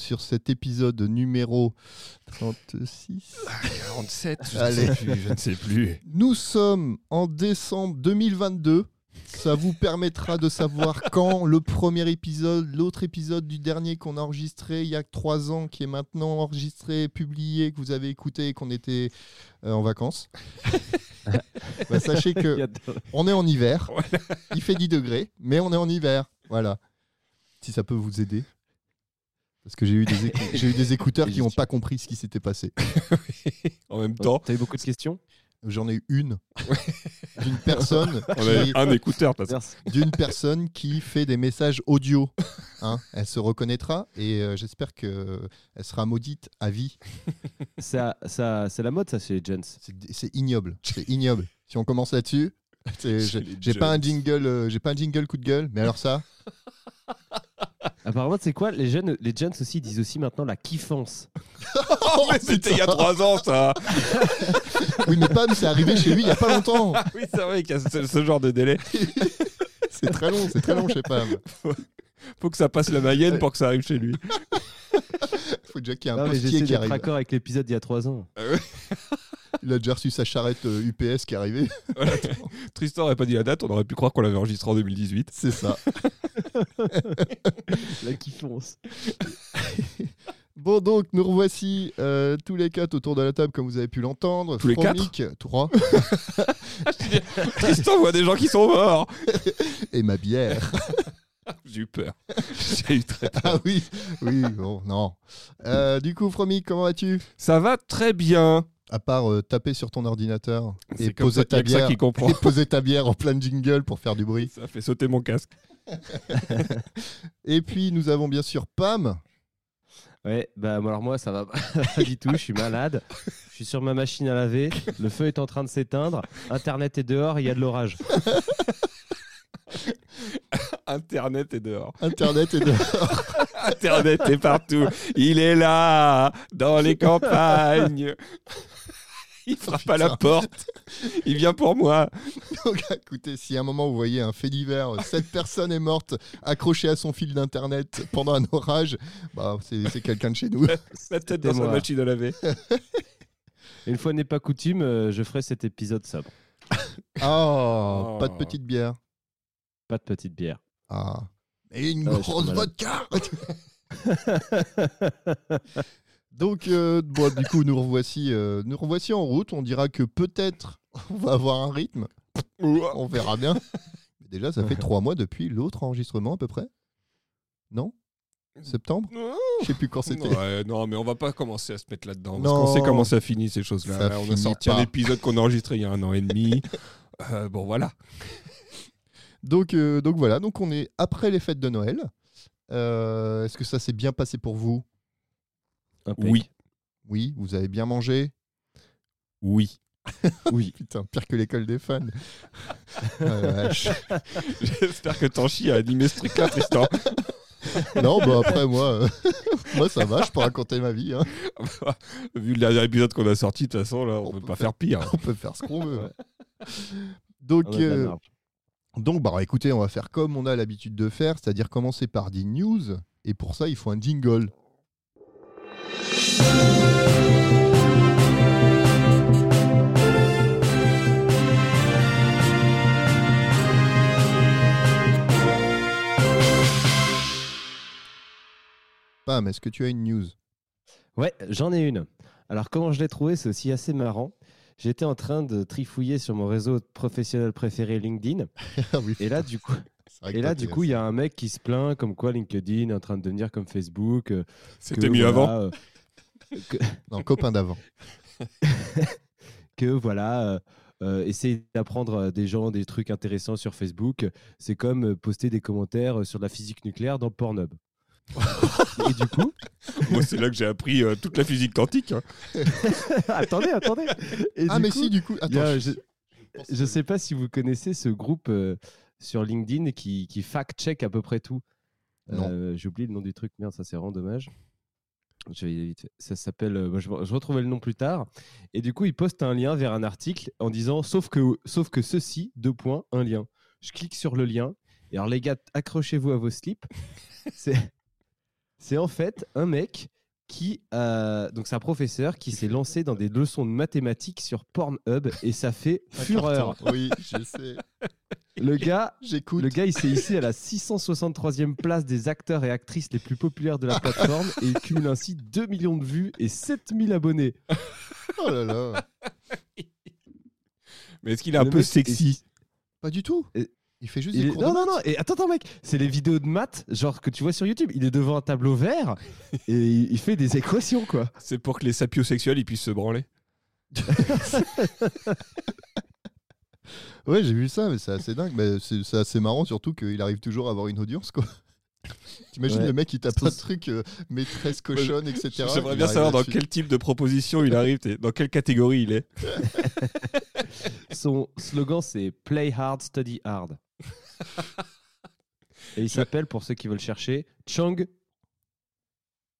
sur cet épisode numéro 36. 47, je Allez. ne sais plus. Je ne sais plus. Nous sommes en décembre 2022. Ça vous permettra de savoir quand le premier épisode, l'autre épisode du dernier qu'on a enregistré il y a trois ans, qui est maintenant enregistré, publié, que vous avez écouté et qu'on était euh, en vacances. Bah, sachez que on est en hiver. Il fait 10 degrés, mais on est en hiver. Voilà. Si ça peut vous aider. Parce que j'ai eu des, écou- j'ai eu des écouteurs qui n'ont pas compris ce qui s'était passé. En même temps, T'as eu beaucoup de questions? J'en ai eu une d'une personne, on qui, a un écouteur. d'une personne qui fait des messages audio. Hein, elle se reconnaîtra et euh, j'espère qu'elle sera maudite à vie. Ça, ça, c'est la mode, ça, chez les Gens. C'est ignoble. C'est ignoble. Si on commence là-dessus, j'ai pas un jingle, euh, j'ai pas un jingle coup de gueule, mais alors ça, Apparemment, c'est quoi Les jeunes, les Gens aussi disent aussi maintenant la kiffance. Oh, mais c'était il y a trois ans, ça. oui, mais Pam, c'est arrivé chez lui il y a pas longtemps. Ah oui, c'est vrai qu'il y a ce, ce genre de délai. C'est très long, c'est très long chez Pam. Faut que ça passe la Mayenne pour que ça arrive chez lui. Faut déjà qu'il y ait un Non, mais postier j'essaie qui d'être arrive. raccord avec l'épisode d'il y a 3 ans. Il a déjà reçu sa charrette euh, UPS qui est arrivée. Voilà. Tristan n'aurait pas dit la date, on aurait pu croire qu'on l'avait enregistré en 2018. C'est ça. La kiffance. Bon, donc, nous revoici euh, tous les quatre autour de la table, comme vous avez pu l'entendre. Tous les Fromic, trois. Tristan voit des gens qui sont morts. Et ma bière. J'ai eu peur. J'ai eu très peur. ah oui, oui, bon, non. Euh, du coup, Fromic, comment vas-tu? Ça va très bien. À part euh, taper sur ton ordinateur et poser ça, ta bière. qui comprend. Et poser ta bière en plein jingle pour faire du bruit. Ça fait sauter mon casque. Et puis, nous avons bien sûr Pam. Ouais, bah alors moi, ça va pas du tout. Je suis malade. Je suis sur ma machine à laver. Le feu est en train de s'éteindre. Internet est dehors. Il y a de l'orage. Internet est dehors. Internet est dehors. Internet est partout. Il est là, dans les campagnes. Il frappe à la porte. Il vient pour moi. Donc, écoutez, si à un moment vous voyez un fait divers, cette personne est morte accrochée à son fil d'internet pendant un orage, bah, c'est c'est quelqu'un de chez nous. La tête dans sa machine à laver. Une fois n'est pas coutume, euh, je ferai cet épisode sobre. Oh, pas de Oh. petite bière. Pas de petite bière. Ah. Et une Ah grosse vodka Donc, euh, bon, du coup, nous revoici, euh, nous revoici en route. On dira que peut-être on va avoir un rythme. On verra bien. Mais déjà, ça fait trois mois depuis l'autre enregistrement à peu près. Non? Septembre? Je sais plus quand c'était. Ouais, non, mais on va pas commencer à se mettre là-dedans. Parce qu'on sait comment ça finit, ces choses-là. Là, on a sorti pas. un épisode qu'on a enregistré il y a un an et demi. Euh, bon, voilà. Donc, euh, donc voilà, donc on est après les fêtes de Noël. Euh, Est-ce que ça s'est bien passé pour vous? Impec. Oui. Oui, vous avez bien mangé? Oui. Oui. Putain, pire que l'école des fans. Ah. J'espère que ton chien a animé ce truc-là, Tristan. non, bah après, moi, euh, moi ça va, je peux raconter ma vie. hein. Vu le dernier épisode qu'on a sorti, de toute façon, là, on, On peut pas faire- faire pire. On peut faire ce qu'on veut. hein. Donc, On a de la euh, marge. Donc bah, écoutez, on va faire comme on a l'habitude de faire, c'est-à-dire commencer par des news. Et pour ça, il faut un jingle. Pam, est-ce que tu as une news? Ouais, j'en ai une. Alors, comment je l'ai trouvé, c'est aussi assez marrant. J'étais en train de trifouiller sur mon réseau professionnel préféré LinkedIn. Ah oui, Et là, du coup, et là, du coup, il y a un mec qui se plaint comme quoi LinkedIn est en train de devenir comme Facebook. euh, C'était mieux avant. euh, Non, copain d'avant. que voilà, euh, essayer d'apprendre des gens des trucs intéressants sur Facebook, c'est comme poster des commentaires sur la physique nucléaire dans Pornhub. Et du coup, Moi, c'est là que j'ai appris euh, toute la physique quantique. hein. attendez, attendez. Et Ah, du mais coup, si, du coup. il y a- Attends, je, je sais pas si vous connaissez ce groupe euh, sur LinkedIn qui, qui fact-check à peu près tout. Non. Euh, J'ai oublié le nom du truc, merde, ça c'est vraiment dommage. Je vais vite fait. Ça s'appelle. euh, je, je retrouvais le nom plus tard. Et du coup, il poste un lien vers un article en disant sauf que, sauf que ceci, deux points, un lien. Je clique sur le lien. Et alors, les gars, accrochez-vous à vos slips. C'est c'est en fait un mec qui. a- donc, c'est un professeur qui s'est lancé dans des leçons de mathématiques sur Pornhub et ça fait fureur. Oui, je sais. Le gars, J'écoute. le gars, il s'est ici à la 663e place des acteurs et actrices les plus populaires de la plateforme et il cumule ainsi 2 millions de vues et 7000 abonnés. Oh là là. Mais est-ce qu'il est un peu mec sexy? Pas du tout. Et- Il fait juste Il des est- cours Non, de non, maths. non, et attends, attends, mec, c'est les vidéos de maths, genre que tu vois sur YouTube. Il est devant un tableau vert et il fait des équations, quoi. C'est pour que les sapiosexuels ils puissent se branler. Ouais, j'ai vu ça, mais c'est assez dingue. Mais c'est c'est assez marrant, surtout qu'il arrive toujours à avoir une audience, quoi. T'imagines Ouais. le mec, il tape un truc, euh, maîtresse cochonne, etc. J'aimerais bien savoir dans quel type de proposition il arrive, dans quelle catégorie il est. Son slogan, c'est Play hard, study hard. Et il s'appelle, pour ceux qui veulent chercher, Chang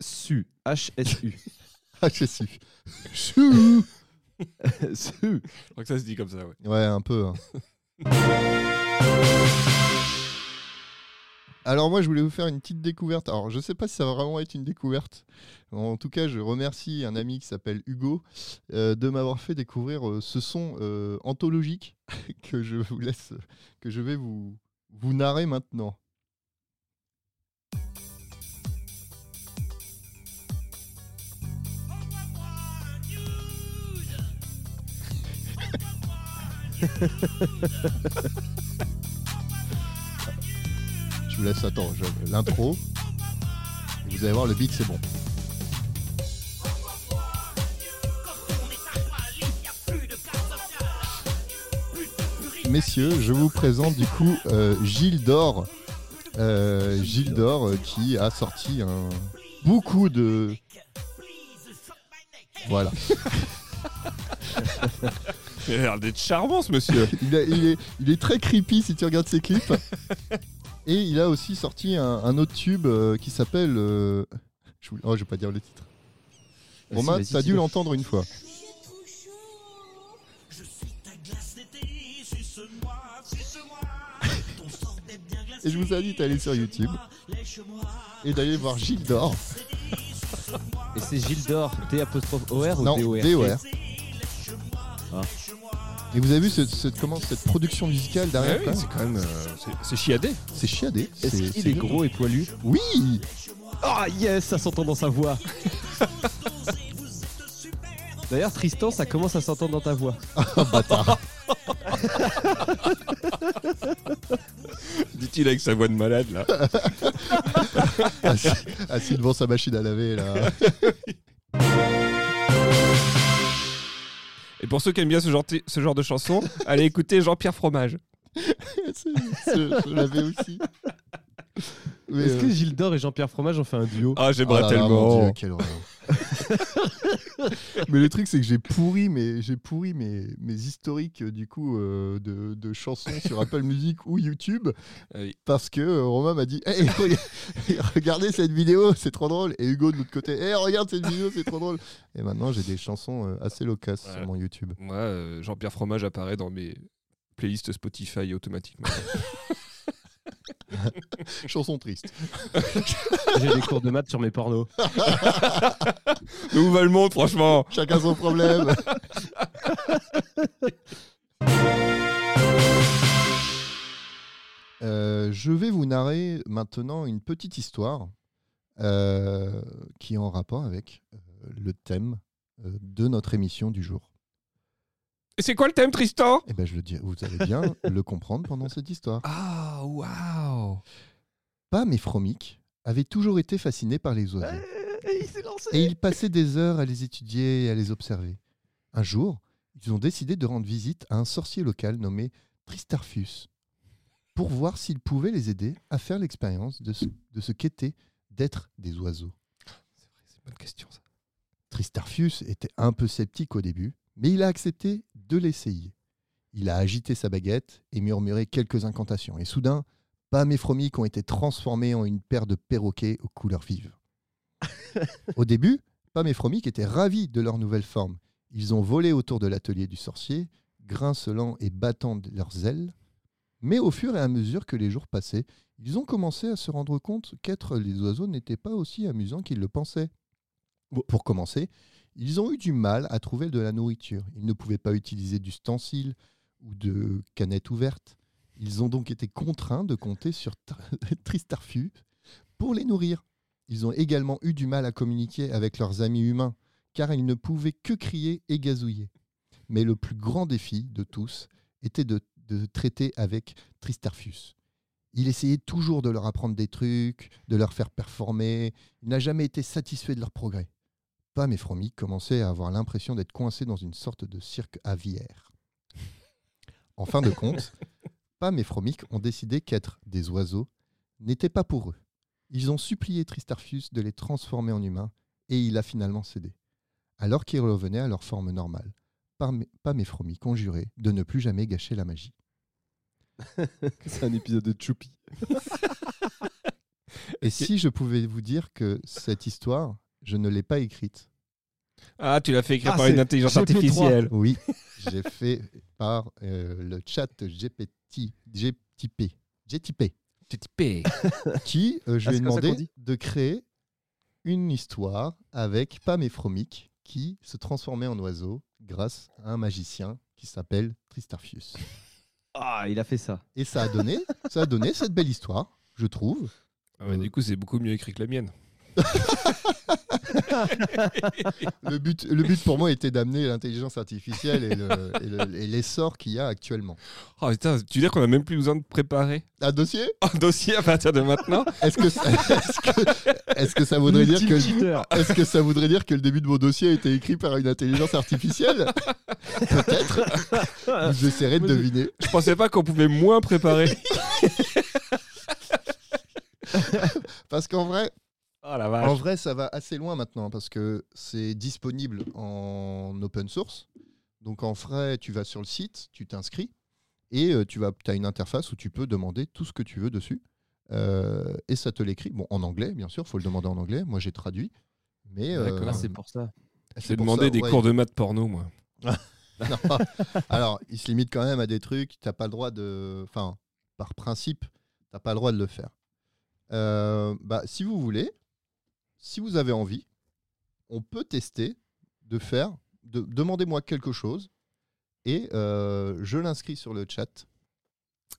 Su. H-S-U. Suis. Chou Su. Je crois que ça se dit comme ça, ouais. Ouais, un peu. hein. Alors moi, je voulais vous faire une petite découverte. Alors, je sais pas si ça va vraiment être une découverte. En tout cas, je remercie un ami qui s'appelle Hugo euh, de m'avoir fait découvrir euh, ce son euh, anthologique que je vous laisse, que je vais vous, vous narrer maintenant. Je vous laisse attends, l'intro. Vous allez voir le beat, c'est bon. Messieurs, je vous présente du coup euh, Gilles Dor. Euh, Gilles Dor euh, qui a sorti un beaucoup de voilà. Il a l'air d'être charmant ce monsieur. Il, a- il est, il est très creepy si tu regardes ses clips. Et il a aussi sorti un, un autre tube euh, qui s'appelle. euh, je, oh, je vais pas dire le titre. Romain, Vas-y, t'as dû l'entendre une fois. Et je vous invite à aller sur YouTube et d'aller voir Gilles d'Or. Et c'est Gilles d'Or, D apostrophe OR ou Non, DOR DOR. Ah. Et vous avez vu cette, cette- comment, cette production musicale Ouais, derrière oui, même c'est quand même. euh, c'est- chiadé. C'est chiadé. Est-ce qu'il est gros et poilu Oui Ah yes, ça s'entend dans sa voix. D'ailleurs, Tristan, ça commence à s'entendre dans ta voix. Dit-il avec sa voix de malade là. assis, assis devant sa machine à laver là. Et pour ceux qui aiment bien ce genre, ce genre de chanson, allez écouter Jean-Pierre Fromage. C'est- c'est- je l'avais aussi. Mais, Est-ce que euh, Gilles d'Or et Jean-Pierre Fromage ont fait un duo? Ah, oh j'aimerais là là, mon tellement. Dieu, quelle horreur. mais le truc c'est que j'ai pourri mes j'ai pourri mes, mes historiques euh, du coup euh, de, de chansons sur Apple Music ou YouTube Ah oui. parce que euh, Romain m'a dit Hey, rega- regardez cette vidéo c'est trop drôle et Hugo de l'autre côté Hey, regarde cette vidéo c'est trop drôle et maintenant j'ai des chansons euh, assez Ouais. sur mon YouTube Moi, euh, Jean-Pierre Fromage apparaît dans mes playlists Spotify automatiquement. chansons tristes J'ai des cours de maths sur mes pornos. Où va le monde, franchement? Chacun son problème Euh, je vais vous narrer maintenant une petite histoire euh, qui est en rapport avec euh, le thème euh, de notre émission du jour. Et c'est quoi le thème, Tristan? Et ben je le dis, vous allez bien le comprendre pendant cette histoire. Ah, waouh Pam et Fromic avaient toujours été fascinés par les oiseaux. il lancé. Et ils passaient des heures à les étudier et à les observer. Un jour, ils ont décidé de rendre visite à un sorcier local nommé Tristarfus pour voir s'il pouvait les aider à faire l'expérience de ce, de ce qu'était d'être des oiseaux C'est vrai, c'est une bonne question ça. Tristarfius était un peu sceptique au début, mais il a accepté de l'essayer. Il a agité sa baguette et murmuré quelques incantations. Et soudain, Pam et Fromic ont été transformés en une paire de perroquets aux couleurs vives. Au début, Pam et Fromic étaient ravis de leur nouvelle forme. Ils ont volé autour de l'atelier du sorcier, grincelant et battant de leurs ailes. Mais au fur et à mesure que les jours passaient, ils ont commencé à se rendre compte qu'être les oiseaux n'était pas aussi amusant qu'ils le pensaient. Pour commencer, ils ont eu du mal à trouver de la nourriture. Ils ne pouvaient pas utiliser d'ustensiles ou de canettes ouvertes. Ils ont donc été contraints de compter sur Tr- Tristarfus pour les nourrir. Ils ont également eu du mal à communiquer avec leurs amis humains, car ils ne pouvaient que crier et gazouiller. Mais le plus grand défi de tous était de, de traiter avec Tristarfus. Il essayait toujours de leur apprendre des trucs, de leur faire performer. Il n'a jamais été satisfait de leur progrès. Pam et Fromic commençaient à avoir l'impression d'être coincés dans une sorte de cirque aviaire. En fin de compte, Pam et Fromic ont décidé qu'être des oiseaux n'était pas pour eux. Ils ont supplié Tristarfus de les transformer en humains et il a finalement cédé. Alors qu'ils revenaient à leur forme normale, Pam Pam et Fromic ont juré de ne plus jamais gâcher la magie. C'est un épisode de Choupi. Et si je pouvais vous dire que cette histoire, je ne l'ai pas écrite. Ah, tu l'as fait écrire Ah, par une intelligence GP3. artificielle. Oui, j'ai fait par euh, le chat GPT, GTP, GTP typé. qui, euh, je Ah, lui ai demandé de créer une histoire avec Pam et Fromic qui se transformaient en oiseaux grâce à un magicien qui s'appelle Tristarfius. Ah, il a fait ça. Et ça a donné, ça a donné cette belle histoire, je trouve. Ah ouais, du coup, c'est beaucoup mieux écrit que la mienne. Le but, le but pour moi était d'amener l'intelligence artificielle et le- et le- et l'essor qu'il y a actuellement. Oh putain, tu veux dire qu'on a même plus besoin de préparer Un dossier? Un dossier à partir de maintenant? Est-ce que, ça- est-ce que, ça voudrait dire que est-ce que ça voudrait dire que le début de mon dossier a été écrit par une intelligence artificielle? Peut-être. J'essaierai de deviner. Je pensais pas qu'on pouvait moins préparer. Parce qu'en vrai, Oh la en vrai, ça va assez loin maintenant parce que c'est disponible en open source. Donc en vrai, tu vas sur le site, tu t'inscris et euh, tu vas, as une interface où tu peux demander tout ce que tu veux dessus. Euh, et ça te l'écrit. Bon, en anglais, bien sûr, faut le demander en anglais. Moi, j'ai traduit. Mais euh. Ah, c'est pour ça. c'est J'ai demandé ça, des ouais. cours de maths porno, moi. Non. Alors, il se limite quand même à des trucs. T'as pas le droit de. Enfin, par principe, t'as pas le droit de le faire. Euh, bah, si vous voulez, si vous avez envie, on peut tester de faire. De, Demandez-moi quelque chose et euh, je l'inscris sur le chat.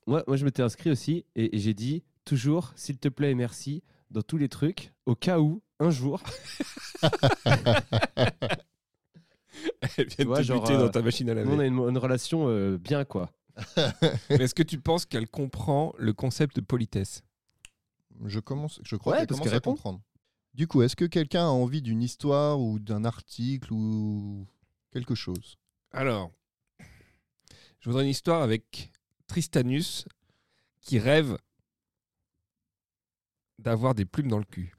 Moi, moi je m'étais inscrit aussi et, et j'ai dit toujours, s'il te plaît et merci, dans tous les trucs, au cas où, un jour, Elle vient de vois, te genre, buter euh, dans ta machine à nous, on a laver. une, une relation euh, bien, quoi. Mais Est-ce que tu penses qu'elle comprend le concept de politesse? Je commence. Je crois Ouais, qu'elle parce commence qu'elle à répond. comprendre. Du coup, est-ce que quelqu'un a envie d'une histoire ou d'un article ou quelque chose? Alors, je voudrais une histoire avec Tristanus qui rêve d'avoir des plumes dans le cul.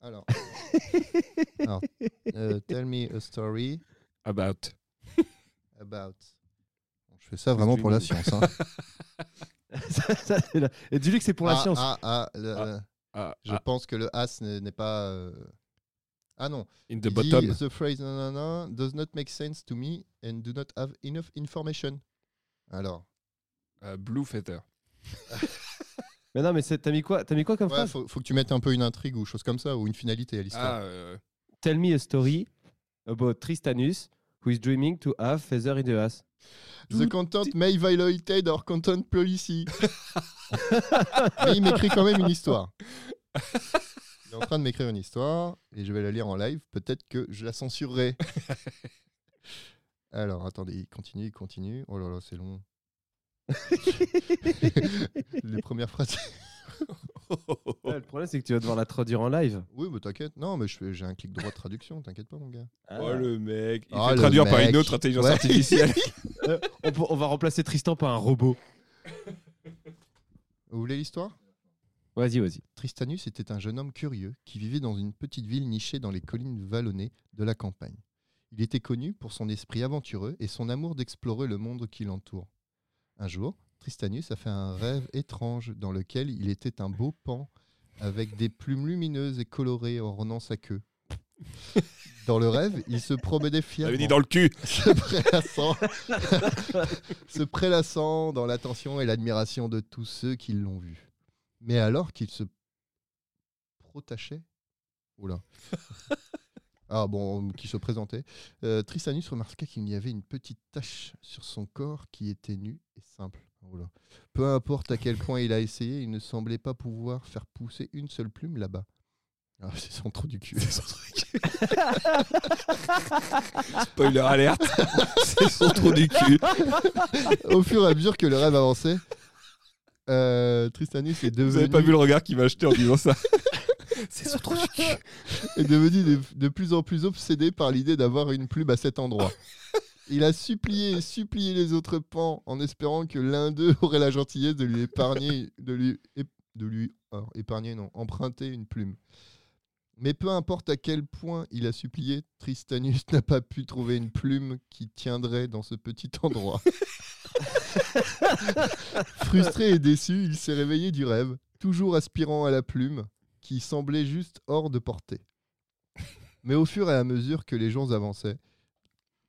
Alors, Alors, euh, tell me a story About. about. Je fais ça vraiment pour la science. hein. Ça, ça, c'est là. et dis-lui que c'est pour la ah, science. ah, ah, le- Ah. Ah, je ah, pense que le as n'est pas. euh, Ah non. in the Il dit, bottom. the phrase no, no, no, does not make sense to me and do not have enough information. Alors, Uh, blue feather. Mais non, mais c'est- t'as mis quoi T'as mis quoi comme ouais, phrase faut, faut que tu mettes un peu une intrigue ou chose comme ça, ou une finalité à Ah, l'histoire. euh, Tell me a story about Tristanus who is dreaming to have feather in the ass. The content may violate our content policy. Mais il m'écrit quand même une histoire. Il est en train de m'écrire une histoire et je vais la lire en live. Peut-être que je la censurerai. Alors, attendez, il continue, il continue. Oh là là, c'est long. Les premières phrases. Ouais, le problème, c'est que tu vas devoir la traduire en live. Oui, mais t'inquiète. Non, mais je fais- j'ai un clic droit de traduction. T'inquiète pas, mon gars. Oh le mec. Il Oh, fait le traduire par une autre intelligence Ouais. artificielle. Euh, on, peut- on va remplacer Tristan par un robot. Vous voulez l'histoire? Vas-y, vas-y. Tristanus était un jeune homme curieux qui vivait dans une petite ville nichée dans les collines vallonnées de la campagne. Il était connu pour son esprit aventureux et son amour d'explorer le monde qui l'entoure. Un jour, Tristanus a fait un rêve étrange dans lequel il était un beau pan avec des plumes lumineuses et colorées ornant sa queue. Dans le rêve, il se promenait fièrement dit dans le cul. se prélassant, se prélassant dans l'attention et l'admiration de tous ceux qui l'ont vu. Mais alors qu'il se protachait, oula, ah bon, qui se présentait, euh, Tristanus remarqua qu'il y avait une petite tache sur son corps qui était nue et simple. Oula. Peu importe à quel point il a essayé, il ne semblait pas pouvoir faire pousser une seule plume là-bas. Ah, c'est son trou du cul. Spoiler alerte. C'est son trou du cul. Au fur et à mesure que le rêve avançait, euh, Tristanus est Vous devenu, avez pas vu le regard qu'il m'a acheté en disant ça. C'est son trou du cul. est devenu de, de plus en plus obsédé par l'idée d'avoir une plume à cet endroit. Il a supplié et supplié les autres pans en espérant que l'un d'eux aurait la gentillesse de lui épargner, de lui, ép- de lui alors, épargner, non, emprunter une plume. Mais peu importe à quel point il a supplié, Tristanus n'a pas pu trouver une plume qui tiendrait dans ce petit endroit. Frustré et déçu, il s'est réveillé du rêve, toujours aspirant à la plume, qui semblait juste hors de portée. Mais au fur et à mesure que les jours avançaient,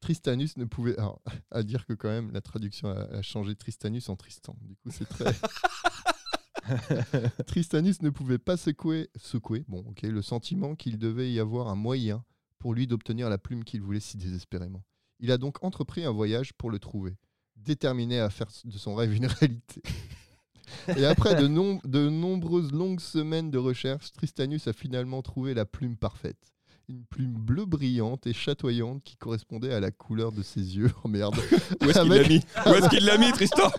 Tristanus ne pouvait. Alors, à dire que quand même, la traduction a, a changé Tristanus en Tristan. Du coup, c'est très. Tristanus ne pouvait pas secouer, secouer bon, ok, le sentiment qu'il devait y avoir un moyen pour lui d'obtenir la plume qu'il voulait si désespérément. Il a donc entrepris un voyage pour le trouver, déterminé à faire de son rêve une réalité. Et après de, nom- de nombreuses longues semaines de recherche, Tristanus a finalement trouvé la plume parfaite. Une plume bleue brillante et chatoyante qui correspondait à la couleur de ses yeux. Oh merde. Où est-ce qu'il l'a mis? Où est-ce qu'il l'a mis, Tristan?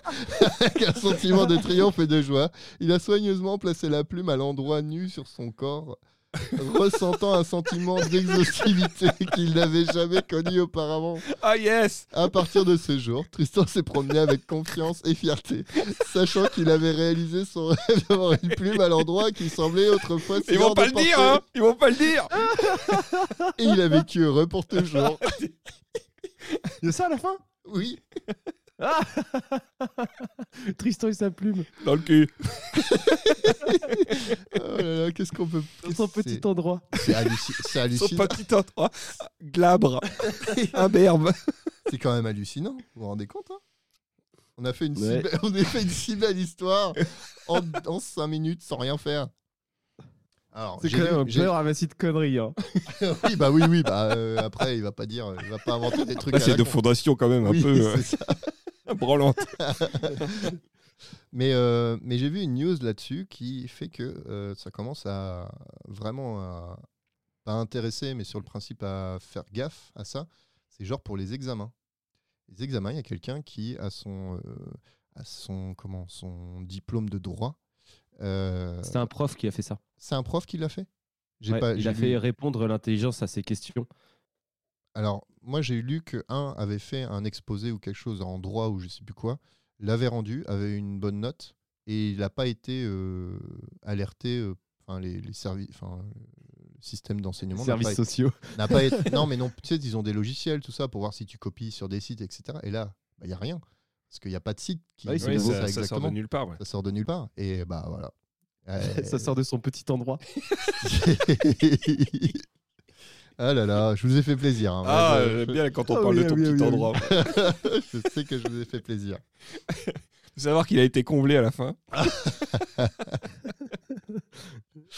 Avec un sentiment de triomphe et de joie, il a soigneusement placé la plume à l'endroit nu sur son corps, ressentant un sentiment d'exhaustivité qu'il n'avait jamais connu auparavant. Ah yes À partir de ce jour, Tristan s'est promené avec confiance et fierté, sachant qu'il avait réalisé son rêve d'avoir une plume à l'endroit qui semblait autrefois si Ils vont pas le dire, hein Ils vont pas le dire Et il a vécu heureux pour toujours. C'est ça à la fin? Oui. Tristan et sa plume. Dans le cul. Oh là là, qu'est-ce qu'on peut. Dans son petit endroit. C'est halluci- c'est Son hallucinant. petit endroit. Glabre. Imberbe. C'est quand même hallucinant. Vous vous rendez compte hein? On, a fait une si Ouais. on a fait une si belle histoire en, en 5 minutes sans rien faire. C'est quand même un peu ramassis de conneries. Hein. oui, bah oui, oui. Bah, euh, après, il va pas dire, il va pas inventer des trucs. C'est de fondation quand même un Oui, peu euh, c'est ça. branlante. Mais, euh, mais j'ai vu une news là-dessus qui fait que euh, ça commence à vraiment à pas intéresser, mais sur le principe à faire gaffe à ça. C'est genre pour les examens. Les examens, il y a quelqu'un qui a son, euh, a son, comment, son diplôme de droit. Euh, C'était un prof qui a fait ça. c'est un prof qui l'a fait? J'ai Ouais, pas- il a fait répondre l'intelligence à ses questions. Alors, moi, j'ai lu que un avait fait un exposé ou quelque chose en droit ou je sais plus quoi, l'avait rendu, avait une bonne note, et il n'a pas été euh, alerté. euh, Enfin, les, les services, enfin, le système d'enseignement Services pas, sociaux. n'a pas été. Non, mais non, tu sais, ils ont des logiciels, tout ça, pour voir si tu copies sur des sites, etc. Et là, il n'y a rien. Parce qu'il n'y a pas de site qui Ah oui, Oui, ça, ça, ça sort de exactement. nulle part. ouais. Ça sort de nulle part. Et bah voilà. Euh, ça sort de son petit endroit. Ah là là, je vous ai fait plaisir. hein. Ah, je- j'aime bien quand on Ah parle oui, de ton oui, petit oui, oui. endroit. je sais que je vous ai fait plaisir. Faut savoir qu'il a été comblé à la fin.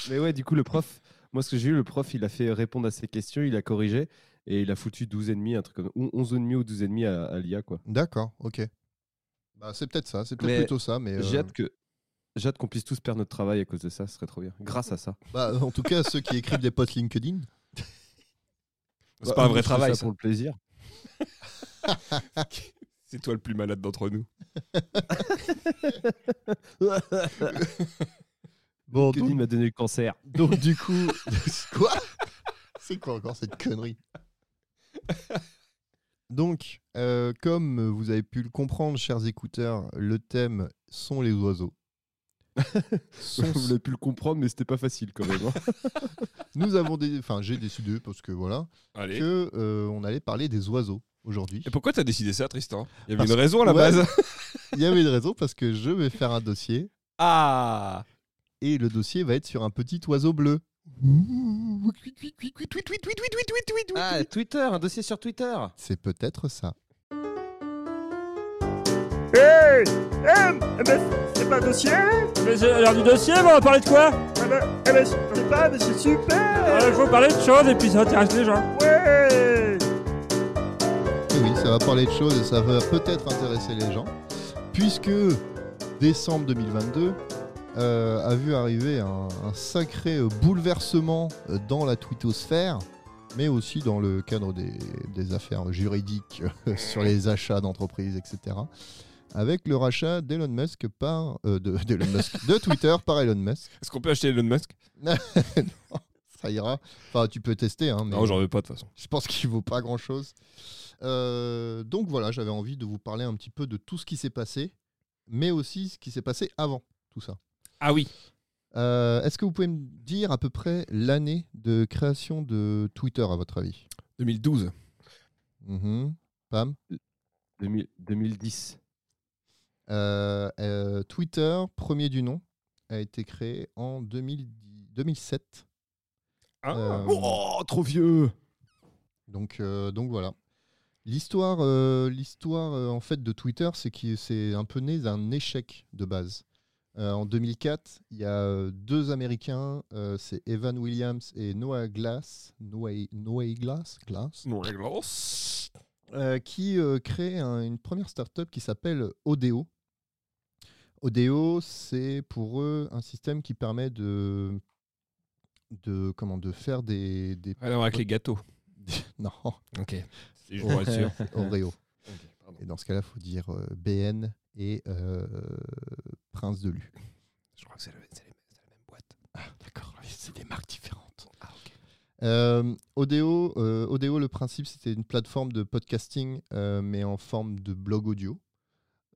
Mais ouais, du coup, le prof, moi, ce que j'ai eu, le prof, il a fait répondre à ses questions, il a corrigé et il a foutu 12,5, un truc comme ou 11,5 ou 12,5 à, à l'IA, quoi. D'accord, ok. Bah, c'est peut-être ça, c'est peut-être plutôt ça, mais J'ai euh, hâte que. J'ai hâte qu'on puisse tous perdre notre travail à cause de ça, ce serait trop bien. Grâce à ça. bah, en tout cas ceux qui écrivent des posts LinkedIn. C'est Bah, pas un nous, vrai travail. ça ça. pour le plaisir. C'est toi le plus malade d'entre nous. Bon, donc, m'a donné le cancer. donc, du coup, quoi? C'est quoi encore cette connerie? Donc, euh, comme vous avez pu le comprendre, chers écouteurs, le thème sont les oiseaux. Vous avez pu le comprendre, mais c'était pas facile quand même. hein. nous avons des, enfin j'ai décidé parce que voilà Allez. que euh, on allait parler des oiseaux aujourd'hui. Et pourquoi t'as décidé ça, Tristan? Il y avait Parce une raison à la ouais. base. Il y avait une raison parce que je vais faire un dossier Ah et le dossier va être sur un petit oiseau bleu. Ah, Twitter, un dossier sur Twitter. C'est peut-être ça. Hey Eh eh ben, c'est pas un dossier Mais c'est l'heure du dossier, mais on va parler de quoi Eh ben, eh ben, je sais pas, mais c'est super Il faut parler de choses et puis ça intéresse les gens. Ouais Et oui, ça va parler de choses et ça va peut-être intéresser les gens, puisque décembre 2022 euh, a vu arriver un, un sacré bouleversement dans la twittosphère, mais aussi dans le cadre des, des affaires juridiques sur les achats d'entreprises, etc. Avec le rachat d'Elon Musk par euh, de, d'Elon Musk, de Twitter par Elon Musk. Est-ce qu'on peut acheter Elon Musk? Non, ça ira. Enfin, tu peux tester, hein, mais Non, j'en veux pas de toute façon. je pense qu'il vaut pas grand chose. donc voilà, j'avais envie de vous parler un petit peu de tout ce qui s'est passé, mais aussi ce qui s'est passé avant tout ça. Ah oui. Euh, Est-ce que vous pouvez me dire à peu près l'année de création de Twitter à votre avis? 2012. Mhm. Pam? 2000 2010. Euh, euh, Twitter, premier du nom, a été créé en 2010 2007. Ah. Euh, Oh, trop vieux. Donc, donc voilà. L'histoire, euh, l'histoire euh, en fait de Twitter, c'est que c'est un peu né d'un échec de base. Euh, en 2004, il y a deux Américains, c'est Evan Williams et Noah Glass, Noah, Noah Glass, Glass qui créent un- une première startup qui s'appelle Odeo. Odeo, c'est pour eux un système qui permet de, de, comment, de faire des, des Alors avec les gâteaux. non, Ok. C'est juste pour être sûr. Oreo. Et dans ce cas-là, il faut dire euh, BN et euh, Prince de Lu. Je crois que c'est la même boîte. D'accord, c'est des marques différentes. Ah ok. Euh, Odeo, euh, Odeo, le principe, c'était une plateforme de podcasting, euh, mais en forme de blog audio.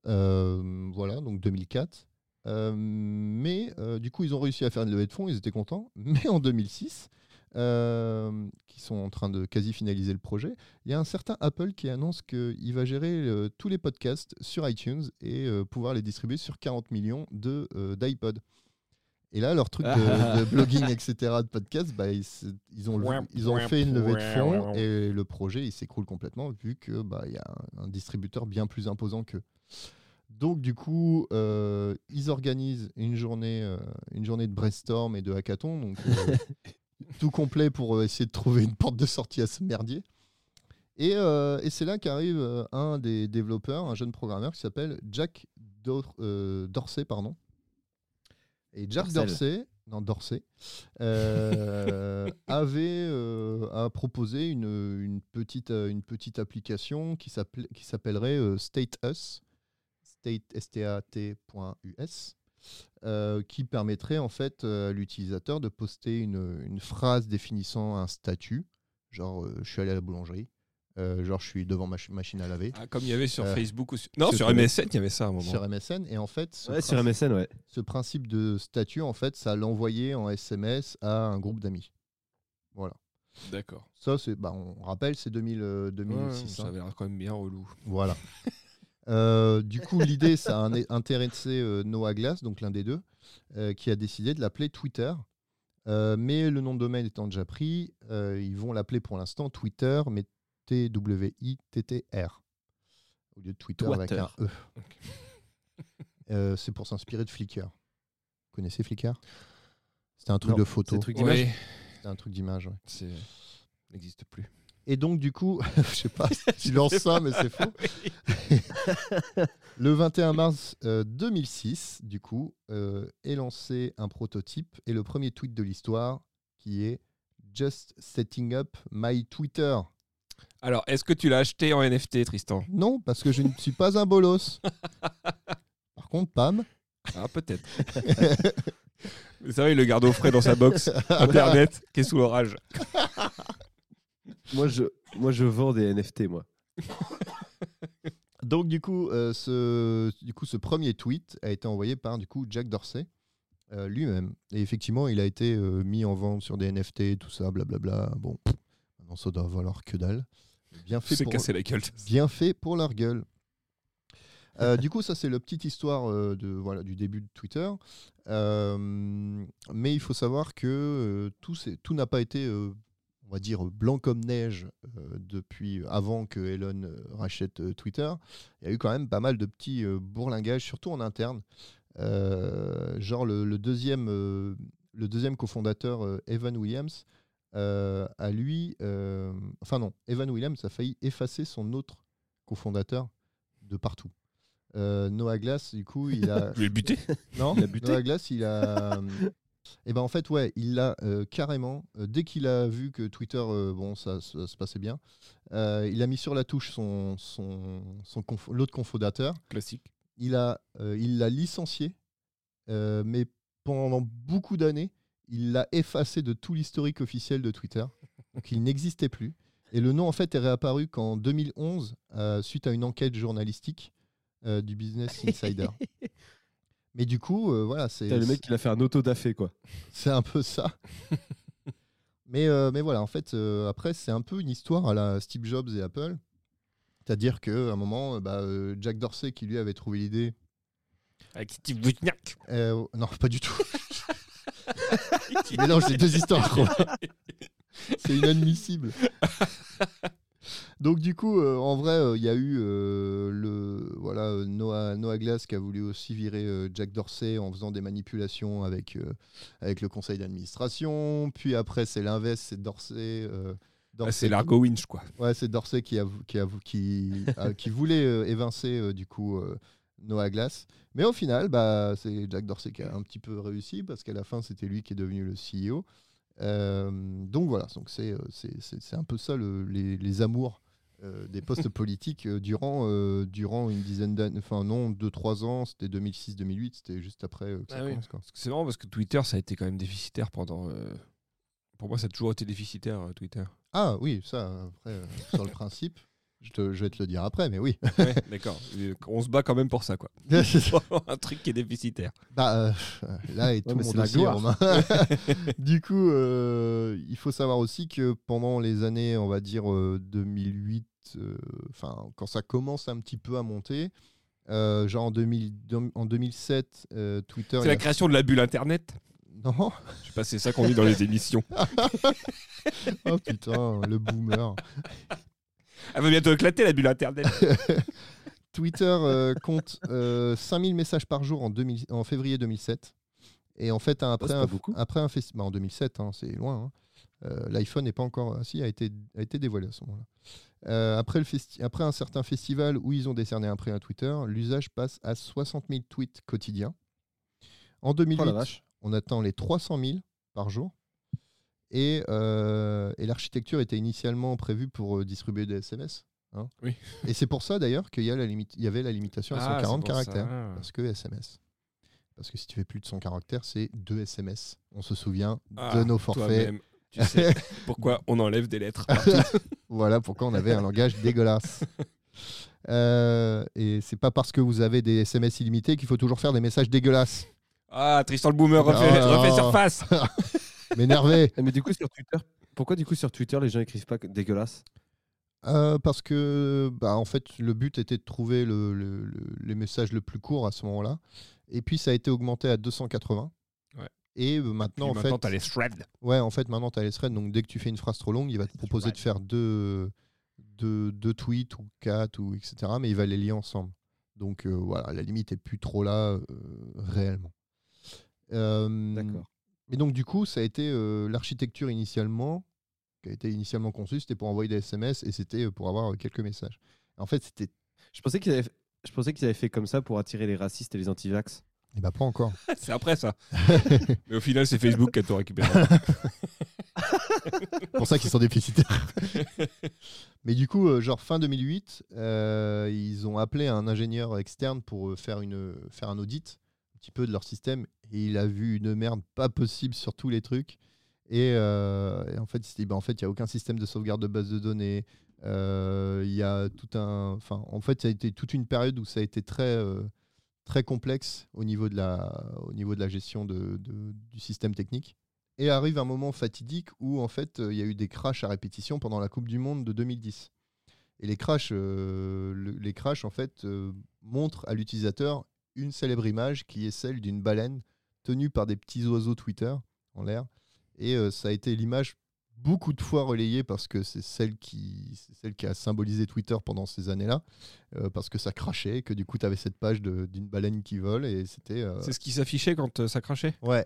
Euh, voilà, donc 2004. Euh, mais euh, du coup, ils ont réussi à faire une levée de fonds, ils étaient contents. Mais en 2006, euh, qui sont en train de quasi finaliser le projet, il y a un certain Apple qui annonce qu'il va gérer tous les podcasts sur iTunes et pouvoir les distribuer sur 40 millions de, euh, d'iPod. Et là, leur truc de, de blogging, etc., de podcast, bah, ils, ont, levé- ils ont fait une levée de fonds et le projet il s'écroule complètement vu que bah, y a un, un distributeur bien plus imposant qu'eux. Donc du coup, euh, ils organisent une journée, euh, une journée de brainstorm et de hackathon, donc euh, tout complet pour essayer de trouver une porte de sortie à ce merdier. Et, et c'est là qu'arrive un des développeurs, un jeune programmeur qui s'appelle Jack Dor- Dorsey, pardon. Et Jack. Dorsey, non Dorsey, euh, avait euh, a proposé une, une petite euh, une petite application qui s'appellerait euh, State Us, state stat.us, euh, qui permettrait en fait à l'utilisateur de poster une, une phrase définissant un statut, genre je suis allé à la boulangerie, euh, genre je suis devant ma ch- machine à laver. Ah, comme il y avait sur Euh, Facebook ou sur... Non, sur. MSN, il y avait ça à un moment. Sur MSN et en fait ce, Ouais, sur principe, MSN, ouais. ce principe de statut en fait ça l'envoyait en SMS à un groupe d'amis. Voilà. D'accord. Ça c'est bah, on rappelle c'est 2000, euh, Ouais, 2006. ça hein. avait l'air quand même bien relou. Voilà. Euh, du coup, l'idée, ça a intéressé euh, Noah Glass, donc l'un des deux, euh, qui a décidé de l'appeler Twitter. Euh, mais le nom de domaine étant déjà pris, euh, ils vont l'appeler pour l'instant Twitter, mais T-W-I-T-T-R. Au lieu de Twitter avec un. E. Euh, c'est pour s'inspirer de Flickr. Vous connaissez Flickr? C'était un truc Non, de c'est photo. un truc d'image. C'était un truc d'image. ouais. c'est n'existe plus. Et donc, du coup, je sais pas si tu lances ça, mais c'est faux. Le 21 mars euh, 2006, du coup, euh, est lancé un prototype et le premier tweet de l'histoire qui est Just setting up my Twitter. Alors, est-ce que tu l'as acheté en NFT, Tristan? Non, parce que je ne suis pas un bolos. Par contre, Pam, Ah, peut-être. Vous savez, il le garde au frais dans sa box internet qui est sous l'orage. Moi, je, moi, je vends des NFT, moi. Donc du coup, euh, ce, du coup, ce premier tweet a été envoyé par du coup Jack Dorsey, euh, lui-même. Et effectivement, il a été euh, mis en vente sur des NFT, tout ça, blablabla. Bon, maintenant ça doit valoir que dalle. Bien fait, pour, cassé la gueule. bien fait pour leur gueule. Euh, du coup, ça c'est la petite histoire euh, de, voilà, du début de Twitter. Euh, mais il faut savoir que tout, c'est- tout n'a pas été, on va dire, blanc comme neige depuis avant que Elon rachète Twitter. Il y a eu quand même pas mal de petits bourlingages, surtout en interne. Genre le, le deuxième, le deuxième cofondateur, Evan Williams, euh, à lui, euh, enfin non, Evan Williams a failli effacer son autre cofondateur de partout. Euh, Noah Glass, du coup, il a. Le buter. non, Il a buté Noah Glass, il a. Et ben en fait, ouais, il l'a euh, carrément, dès qu'il a vu que Twitter, bon, ça, ça se passait bien, il a mis sur la touche son, son, son conf- l'autre cofondateur Classique. il a euh, il l'a licencié, mais pendant beaucoup d'années, il l'a effacé de tout l'historique officiel de Twitter. Donc il n'existait plus. Et le nom en fait est réapparu qu'en 2011 euh, suite à une enquête journalistique euh, du Business Insider. mais du coup, euh, voilà, c'est le mec, il a fait un auto-dafé, quoi. c'est un peu ça. mais, euh, mais voilà, en fait, euh, après, c'est un peu une histoire à la Steve Jobs et Apple. C'est-à-dire qu'à un moment, bah, euh, Jack Dorsey, qui lui avait trouvé l'idée. Avec Steve Wozniak. euh, non, pas du tout. Tu mélanges les deux histoires. C'est inadmissible. Donc du coup, euh, en vrai, euh, il y a eu euh, le voilà Noah, Noah Glass qui a voulu aussi virer Jack Dorsey en faisant des manipulations avec avec le conseil d'administration. Puis après, c'est l'inverse, c'est Dorsey. Ah, Dorsey c'est l'argot winch, quoi. Ouais, c'est Dorsey qui, a, qui, a, qui, a- qui voulait évincer du coup Noah Glass. Mais au final, bah, c'est Jack Dorsey qui a un petit peu réussi parce qu'à la fin, c'était lui qui est devenu le CEO. Euh, donc voilà, donc c'est, euh, c'est, c'est, c'est un peu ça le- les, les amours euh, des postes politiques euh, durant, euh, durant une dizaine d'années, enfin non, 2-3 ans, c'était 2006-2008, c'était juste après euh, que ça Ah oui. commence. Quoi. Parce que C'est marrant parce que Twitter, ça a été quand même déficitaire pendant. euh, Pour moi, ça a toujours été déficitaire, euh, Twitter. Ah oui, ça, après, euh, sur le principe, je, te- je vais te le dire après, mais oui. Ouais, d'accord. Euh, On se bat quand même pour ça, quoi. Un truc qui est déficitaire. Bah, euh, là est tout c'est la gloire. Romain. du coup, euh, il faut savoir aussi que pendant les années, on va dire euh, 2008, euh, enfin quand ça commence un petit peu à monter, euh, genre en, 2000 en 2007, euh, Twitter. C'est la a- création de la bulle Internet. Non, Je sais pas, c'est ça qu'on dit dans les émissions. oh putain, le boomer. Elle va bientôt éclater, la bulle Internet. Twitter euh, compte euh, 5000 messages par jour en, 2000 en février 2007. Et en fait, après, un, après festival, en 2007, hein, c'est loin. hein. Euh, L'iPhone n'est pas encore. ah, si, a été, a été dévoilé à ce moment-là. Euh, après, le festi- après un certain festival où ils ont décerné un prix à Twitter, l'usage passe à 60 000 tweets quotidiens. En 2008, Oh la vache. on attend les 300 000 par jour. Et, euh, et l'architecture était initialement prévue pour euh, distribuer des SMS. hein. Oui. Et c'est pour ça d'ailleurs qu'il y, a la limite- il y avait la limitation à Ah, 140 c'est pour ça. caractères. Parce que SMS. Parce que si tu fais plus de 100 caractères, c'est 2 SMS. On se souvient Ah, de nos forfaits. Tu sais pourquoi on enlève des lettres voilà pourquoi on avait un langage dégueulasse. Euh, et c'est pas parce que vous avez des SMS illimités qu'il faut toujours faire des messages dégueulasses. Ah, Tristan le Boomer refait, refait surface. M'énerver. Mais du coup, sur Twitter, pourquoi du coup sur Twitter les gens écrivent pas dégueulasse? Euh, parce que bah, en fait le but était de trouver le, le- le- les messages le plus courts à ce moment-là. Et puis ça a été augmenté à 280. Ouais. Et euh, Puis maintenant, en maintenant, fait, t'as les threads. ouais, en fait, maintenant, tu as les threads. Donc, dès que tu fais une phrase trop longue, il va te proposer de faire deux, deux, deux tweets ou quatre, ou etc. Mais il va les lier ensemble. Donc, euh, voilà, la limite est plus trop là réellement. D'accord. Et donc, du coup, ça a été euh, l'architecture initialement, qui a été initialement conçue, c'était pour envoyer des SMS et c'était pour avoir euh, quelques messages. En fait, c'était. Je pensais qu'ils avaient, je pensais qu'ils avaient fait comme ça pour attirer les racistes et les anti-vax. Eh ben, pas encore. C'est après ça. Mais au final, c'est Facebook qui a tout récupéré. pour ça qu'ils sont déficitaires. Mais du coup, euh, genre fin 2008, euh, ils ont appelé un ingénieur externe pour euh, faire, une, faire un audit petit peu de leur système. Et il a vu une merde pas possible sur tous les trucs. Et, euh, en fait, il s'est dit, bah, en fait, il n'y a aucun système de sauvegarde de base de données. Euh, Il y a tout un. Enfin, en fait, ça a été toute une période où ça a été très, euh, très complexe au niveau de la, au niveau de la gestion de- du système technique. Et arrive un moment fatidique où en fait il y a eu des crashs à répétition pendant la Coupe du Monde de 2010. Et les crashs, le- les crashs en fait montrent à l'utilisateur une célèbre image qui est celle d'une baleine tenue par des petits oiseaux Twitter en l'air. Et euh, ça a été l'image beaucoup de fois relayée parce que c'est celle qui, c'est celle qui a symbolisé Twitter pendant ces années-là, euh, parce que ça crachait, que du coup tu avais cette page de- d'une baleine qui vole et c'était. euh, C'est ce qui s'affichait quand euh, ça crachait? Ouais.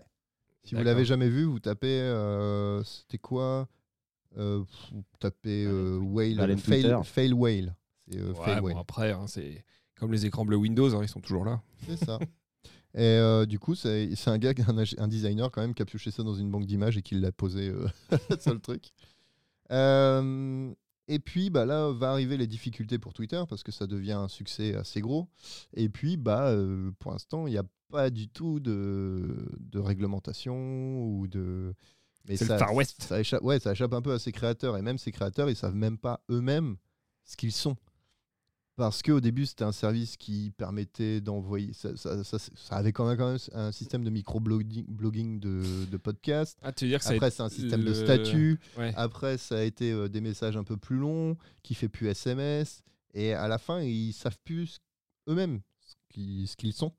Si vous l'avez jamais vu, vous tapez. euh, C'était quoi? Euh, Vous tapez euh, whale, fail, whale. C'est euh, Ouais, fail bon, whale. après, hein, c'est comme les écrans bleus Windows, hein, ils sont toujours là. C'est ça. Et euh, du coup, c'est un gars, un, designer quand même, qui a pioché ça dans une banque d'images et qui l'a posé euh, sur le truc. Euh, et puis bah, là, va arriver les difficultés pour Twitter parce que ça devient un succès assez gros. Et puis, bah, euh, pour l'instant, il n'y a pas du tout de, de réglementation ou de. Mais C'est le ça, Far West. Ça échappe, ouais, ça échappe un peu à ses créateurs. Et même ces créateurs, ils savent même pas eux-mêmes ce qu'ils sont. Parce qu'au début, c'était un service qui permettait d'envoyer. Ça, ça- ça- ça avait quand même, quand même un système de micro-blogging blogging de, de podcast. Ah, tu veux dire que ça a Après, c'est un système de statut. Ouais. Après, ça a été euh, des messages un peu plus longs, qui fait plus SMS. Et à la fin, ils savent plus eux-mêmes ce qu'ils sont.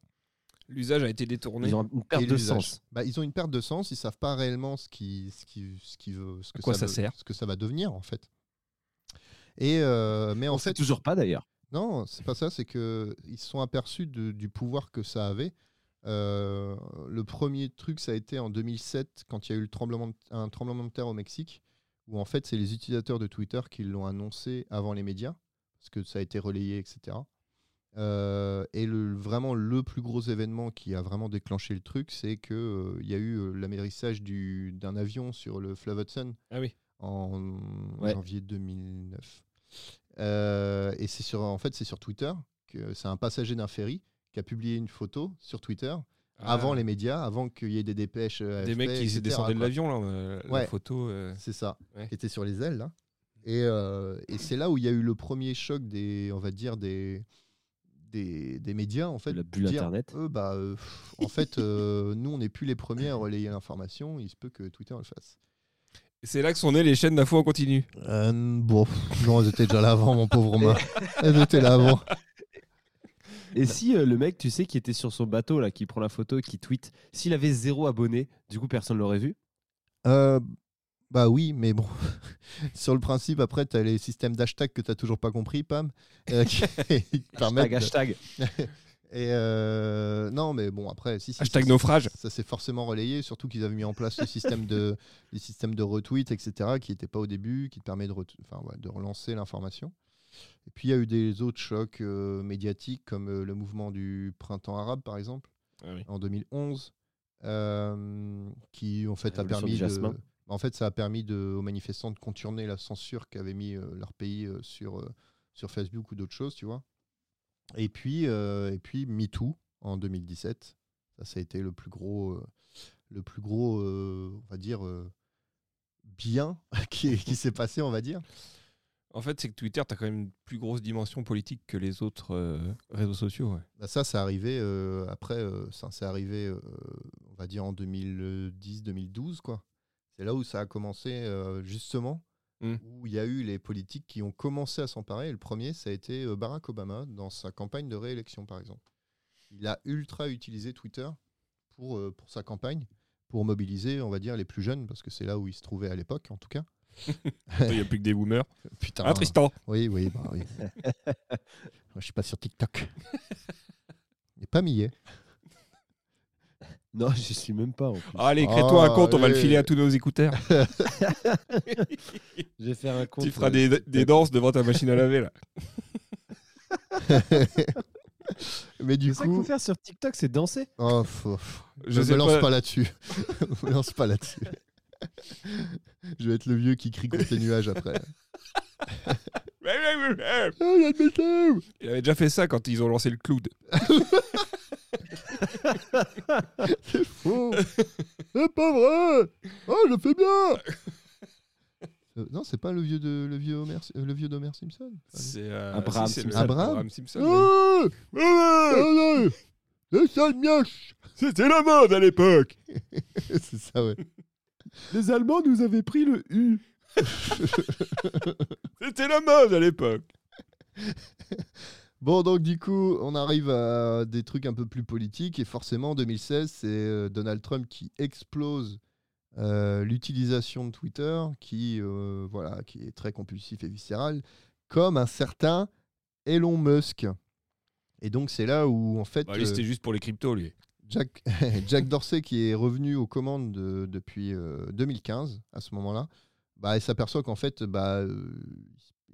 L'usage a été détourné. Ils ont une perte de sens. Bah, ils ont une perte de sens. Ils savent pas réellement ce qui, ce qui, ce qui veut, ce que quoi ça veut- sert ce que ça va devenir en fait. Et euh, mais en On sait fait, toujours pas d'ailleurs. Non, c'est pas ça. C'est que ils se sont aperçus de- du pouvoir que ça avait. Euh, le premier truc, ça a été en 2007 quand il y a eu le tremblement de- un tremblement de terre au Mexique, où en fait c'est les utilisateurs de Twitter qui l'ont annoncé avant les médias, parce que ça a été relayé, etc. Euh, et le, vraiment le plus gros événement qui a vraiment déclenché le truc, c'est que euh, il y a eu euh, l'amérissage du- d'un avion sur le fleuve Hudson Ah oui. en Ouais. janvier 2009. Euh, et c'est sur, en fait, c'est sur Twitter que c'est un passager d'un ferry qui a publié une photo sur Twitter avant Ah, les médias, avant qu'il y ait des dépêches. euh, Des mecs qui descendaient de l'avion, là. euh, La Ouais. photo. euh, C'est ça, Ouais. qui était sur les ailes là. Et, euh, et c'est là où il y a eu le premier choc des, on va dire des, des, des médias en fait. la bulle dire, Internet. eux, bah, euh, pff, en fait, euh, nous on n'est plus les premiers à relayer l'information. Il se peut que Twitter le fasse. C'est là que sont nées les chaînes d'infos en continu. Euh, bon, non, elles étaient déjà là avant, mon pauvre Romain. Elles étaient là avant. Et si euh, le mec, tu sais, qui était sur son bateau, là, qui prend la photo, qui tweet, s'il avait zéro abonné, du coup, personne l'aurait vu? Euh, bah oui, mais bon, sur le principe, après, tu as les systèmes d'hashtag que tu toujours pas compris, Pam, euh, qui Hashtag, hashtag. Et euh, non, mais bon, après, si, si, Hashtag ça- naufrage. Ça s'est forcément relayé, surtout qu'ils avaient mis en place le système de, les systèmes de retweet, etc., qui n'étaient pas au début, qui te permet de, ret- enfin, ouais, de relancer l'information. Et puis il y a eu des autres chocs euh, médiatiques, comme euh, le mouvement du printemps arabe, par exemple, Ah oui. en 2011, euh, qui en fait a permis de, en fait ça a permis de, aux manifestants de contourner la censure qu'avait mis leur pays sur sur Facebook ou d'autres choses, tu vois. Et puis euh, et puis MeToo en 2017, ça ça a été le plus gros euh, le plus gros euh, on va dire bien qui, qui s'est passé, on va dire. En fait, c'est que Twitter, tu as quand même une plus grosse dimension politique que les autres euh, réseaux sociaux. ouais. Bah, ça, c'est arrivé euh, après, euh, ça, c'est arrivé, on va dire en 2010-2012, quoi. C'est là où ça a commencé, justement, Mm. où il y a eu les politiques qui ont commencé à s'emparer. Et Le premier, ça a été euh, Barack Obama dans sa campagne de réélection, par exemple. Il a ultra utilisé Twitter pour, euh, pour sa campagne, pour mobiliser, on va dire, les plus jeunes, parce que c'est là où il se trouvait à l'époque, en tout cas. Il n'y a plus que des boomers. Putain. Ah, Tristan Oui, oui, bah oui. Moi, je suis pas sur TikTok. Il n'est pas millet. Non, je suis même pas en plus. Allez, crée-toi un compte, on va le filer à tous nos écouteurs. Je vais faire un compte. tu feras des, des danses devant ta machine à laver, là. Mais du C'est ça qu'il faut coup, faire sur TikTok, c'est danser. oh, faut- Je je sais me lance pas- pas, là-dessus. Je me lance pas là-dessus. je vais être le vieux qui crie contre les nuages après. Oh, il avait déjà fait ça quand ils ont lancé le cloud. C'est faux C'est pas vrai Oh, je fais bien Euh, Non, c'est pas le vieux de le vieux Homer, euh, le vieux d'Homer Simpson. C'est euh, Abraham si, Simpson. Abraham Simpson. oui. Ah Ah, Les sales mioches C'était la mode à l'époque. C'est ça, ouais. Les Allemands nous avaient pris le U. C'était la mode à l'époque. Bon, donc du coup, on arrive à des trucs un peu plus politiques. Et forcément, en 2016, c'est euh, Donald Trump qui explose euh, l'utilisation de Twitter, qui, euh, voilà, qui est très compulsif et viscéral, comme un certain Elon Musk. Et donc, c'est là où, en fait, Bah, lui, euh, c'était juste pour les cryptos, lui. Jack, Jack Dorsey, qui est revenu aux commandes de- depuis euh, 2015, à ce moment-là, bah, il s'aperçoit qu'en fait, bah, euh,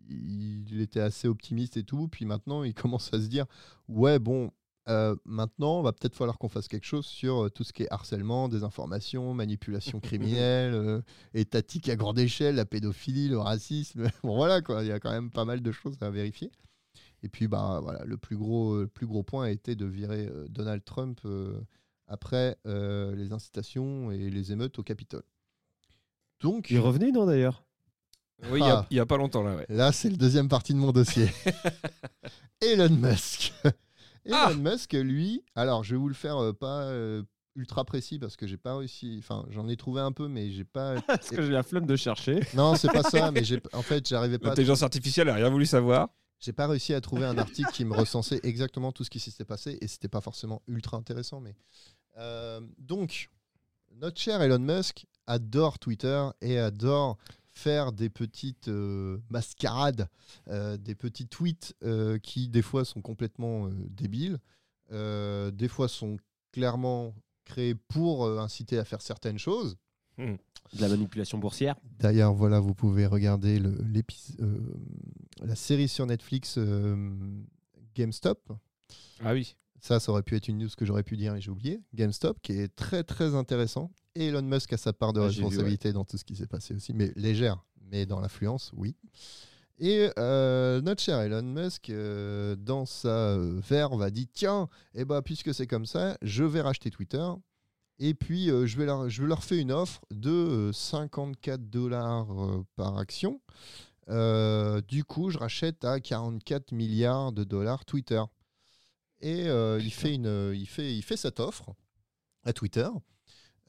il était assez optimiste et tout. Puis maintenant, il commence à se dire Ouais, bon, euh, maintenant, va peut-être falloir qu'on fasse quelque chose sur euh, tout ce qui est harcèlement, désinformation, manipulation criminelle, euh, étatique à grande échelle, la pédophilie, le racisme. bon, voilà, quoi. Il y a quand même pas mal de choses à vérifier. Et puis, bah, voilà, le plus gros, le plus gros point a été de virer Donald Trump après les incitations et les émeutes au Capitole. Donc, Il est revenu, non, d'ailleurs? Oui, il y a- Ah. il y, a pas longtemps, là, ouais. là, c'est le deuxième partie de mon dossier. Elon Musk. Elon Ah Musk, lui, alors je vais vous le faire euh, pas euh, ultra précis parce que j'ai pas réussi. Enfin, j'en ai trouvé un peu, mais j'ai pas. Parce que j'ai la flemme de chercher. Non, c'est pas ça. Mais j'ai, en fait, j'arrivais pas. à L'intelligence artificielle a rien voulu savoir. J'ai pas réussi à trouver un article qui me recensait exactement tout ce qui s'était passé et c'était pas forcément ultra intéressant. Mais Euh, donc, notre cher Elon Musk adore Twitter et adore faire des petites euh, mascarades, euh, des petits tweets euh, qui des fois sont complètement euh, débiles, euh, des fois sont clairement créés pour euh, inciter à faire certaines choses. De la manipulation boursière. D'ailleurs, voilà, vous pouvez regarder le- euh, la série sur Netflix euh, GameStop. Ah oui. Ça, ça aurait pu être une news que j'aurais pu dire et j'ai oublié. GameStop, qui est très très intéressant. Et Elon Musk a sa part de Ah, vu, responsabilité dans tout ce qui s'est passé aussi, mais légère, mais dans l'influence, oui. Et euh, notre cher Elon Musk, euh, dans sa euh, verve, a dit tiens, eh ben, puisque c'est comme ça, je vais racheter Twitter. Et puis, euh, je, vais leur, je leur fais une offre de euh, 54 dollars par action. Du coup, je rachète à 44 milliards de dollars Twitter. Et euh, il, fait une, euh, il, fait, il fait cette offre à Twitter.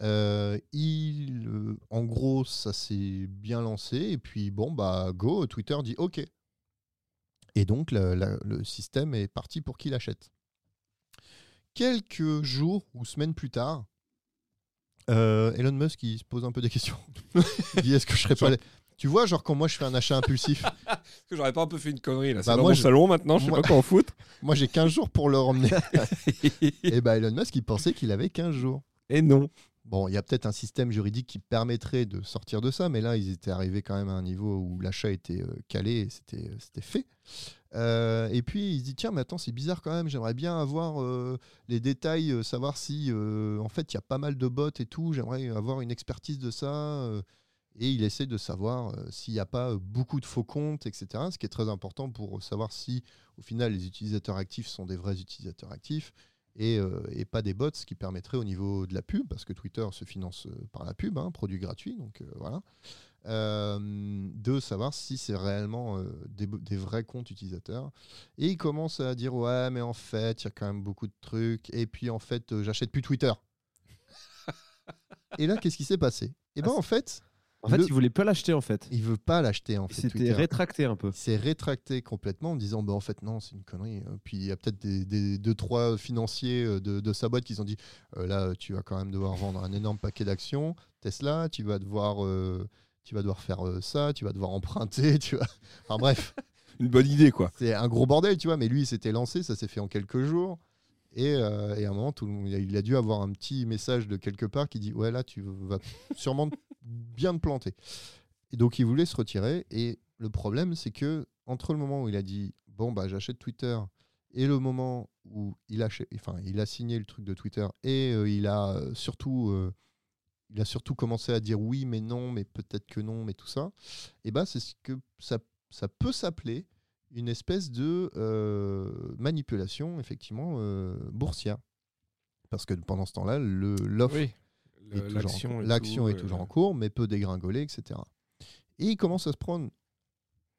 Euh, il, euh, en gros, ça s'est bien lancé. Et puis, bon, bah, go, Twitter dit OK. Et donc, la- la- le système est parti pour qu'il achète. Quelques jours ou semaines plus tard, euh, Elon Musk il se pose un peu des questions. il dit Est-ce que je serais pas. Tu vois, genre, quand moi je fais un achat impulsif, Est-ce que j'aurais pas un peu fait une connerie là C'est Bah, dans moi, mon je- salon maintenant, je sais moi- pas quoi en foutre. moi j'ai 15 jours pour le ramener. Et bah, Elon Musk, il pensait qu'il avait 15 jours. Et non. Bon, il y a peut-être un système juridique qui permettrait de sortir de ça, mais là, ils étaient arrivés quand même à un niveau où l'achat était euh, calé et c'était euh, c'était fait. Euh, et puis, il se dit, tiens, mais attends, c'est bizarre quand même, j'aimerais bien avoir euh, les détails, savoir si, en fait, il y a pas mal de bots et tout, j'aimerais avoir une expertise de ça. Euh, et il essaie de savoir euh, s'il n'y a pas euh, beaucoup de faux comptes, etc. Ce qui est très important pour savoir si, au final, les utilisateurs actifs sont des vrais utilisateurs actifs et, euh, et pas des bots, ce qui permettrait au niveau de la pub, parce que Twitter se finance euh, par la pub, hein, produit gratuit, donc euh, voilà, euh, de savoir si c'est réellement euh, des, vrais comptes utilisateurs. Et il commence à dire ouais, mais en fait, il y a quand même beaucoup de trucs, et puis en fait, euh, j'achète plus Twitter. et là, qu'est-ce qui s'est passé? Et ben Ah, en fait, En fait, Le- il voulait pas l'acheter, en fait. il veut pas l'acheter en Il fait. Twitter. rétracté un peu. Il s'est rétracté complètement en disant bah, en fait non c'est une connerie Euh, puis il y a peut-être des, des- deux trois financiers euh, de, de sa boîte qui se sont dit euh, là tu vas quand même devoir vendre un énorme paquet d'actions Tesla tu vas devoir euh, tu vas devoir faire euh, ça tu vas devoir emprunter tu vas enfin bref Une bonne idée quoi. c'est un gros bordel tu vois mais lui il s'était lancé ça s'est fait en quelques jours et, euh, et à un moment il a dû avoir un petit message de quelque part qui dit ouais là tu vas sûrement bien te planter et donc il voulait se retirer. Et le problème, c'est que entre le moment où il a dit bon bah j'achète Twitter et le moment où il a, signé le truc de Twitter et euh, il a surtout euh, il a surtout commencé à dire oui mais non mais peut-être que non mais tout ça. Et bah c'est ce que ça, ça peut s'appeler une espèce de euh, manipulation effectivement euh, boursière. Parce que pendant ce temps-là, le- l'offre Oui. est toujours L'action L'action tout, est euh, toujours en cours, mais peut dégringoler, etc. Et il commence à se prendre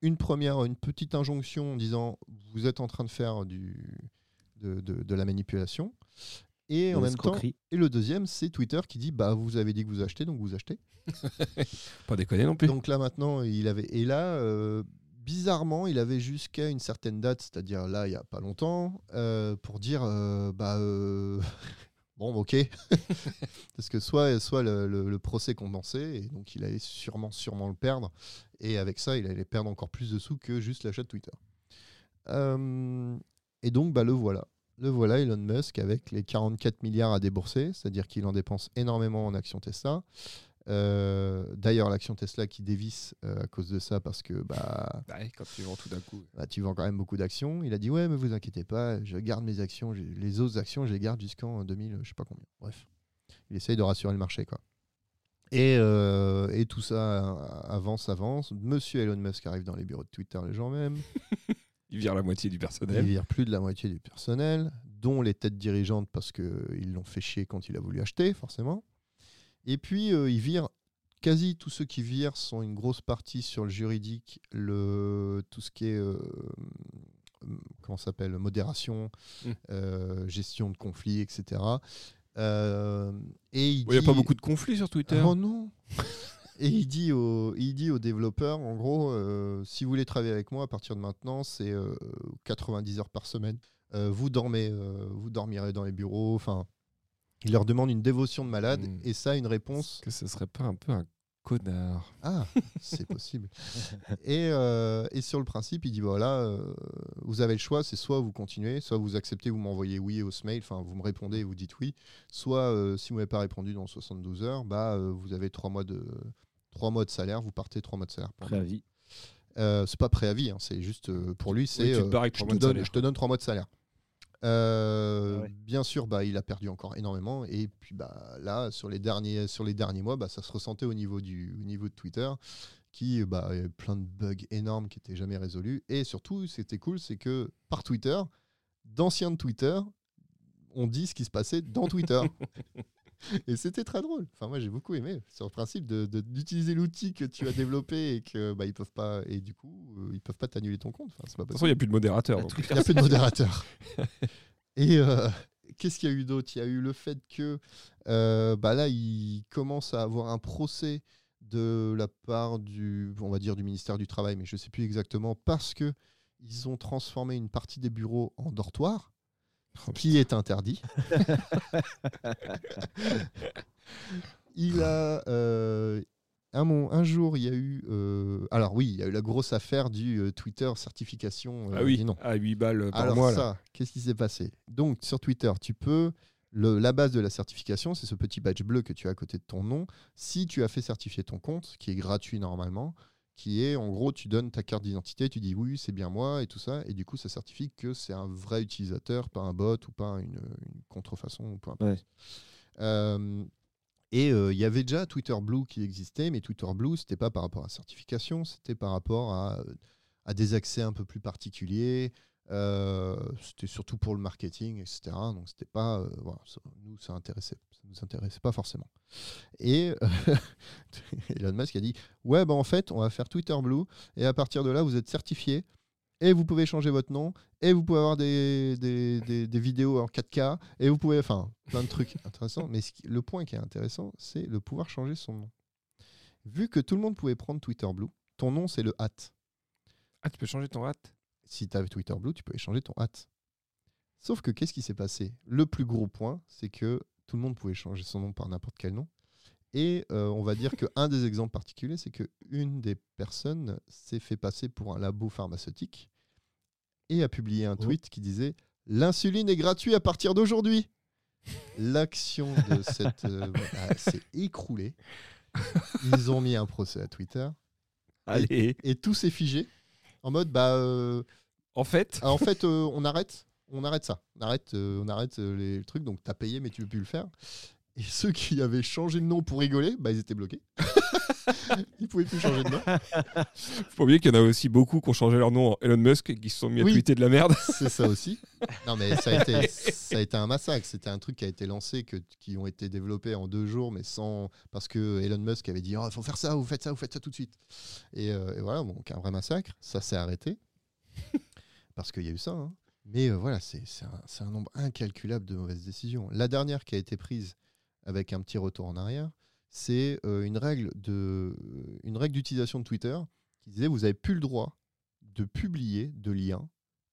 une première, une petite injonction en disant vous êtes en train de faire du, de de, la manipulation. Et en même temps, et le deuxième, c'est Twitter qui dit bah vous avez dit que vous achetez, donc vous achetez. Pas déconner non plus. Donc là maintenant, il avait et là euh, bizarrement, il avait jusqu'à une certaine date, c'est-à-dire là il y a pas longtemps, euh, pour dire euh, bah euh, bon ok, parce que soit soit le, procès condensé et donc il allait sûrement sûrement le perdre et avec ça il allait perdre encore plus de sous que juste l'achat de Twitter. Et donc bah le voilà. Le voilà, Elon Musk, avec les 44 milliards à débourser, c'est-à-dire qu'il en dépense énormément en actions Tesla. Euh, D'ailleurs, l'action Tesla qui dévisse euh, à cause de ça parce que bah, Bah ouais, quand tu vends tout d'un coup. bah, tu vends quand même beaucoup d'actions. Il a dit ouais, mais vous inquiétez pas, je garde mes actions, les autres actions, je les garde jusqu'en 2000, je sais pas combien. Bref, il essaye de rassurer le marché quoi. Et, euh, et tout ça avance, avance. Monsieur Elon Musk arrive dans les bureaux de Twitter les gens même. Il vire la moitié du Il personnel. vire plus de la moitié du personnel, dont les têtes dirigeantes parce qu'ils l'ont fait chier quand il a voulu acheter, forcément. Et puis, euh, il vire quasi tous ceux qui virent sont une grosse partie sur le juridique, le, tout ce qui est, euh, comment ça s'appelle, modération, Mm. euh, gestion de conflits, etc. Euh, et il n'y a dit- pas beaucoup de conflits sur Twitter. Oh non Et il dit, aux, il dit aux développeurs, en gros, si vous voulez travailler avec moi, à partir de maintenant, c'est euh, 90 heures par semaine. Vous dormez, vous dormirez dans les bureaux. Enfin, il leur demande une dévotion de malade Mm. et ça, une réponse. Que ce serait pas un peu un connard? Ah, c'est possible. Et, euh, et sur le principe, il dit voilà, euh, vous avez le choix, c'est soit vous continuez, soit vous acceptez, vous m'envoyez oui au mail, enfin vous me répondez et vous dites oui, soit euh, si vous n'avez pas répondu dans 72 heures, bah vous avez trois mois de trois mois de salaire, vous partez trois mois de salaire. Préavis. c'est pas préavis, hein, c'est juste pour lui, c'est avec je, te donne, je te donne trois mois de salaire. Euh, Ah ouais. Bien sûr, bah, il a perdu encore énormément. Et puis bah, là, sur les derniers, sur les derniers mois, bah, ça se ressentait au niveau, du, au niveau de Twitter, qui bah, avait plein de bugs énormes qui n'étaient jamais résolus. Et surtout, c'était cool, c'est que par Twitter, d'anciens de Twitter, on dit ce qui se passait dans Twitter. Et c'était très drôle. Enfin, moi, j'ai beaucoup aimé sur le principe de- de- d'utiliser l'outil que tu as développé et que bah, ils peuvent pas et du coup euh, ils peuvent pas t'annuler ton compte. Enfin, pas De toute façon, il n'y a plus de modérateur. Il n'y a plus de modérateur. Et euh, qu'est-ce qu'il y a eu d'autre? Il y a eu le fait que euh, bah là, il commence à avoir un procès de la part du, on va dire, du ministère du Travail, mais je ne sais plus exactement, parce que ils ont transformé une partie des bureaux en dortoir, Oh, qui est interdit. il a euh, un, un jour, il y a eu, euh, alors oui, il y a eu la grosse affaire du euh, Twitter certification. euh, Ah oui, noms. à 8 balles par Alors mois. là. ça, qu'est-ce qui s'est passé? Donc sur Twitter, tu peux le- la base de la certification, c'est ce petit badge bleu que tu as à côté de ton nom. Si tu as fait certifier ton compte, qui est gratuit normalement, qui est en gros, tu donnes ta carte d'identité, tu dis oui, c'est bien moi et tout ça, et du coup, ça certifie que c'est un vrai utilisateur, pas un bot ou pas une, une contrefaçon ou peu importe. Ouais. Euh, et euh, il y avait déjà Twitter Blue qui existait, mais Twitter Blue, c'était pas par rapport à la certification, c'était par rapport à, à des accès un peu plus particuliers. Euh, c'était surtout pour le marketing, etc. Donc c'était pas, euh, voilà, ça, nous ça intéressait, ça nous intéressait pas forcément. Et euh, Elon Musk a dit, ouais bah en fait on va faire Twitter Blue et à partir de là vous êtes certifié et vous pouvez changer votre nom et vous pouvez avoir des, des, des- vidéos en 4K et vous pouvez, enfin, plein de trucs intéressants. Mais le point qui est intéressant, c'est le pouvoir changer son nom. Vu que tout le monde pouvait prendre Twitter Blue, ton nom c'est le hat. Ah, tu peux changer ton hâte Si tu avais Twitter Blue, tu pouvais changer ton hat. Sauf que qu'est-ce qui s'est passé? Le plus gros point, c'est que tout le monde pouvait changer son nom par n'importe quel nom. Et euh, on va dire qu'un des exemples particuliers, c'est qu'une des personnes s'est fait passer pour un labo pharmaceutique et a publié un tweet qui disait L'insuline est gratuite à partir d'aujourd'hui. L'action de cette. euh, ah, s'est écroulée. Ils ont mis un procès à Twitter Allez. et tout s'est figé en mode bah. euh, En fait, ah, en fait, euh, on arrête, on arrête ça, on arrête, euh, on arrête euh, les trucs. Donc, t'as payé, mais tu peux plus le faire. Et ceux qui avaient changé de nom pour rigoler, bah, ils étaient bloqués. ils pouvaient plus changer de nom. faut pas oublier qu'il y en a aussi beaucoup qui ont changé leur nom en Elon Musk et qui se sont mis à tweeter de la merde. C'est ça aussi. Non, mais ça a été, ça a été un massacre. C'était un truc qui a été lancé, que, qui ont été développés en deux jours, mais sans. Parce que Elon Musk avait dit il faut faire ça, vous faites ça, vous faites ça tout de suite. Et, euh, et voilà, donc un vrai massacre. Ça s'est arrêté. Parce qu'il y a eu ça. hein. Mais euh, voilà, c'est c'est un, c'est un nombre incalculable de mauvaises décisions. La dernière qui a été prise avec un petit retour en arrière, c'est euh, une règle de une règle d'utilisation de Twitter qui disait vous avez plus le droit de publier de liens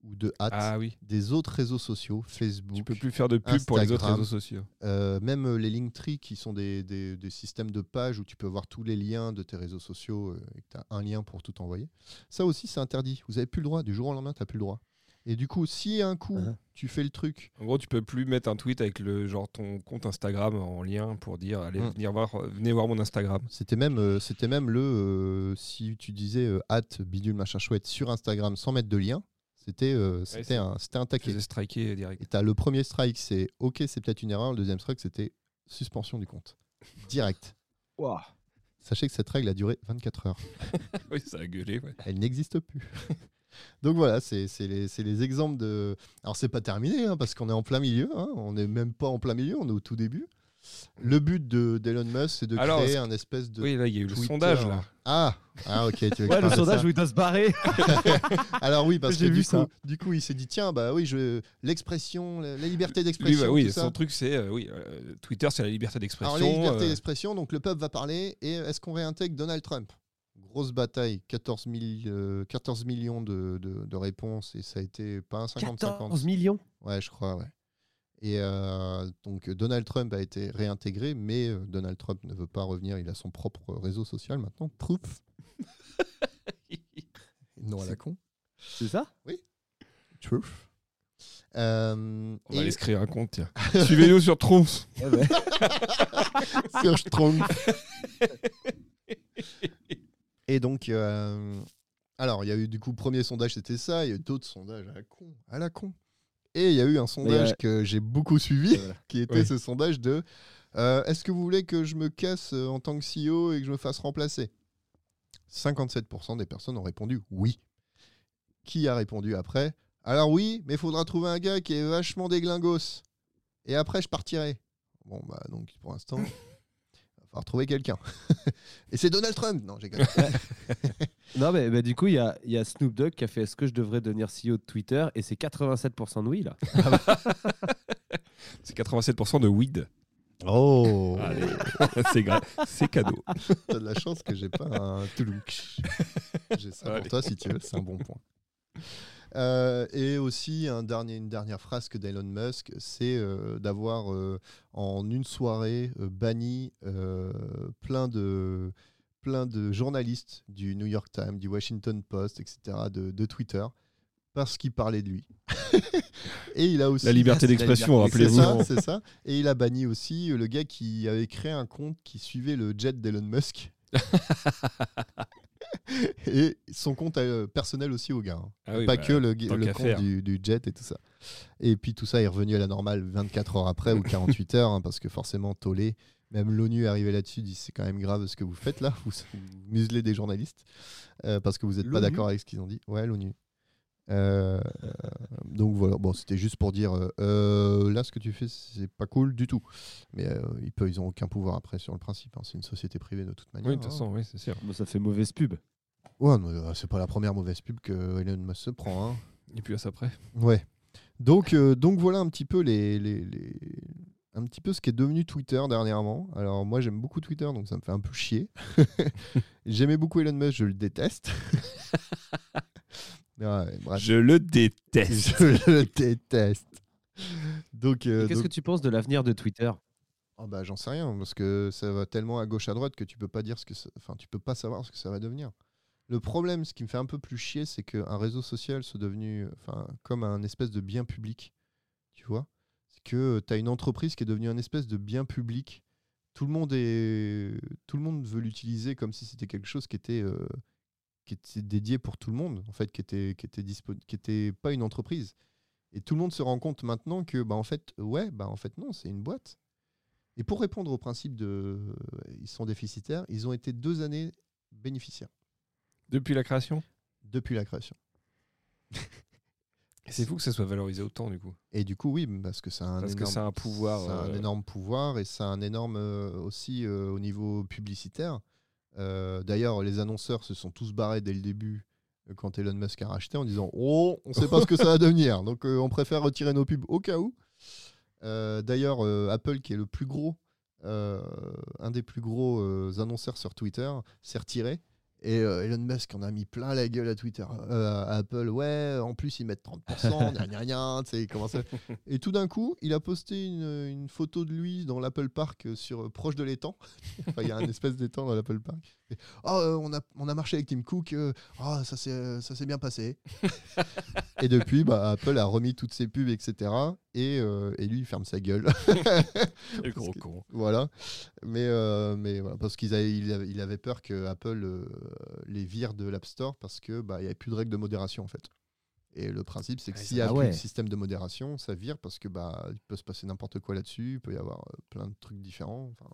ou de hâte Ah oui. des autres réseaux sociaux, Facebook, Tu peux plus faire de pub pour les autres réseaux sociaux. euh, même euh, les Linktree qui sont des, des- des systèmes de pages où tu peux voir tous les liens de tes réseaux sociaux euh, et que tu as un lien pour tout envoyer. Ça aussi, c'est interdit. Vous avez plus le droit. Du jour au lendemain, tu n'as plus le droit. Et du coup, si un coup, Ah. tu fais le truc, En gros, tu peux plus mettre un tweet avec le genre ton compte Instagram en lien pour dire allez Mm. venir voir, euh, venez voir mon Instagram. c'était même, euh, c'était même le. euh, si tu disais euh, hâte, bidule, machin chouette sur Instagram sans mettre de lien, c'était euh, c'était c'est- un, c'était un Tu taquet. faisais striker direct. Et as le premier strike, c'est OK, c'est peut-être une erreur. Le deuxième strike, c'était suspension du compte. Direct. Sachez que cette règle a duré 24 heures. oui, ça a gueulé. Ouais. elle n'existe plus. Donc voilà, c'est les, exemples de. Alors c'est pas terminé, hein, parce qu'on est en plein milieu, hein, on n'est même pas en plein milieu, on est au tout début. Le but de d'Elon Musk, c'est de Alors, créer un espèce de. Oui, là, il y a eu le sondage. Là. Ah, ah ok, tu veux Ouais, le sondage ça où il doit se barrer. Alors oui, parce que du vu coup, ça. du coup, il s'est dit tiens, bah oui, je l'expression, la, la liberté d'expression, bah, oui, tout ça. son truc, c'est euh, oui, euh, Twitter, c'est la liberté d'expression. Alors la liberté euh, d'expression, donc le peuple va parler, et est-ce qu'on réintègre Donald Trump? Grosse bataille, 14, mille- euh, 14 millions de, de- de réponses, et ça a été pas un 50-50. 14 millions. Ouais, je crois, ouais. Et euh, donc Donald Trump a été réintégré, mais euh, Donald Trump ne veut pas revenir, il a son propre réseau social maintenant, Truth. non à la con. C'est ça? Truth. Euh, On va aller et se créer un compte, tiens. Suivez-nous sur Tronce. sur Strong. Et donc, euh, alors, il y a eu du coup, premier sondage, c'était ça. Il y a eu d'autres sondages à la con. À la con. Et il y a eu un sondage que j'ai beaucoup suivi, voilà. qui était Oui. ce sondage de euh, Est-ce que vous voulez que je me casse euh, en tant que CEO et que je me fasse remplacer? 57% des personnes ont répondu oui. Qui a répondu après? Alors oui, mais il faudra trouver un gars qui est vachement déglingos. Et après, je partirai. Bon, bah, donc pour l'instant, va falloir trouver quelqu'un. et c'est Donald Trump Non, j'ai gagné. Non, mais bah, du coup, il y a, il y a Snoop Dogg qui a fait Est-ce que je devrais devenir CEO de Twitter Et c'est 87% de oui, là. C'est 87% de weed. Oh c'est gra- c'est cadeau. T'as de la chance que j'ai pas un Toulouse. J'ai ça pour toi si tu veux, c'est un bon point. Euh, et aussi un dernier, une dernière phrase que d'Elon Musk, c'est euh, d'avoir euh, en une soirée banni plein de plein de journalistes du New York Times, du Washington Post, etc., de, de Twitter, parce qu'ils parlaient de lui. et il a aussi La liberté d'expression, rappelez-vous. c'est ça. Et il a banni aussi le gars qui avait créé un compte qui suivait le jet d'Elon Musk. et son compte euh, personnel aussi au gars. hein. Ah oui, pas bah, que le, compte du, du jet et tout ça. Et puis tout ça est revenu à la normale 24 heures après ou 48 heures, hein, parce que forcément, tollé. Même l'ONU est arrivé là-dessus, dit c'est quand même grave ce que vous faites là, vous, vous muselez des journalistes, euh, parce que vous n'êtes pas d'accord avec ce qu'ils ont dit. Ouais, l'ONU. Euh, euh, donc voilà, bon, c'était juste pour dire euh, là, ce que tu fais, c'est pas cool du tout. Mais euh, ils, peuvent, ils ont aucun pouvoir après sur le principe. hein, c'est une société privée de toute manière. Oui, de toute hein. façon, oui, c'est sûr. Bon, ça fait mauvaise pub. Ouais, mais, euh, c'est pas la première mauvaise pub que Elon Musk se prend. hein. Et puis à ça après. Ouais. Donc, euh, donc voilà un petit peu les, les, les- un petit peu ce qui est devenu Twitter dernièrement. Alors moi j'aime beaucoup Twitter, donc ça me fait un peu chier. J'aimais beaucoup Elon Musk, je le déteste. Ouais, bref. Je le déteste. Je le déteste. Donc, euh, Qu'est-ce donc- que tu penses de l'avenir de Twitter? Oh bah, j'en sais rien parce que ça va tellement à gauche à droite que tu peux pas dire ce que ça- enfin tu peux pas savoir ce que ça va devenir. Le problème, ce qui me fait un peu plus chier, c'est qu'un réseau social soit devenu enfin comme un espèce de bien public. Tu vois? C'est que tu as une entreprise qui est devenue un espèce de bien public. Tout le monde est tout le monde veut l'utiliser comme si c'était quelque chose qui était euh, qui était dédié pour tout le monde en fait, qui était qui était dispo- qui était pas une entreprise. Et tout le monde se rend compte maintenant que bah en fait ouais, bah en fait non, c'est une boîte. Et pour répondre au principe de ils sont déficitaires, ils ont été deux années bénéficiaires Depuis la création? Depuis la création. C'est fou que ça soit valorisé autant, du coup. Et du coup, oui, parce que ça a un, Parce que énorme, ça a un pouvoir, ça a un euh, énorme pouvoir et ça a un énorme euh, aussi euh, au niveau publicitaire. Euh, D'ailleurs, les annonceurs se sont tous barrés dès le début euh, quand Elon Musk a racheté en disant Oh, on sait pas ce que ça va devenir, donc euh, on préfère retirer nos pubs au cas où. Euh, D'ailleurs, euh, Apple, qui est le plus gros, un des plus gros annonceurs sur Twitter, s'est retiré. Et euh, Elon Musk en a mis plein la gueule à Twitter, euh, à Apple. Ouais, en plus ils mettent 30%, gna gna gna, tu sais. Et tout d'un coup, il a posté une, une photo de lui dans l'Apple Park euh, sur, proche de l'étang. Enfin, il y a un espèce d'étang dans l'Apple Park. Oh, euh, on, a, on a marché avec Tim Cook, euh, oh, ça s'est bien passé. et depuis, bah, Apple a remis toutes ses pubs, etc. Et, euh, et lui, il ferme sa gueule. Le gros que- con. voilà. Mais, euh, mais voilà, parce qu'il avait, il avait, peur que Apple les vire de l'App Store parce que bah, n'y avait plus de règles de modération en fait. Et le principe, c'est que Ouais, s'il n'y a ça- plus Ah ouais. de système de modération, ça vire parce que bah, il peut se passer n'importe quoi là-dessus, il peut y avoir plein de trucs différents enfin,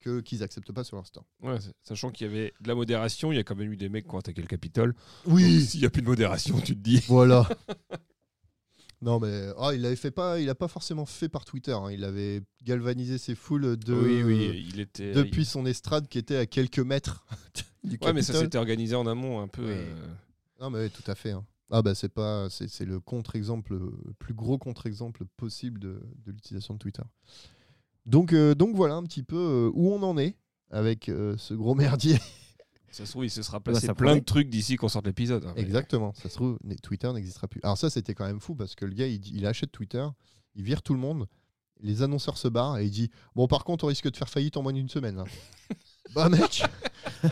que qu'ils acceptent pas sur leur store. Ouais, c'est- sachant qu'il y avait de la modération, il y a quand même eu des mecs qui ont attaqué le Capitole. Oui, S'il n'y a plus de modération, tu te dis. voilà. non mais ah, il l'avait fait pas, il a pas forcément fait par Twitter. hein. Il avait galvanisé ses foules de Oui, oui, il était. depuis son estrade qui était à quelques mètres du Ouais, mais ça Capitole. s'était organisé en amont un peu. Oui. euh, Non mais tout à fait. hein. Ah bah c'est pas c'est c'est le contre-exemple le plus gros contre-exemple possible de, de l'utilisation de Twitter. Donc euh, donc voilà un petit peu euh, où on en est avec euh, ce gros merdier. Ça se trouve, il se sera Bah, passé ça plein de trucs d'ici qu'on sorte l'épisode. hein, mais- Exactement. Ça se trouve Twitter n'existera plus. Alors ça c'était quand même fou parce que le gars il achète Twitter, il vire tout le monde, les annonceurs se barrent et il dit bon par contre on risque de faire faillite en moins d'une semaine. là. bah mec,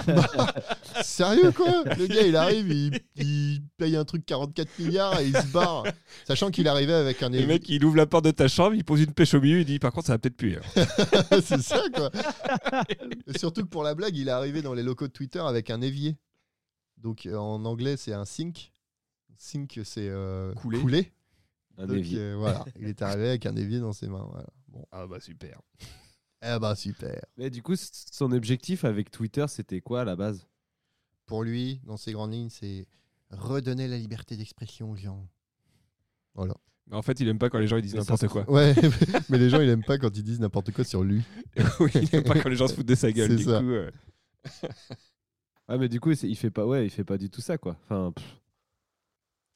bah, sérieux quoi Le gars il arrive, il, il paye un truc 44 milliards et il se barre, sachant qu'il arrivait avec un Le mec, il ouvre la porte de ta chambre, il pose une pêche au milieu, il dit par contre, ça va peut-être plus. hein. c'est ça quoi. Et surtout que pour la blague, il est arrivé dans les locaux de Twitter avec un évier. Donc euh, en anglais, c'est un sink. Sink, c'est euh, Couler. couler. Un Donc, évier. euh, voilà, il est arrivé avec un évier dans ses mains. Voilà. Bon, Ah bah super. Eh bah super. Mais du coup, son objectif avec Twitter, c'était quoi à la base? Pour lui, dans ses grandes lignes, c'est redonner la liberté d'expression aux gens. Voilà. Mais en fait, il aime pas quand les gens ils disent n'importe quoi. Ouais, mais les gens, ils aiment pas quand ils disent n'importe quoi sur lui. oui, il aime pas quand les gens se foutent de sa gueule. C'est Du ça. coup, euh, Ah, mais du coup, il fait pas, ouais, il fait pas du tout ça, quoi. Enfin, pff,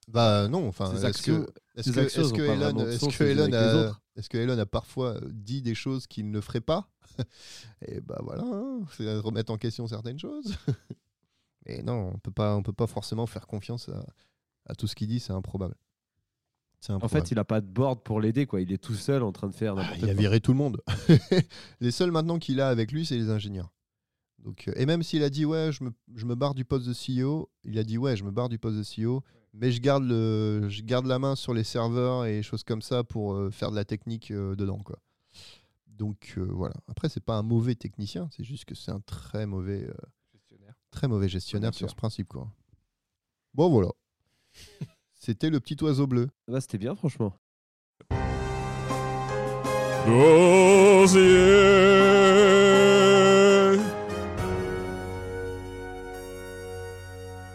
Bah non, enfin, est-ce que, est-ce que, Elon, est-ce que Elon a, autres. Est-ce que Elon a parfois dit des choses qu'il ne ferait pas? Et bah voilà, hein, c'est remettre en question certaines choses. Et non, on peut pas, on peut pas forcément faire confiance à, à tout ce qu'il dit, c'est improbable. En fait, il a pas de board pour l'aider, quoi. Il est tout seul en train de faire Ah, il a viré tout le monde. les seuls maintenant qu'il a avec lui, c'est les ingénieurs. Donc, euh, et même s'il a dit ouais, je me, je me barre du poste de CEO, il a dit ouais, je me barre du poste de CEO, mais je garde, le, je garde la main sur les serveurs et choses comme ça pour euh, faire de la technique euh, dedans. Quoi. Donc euh, voilà. Après, c'est pas un mauvais technicien, c'est juste que c'est un très mauvais, euh, très mauvais gestionnaire sur ce principe. Quoi. Bon voilà. C'était le petit oiseau bleu. Ah bah, c'était bien, franchement.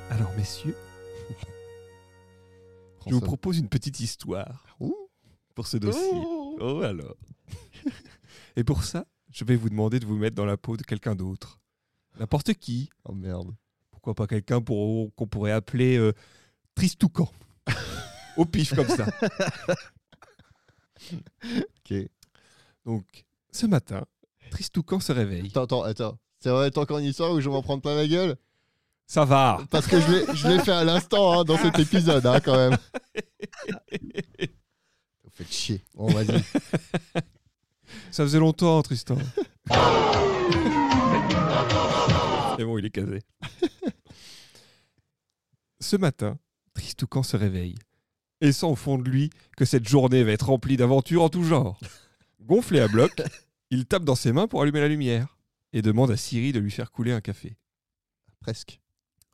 Alors, messieurs, je vous propose une petite histoire Ouh. pour ce dossier. Oh alors. Et pour ça, je vais vous demander de vous mettre dans la peau de quelqu'un d'autre. N'importe qui. Oh merde. Pourquoi pas quelqu'un pour, qu'on pourrait appeler euh, Tristoucan. Au pif comme ça. Ok. Donc, ce matin, Tristoucan se réveille. Attends, attends, attends. C'est encore une histoire où je vais m'en prendre plein la gueule Ça va. Parce que je l'ai- fait à l'instant hein, dans cet épisode, hein, quand même. Vous faites chier. Bon, vas-y. Ça faisait longtemps, Tristan. C'est bon, il est casé. Ce matin, Tristoucan se réveille et sent au fond de lui que cette journée va être remplie d'aventures en tout genre. Gonflé à bloc, il tape dans ses mains pour allumer la lumière et demande à Siri de lui faire couler un café. Presque.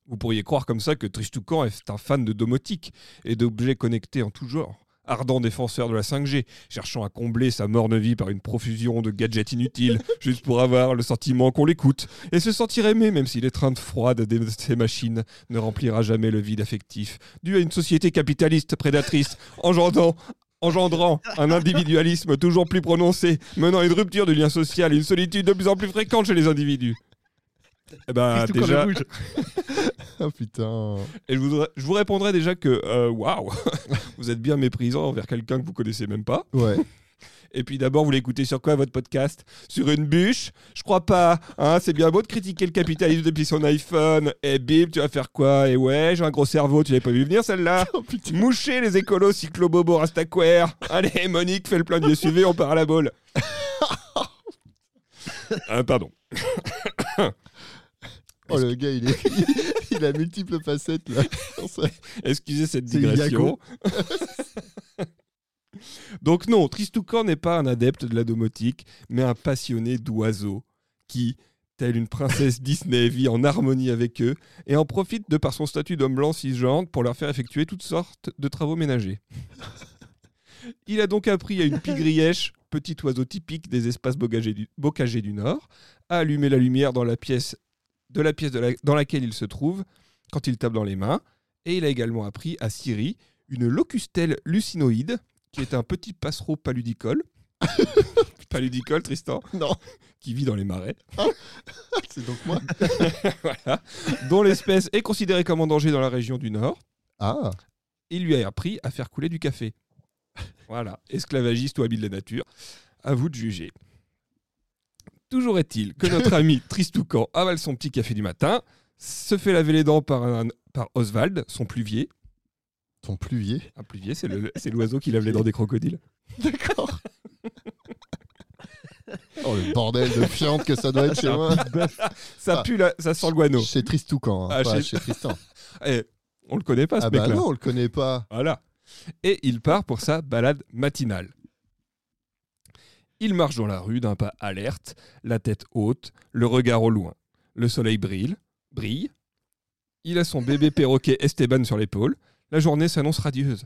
Vous pourriez croire comme ça que Tristoucan est un fan de domotique et d'objets connectés en tout genre. Ardent défenseur de la 5G, cherchant à combler sa morne vie par une profusion de gadgets inutiles, juste pour avoir le sentiment qu'on l'écoute, et se sentir aimé même si l'étreinte froide de ces machines ne remplira jamais le vide affectif, dû à une société capitaliste prédatrice, engendrant, engendrant un individualisme toujours plus prononcé, menant à une rupture du lien social et une solitude de plus en plus fréquente chez les individus. Eh ben, déjà. Ah putain. Et je vous, je vous répondrai déjà que, euh, waouh, vous êtes bien méprisant envers quelqu'un que vous connaissez même pas. Ouais. Et puis d'abord, vous l'écoutez sur quoi votre podcast? Sur une bûche? Je crois pas. Hein c'est bien beau de critiquer le capitalisme depuis son iPhone. Et bim, tu vas faire quoi? Et ouais, j'ai un gros cerveau, tu l'avais pas vu venir celle-là Oh. Moucher les écolos cyclobobo rastaquaire. Allez, Monique, fais le plein de SUV, on part à la boule. Ah, pardon. Oh le gars, il, est... il a multiples facettes là. Excusez cette digression. Donc non, Tristoucan n'est pas un adepte de la domotique, mais un passionné d'oiseaux qui, telle une princesse Disney, vit en harmonie avec eux et en profite de par son statut d'homme blanc cisgenre pour leur faire effectuer toutes sortes de travaux ménagers. Il a donc appris à une pigrièche, petit oiseau typique des espaces bocagés du, bocagés du Nord, à allumer la lumière dans la pièce, de la pièce de la- dans laquelle il se trouve quand il tape dans les mains. Et il a également appris à Siri une locustelle lucinoïde, qui est un petit passereau paludicole. paludicole, Tristan Non. Qui vit dans les marais. C'est donc moi. voilà. Dont l'espèce est considérée comme en danger dans la région du Nord. Ah. Il lui a appris à faire couler du café. Voilà. Esclavagiste ou habile de la nature. À vous de juger. Toujours est-il que notre ami Tristoucan avale son petit café du matin, se fait laver les dents par, un- par Oswald, son pluvier. Ton pluvier. Un pluvier, c'est le- c'est l'oiseau qui lave les dents des crocodiles. D'accord. oh le bordel de fiente que ça doit être chez moi. Ça Ah. pue, la- ça sent le guano. Chez Tristoucan, hein, Ah, pas chez- chez Tristan. Eh, on le connaît pas, ce ah bah mec-là. non, on le connaît pas. Voilà. Et il part pour sa balade matinale. Il marche dans la rue d'un pas alerte, la tête haute, le regard au loin. Le soleil brille, brille. Il a son bébé perroquet Esteban sur l'épaule. La journée s'annonce radieuse.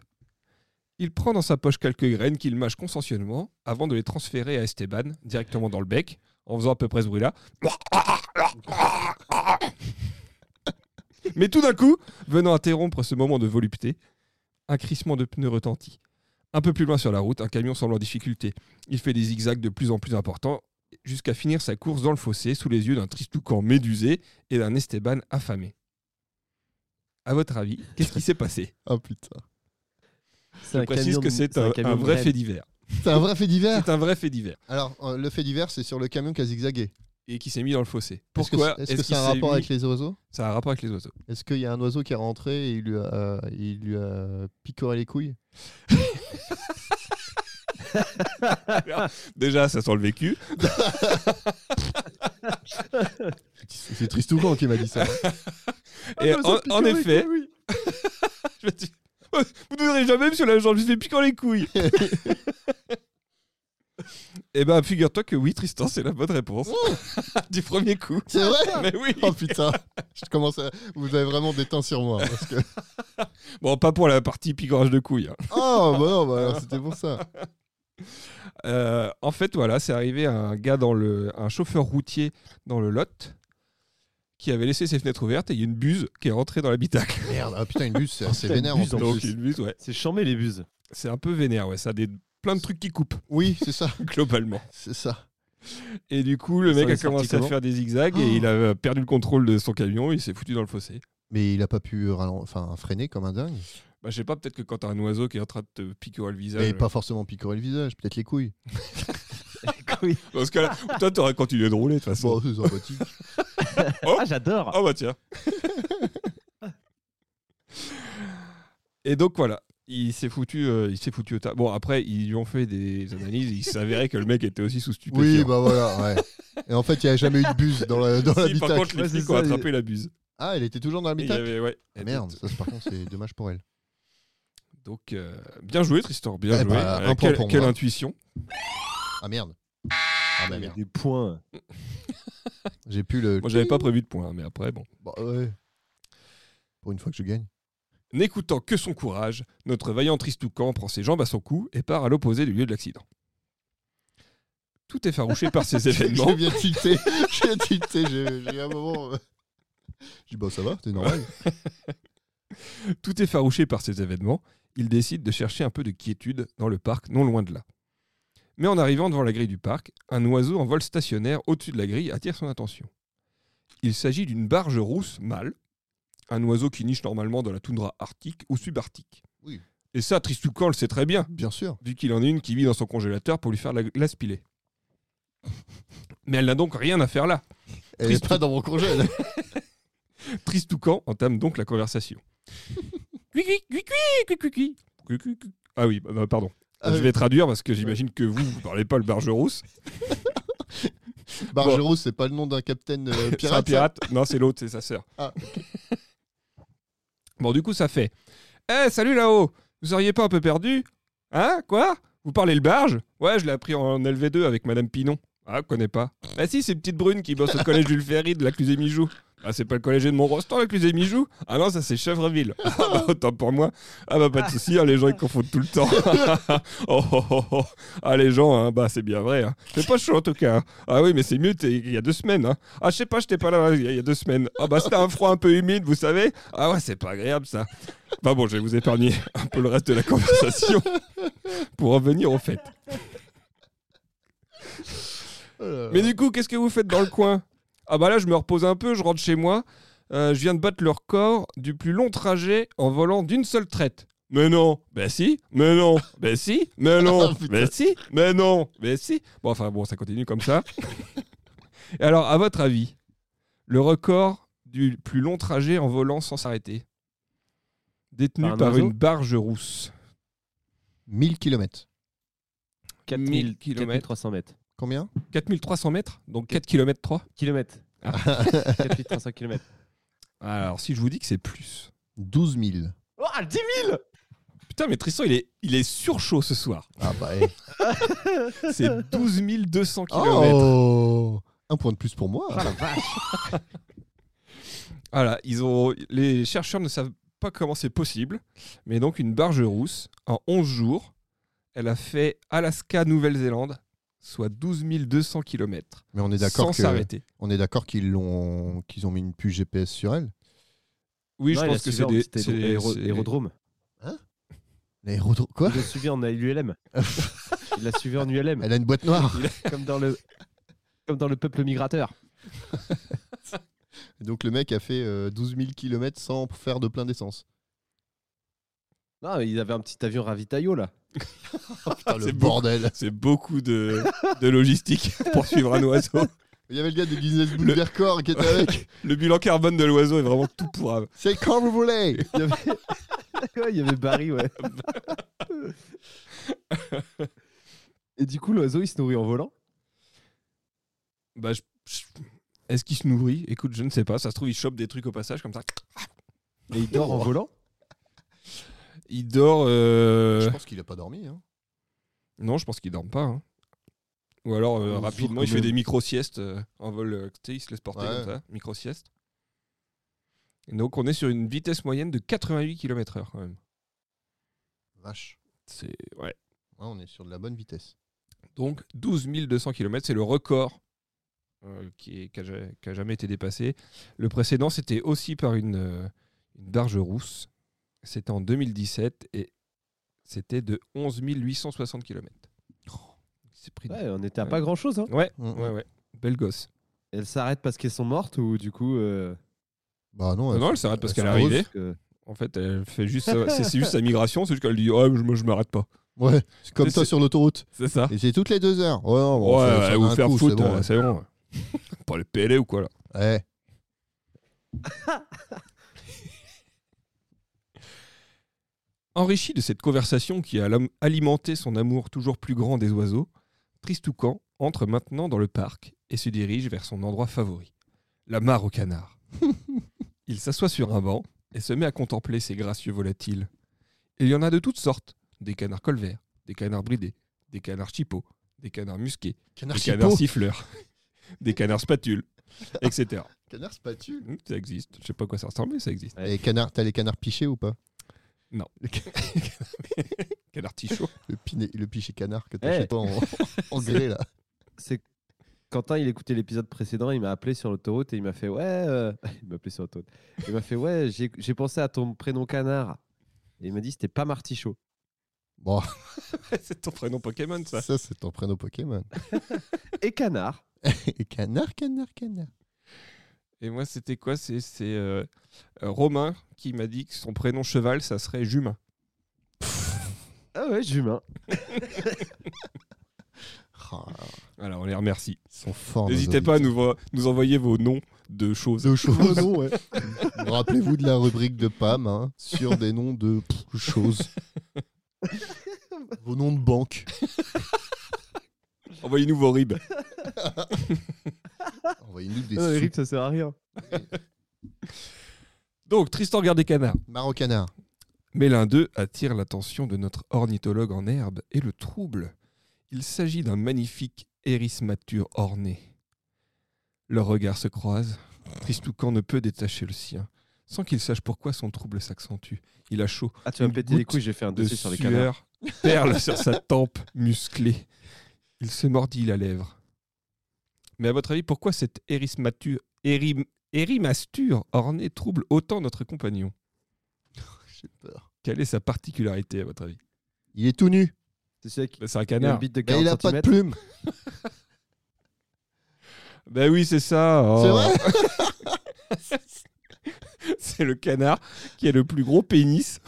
Il prend dans sa poche quelques graines qu'il mâche consciencieusement avant de les transférer à Esteban directement dans le bec, en faisant à peu près ce bruit-là. Mais tout d'un coup, venant interrompre ce moment de volupté, un crissement de pneus retentit. Un peu plus loin sur la route, un camion semble en difficulté. Il fait des zigzags de plus en plus importants jusqu'à finir sa course dans le fossé sous les yeux d'un Tristoucan médusé et d'un Esteban affamé. À votre avis, qu'est-ce qui s'est passé? Oh putain. Je précise que c'est un, un vrai fait divers. C'est un vrai fait divers? C'est un vrai fait divers. Alors, euh, le fait divers, c'est sur le camion qui a zigzagué. Et qui s'est mis dans le fossé. Est-ce que Pourquoi c'est- Est-ce que ça a un rapport mis- avec les oiseaux? Ça a un rapport avec les oiseaux. Est-ce qu'il y a un oiseau qui est rentré et il lui a, euh, il lui a picoré les couilles? Déjà, ça sent le vécu. C'est Tristoucan qui m'a dit ça. Et en, en effet, je me dis, vous ne verrez jamais, monsieur l'agent, je lui fais piquant les couilles. Eh ben, figure-toi que oui, Tristan, c'est la bonne réponse. du premier coup. C'est vrai Mais oui. Oh putain, je commence à... vous avez vraiment des temps sur moi. Parce que... Bon, pas pour la partie picorage de couilles. hein. Oh bah non, bah alors, c'était pour ça. Euh, en fait, voilà, c'est arrivé à un gars dans le, un chauffeur routier dans le Lot qui avait laissé ses fenêtres ouvertes et il y a une buse qui est rentrée dans l'habitacle. Merde, ah, putain, une buse, c'est assez Putain, une vénère en buse en plus. Donc une buse, ouais, C'est chambé les buses. c'est un peu vénère, ouais, ça a des plein de trucs qui coupent Oui, c'est ça, globalement. c'est ça. Et du coup, le Ça mec a commencé à faire des zigzags Oh. et il a perdu le contrôle de son camion, il s'est foutu dans le fossé. Mais il a pas pu enfin, freiner comme un dingue. Bah, je sais pas, peut-être que quand t'as un oiseau qui est en train de te picorer le visage. Mais euh, pas forcément picorer le visage, peut-être les couilles. Dans ce cas-là, toi, t'aurais continué de rouler de toute façon. Bon, c'est sympathique. Ah, j'adore. Oh bah tiens. et donc voilà, il s'est foutu, euh, il s'est foutu au tas. Bon après, ils lui ont fait des analyses, il s'avérait que le mec était aussi sous stupéfiant. Oui, bah voilà, ouais. Et en fait, il n'y a jamais eu de buse dans la- dans Si, par contre, les Ouais, flics ont attrapé la buse. Ah, elle était toujours dans l'habitacle avait- ouais. Ah, Merde, ça, par contre, c'est dommage pour elle. Donc euh, bien joué Tristan, bien Eh joué. bah, Euh, un point quelle pour quelle moi. intuition. Ah merde. Ah bah Il y a merde. des points. J'ai pu le. Moi j'avais pas prévu de point, mais après bon. Bah ouais. Pour une fois que je gagne. N'écoutant que son courage, notre vaillant Tristoucan prend ses jambes à son cou et part à l'opposé du lieu de l'accident. Tout effarouché par ces événements. J'ai un moment. Je dis, bah ça va, c'est normal. Tout effarouché par ces événements, il décide de chercher un peu de quiétude dans le parc non loin de là. Mais en arrivant devant la grille du parc, un oiseau en vol stationnaire au-dessus de la grille attire son attention. Il s'agit d'une barge rousse mâle, un oiseau qui niche normalement dans la toundra arctique ou subarctique. Oui. Et ça, Tristoucan le sait très bien. Bien sûr. Vu qu'il en a une qui vit dans son congélateur pour lui faire la glace pilée. Mais elle n'a donc rien à faire là. Elle Tristou... est pas dans mon congé. Tristoucan entame donc la conversation. ah oui, bah, bah, pardon. Ah, Je vais traduire parce que j'imagine que vous, vous parlez pas le Bargerousse. Bargerousse, bon. c'est pas le nom d'un capitaine euh, pirate. Un pirate. Non, c'est l'autre, c'est sa sœur. Ah bon, du coup, ça fait Eh, salut là-haut Vous seriez pas un peu perdu Hein Quoi? Vous parlez le barge? Ouais, je l'ai appris en LV2 avec Madame Pinon. Ah, connais pas. Ah si, c'est petite brune qui bosse au collège Jules Ferry de la Clusée-Mijou. Ah, c'est pas le collège de Mont-Rostand, la Clusée-Mijou Ah non, ça c'est Chevreville. Ah bah, autant pour moi. Ah bah, pas de soucis, hein, les gens ils confondent tout le temps. oh, oh, oh, oh. Ah, les gens, hein, bah, c'est bien vrai. Hein. C'est pas chaud en tout cas. hein. Ah oui, mais c'est mieux il y a deux semaines. Hein. Ah, je sais pas, j'étais pas là il y a- il y a deux semaines. Ah bah, c'était un froid un peu humide, vous savez. Ah ouais, c'est pas agréable ça. Bah bon, je vais vous épargner un peu le reste de la conversation pour revenir au fait. Mais du coup, qu'est-ce que vous faites dans le coin? Ah bah là, je me repose un peu, je rentre chez moi. Euh, je viens de battre le record du plus long trajet en volant d'une seule traite. Mais non, ben si, mais non, ben si, mais non, Ah, putain. ben si, mais non, ben si. Bon, enfin bon, ça continue comme ça. Et alors, à votre avis, le record du plus long trajet en volant sans s'arrêter Détenu Par un par, oiseau une barge rousse. 1000 km. 4000 kilomètres. 4300 mètres. Combien 4300 mètres, donc 4 km 3. Kilomètres. Ah. 4300 km. Alors, si je vous dis que c'est plus. 12 000. Oh, 10 000 Putain, mais Tristan, il est, il est surchaud ce soir. Ah bah, eh. C'est 12 200 km. Oh Un point de plus pour moi. La vache Voilà, ils ont, les chercheurs ne savent pas comment c'est possible, mais donc une barge rousse, en 11 jours, elle a fait Alaska-Nouvelle-Zélande, soit 12 200 km, Mais on est sans d'accord que s'arrêter. on est d'accord qu'ils l'ont qu'ils ont mis une puce GPS sur elle. Oui, Non, je pense que c'est des... c'était c'est- l'aéro- c'est- aérodrome. L'aérodrome. Quoi? Il l'a suivi en ULM. Il l'a suivi en ULM. Elle a une boîte noire. Comme dans le, comme dans le peuple migrateur. Donc le mec a fait euh, 12 000 km sans faire de plein d'essence. Non, il avait un petit avion ravitaillot là. Putain, le bordel. C'est beaucoup de, de logistique pour suivre un oiseau. Il y avait le gars de Guinness Book qui était avec. Le bilan carbone de l'oiseau est vraiment tout pourrave. C'est quand vous voulez. Il y avait, Ouais, il y avait Barry, ouais. Et du coup, l'oiseau, il se nourrit en volant? Bah, je- je- Est-ce qu'il se nourrit? Écoute, je ne sais pas. Ça se trouve, il chope des trucs au passage comme ça. Et il dort en volant? Il dort. euh, Je pense qu'il a pas dormi. Hein. Non, je pense qu'il dorme pas. hein. Ou alors, euh, rapidement, il fait des micro-siestes euh, en vol. il se laisse porter Ouais. comme ça. Micro-sieste. Donc, on est sur une vitesse moyenne de 88 km/h quand même. Vache. C'est. Ouais. Ouais, on est sur de la bonne vitesse. Donc 12 200 km, c'est le record euh, qui, est- qui a, ja- qui a jamais été dépassé. Le précédent, c'était aussi par une, une barge rousse. C'était en 2017 et c'était de 11 860 km. C'est pris. de- Ouais, on était à Ouais. pas grand chose. Hein. Ouais, Mhm. ouais, ouais. Belle gosse. Elles s'arrêtent parce qu'elles sont mortes ou du coup. euh, Bah non. Non, non, elle s'arrête parce qu'elle est arrivée. que- En fait, elle fait juste, sa- c'est juste sa migration, c'est juste qu'elle dit oh, moi je m'arrête pas. Ouais, c'est comme c'est- sur l'autoroute. C'est ça. Et c'est toutes les deux heures. Ouais, bon, ouais, ça- ouais, ça un faire coup, foutre, c'est bon, ouais. c'est bon. Pas le PLA ou quoi là. Ouais. Enrichi de cette conversation qui a alimenté son amour toujours plus grand des oiseaux, Tristoucan entre maintenant dans le parc et se dirige vers son endroit favori, la mare aux canards. Il s'assoit sur un banc et se met à contempler ces gracieux volatiles. Il y en a de toutes sortes, des canards colverts, des canards bridés, des canards chipots, des canards musqués, Canard des chipot. canards siffleurs, des canards spatules, etc. Canard spatule. Hum, Ça existe. Je sais pas à quoi ça ressemble, mais ça existe. Et canard, t'as les canards pichés ou pas? Non. Canard tichot. le, piné- le piché canard que Eh. t'achètes pas en, en grès là. C'est Quentin, il écoutait l'épisode précédent, il m'a appelé sur l'autoroute et il m'a fait ouais. euh, Il m'a appelé sur l'autoroute. Il m'a fait ouais, j'ai j'ai pensé à ton prénom canard. Et il m'a dit c'était pas Martichaud. Bon, C'est ton prénom Pokémon, ça. ça c'est ton prénom Pokémon. Et canard. Et canard, canard, canard. Et moi, c'était quoi? C'est c'est, euh, Romain qui m'a dit que son prénom cheval, ça serait Jumain. Ah ouais, Jumain. Ah, Voilà, on les remercie. ils sont forts. N'hésitez pas à nous, vo- nous envoyer vos noms de choses. De choses. Rappelez-vous de la rubrique de Pam hein, sur des noms de pff, choses. Vos noms de banque. Envoyez-nous vos ribs. Envoyez-nous des. Eric, ça sert à rien. Donc, Tristan garde des canards. Marocanard. Mais l'un d'eux attire l'attention de notre ornithologue en herbe et le trouble. Il s'agit d'un magnifique hérissmature orné. Leurs regards se croisent. Tristoucan ne peut détacher le sien, sans qu'il sache pourquoi son trouble s'accentue. Il a chaud, Ah, tu vas me péter les goutte couilles, j'ai fait un de dossier sur les canards. sueur perle sur sa tempe musclée. Il se mordit la lèvre. Mais à votre avis, pourquoi cette hérissmature, hérim- hérimasture ornée trouble autant notre compagnon? J'ai peur. Quelle est sa particularité à votre avis? Il est tout nu. C'est celui qui Bah, C'est un il a une canard. bite de Mais 40 il a pas de cm. plumes. Ben oui, c'est ça. oh. C'est vrai? C'est le canard qui a le plus gros pénis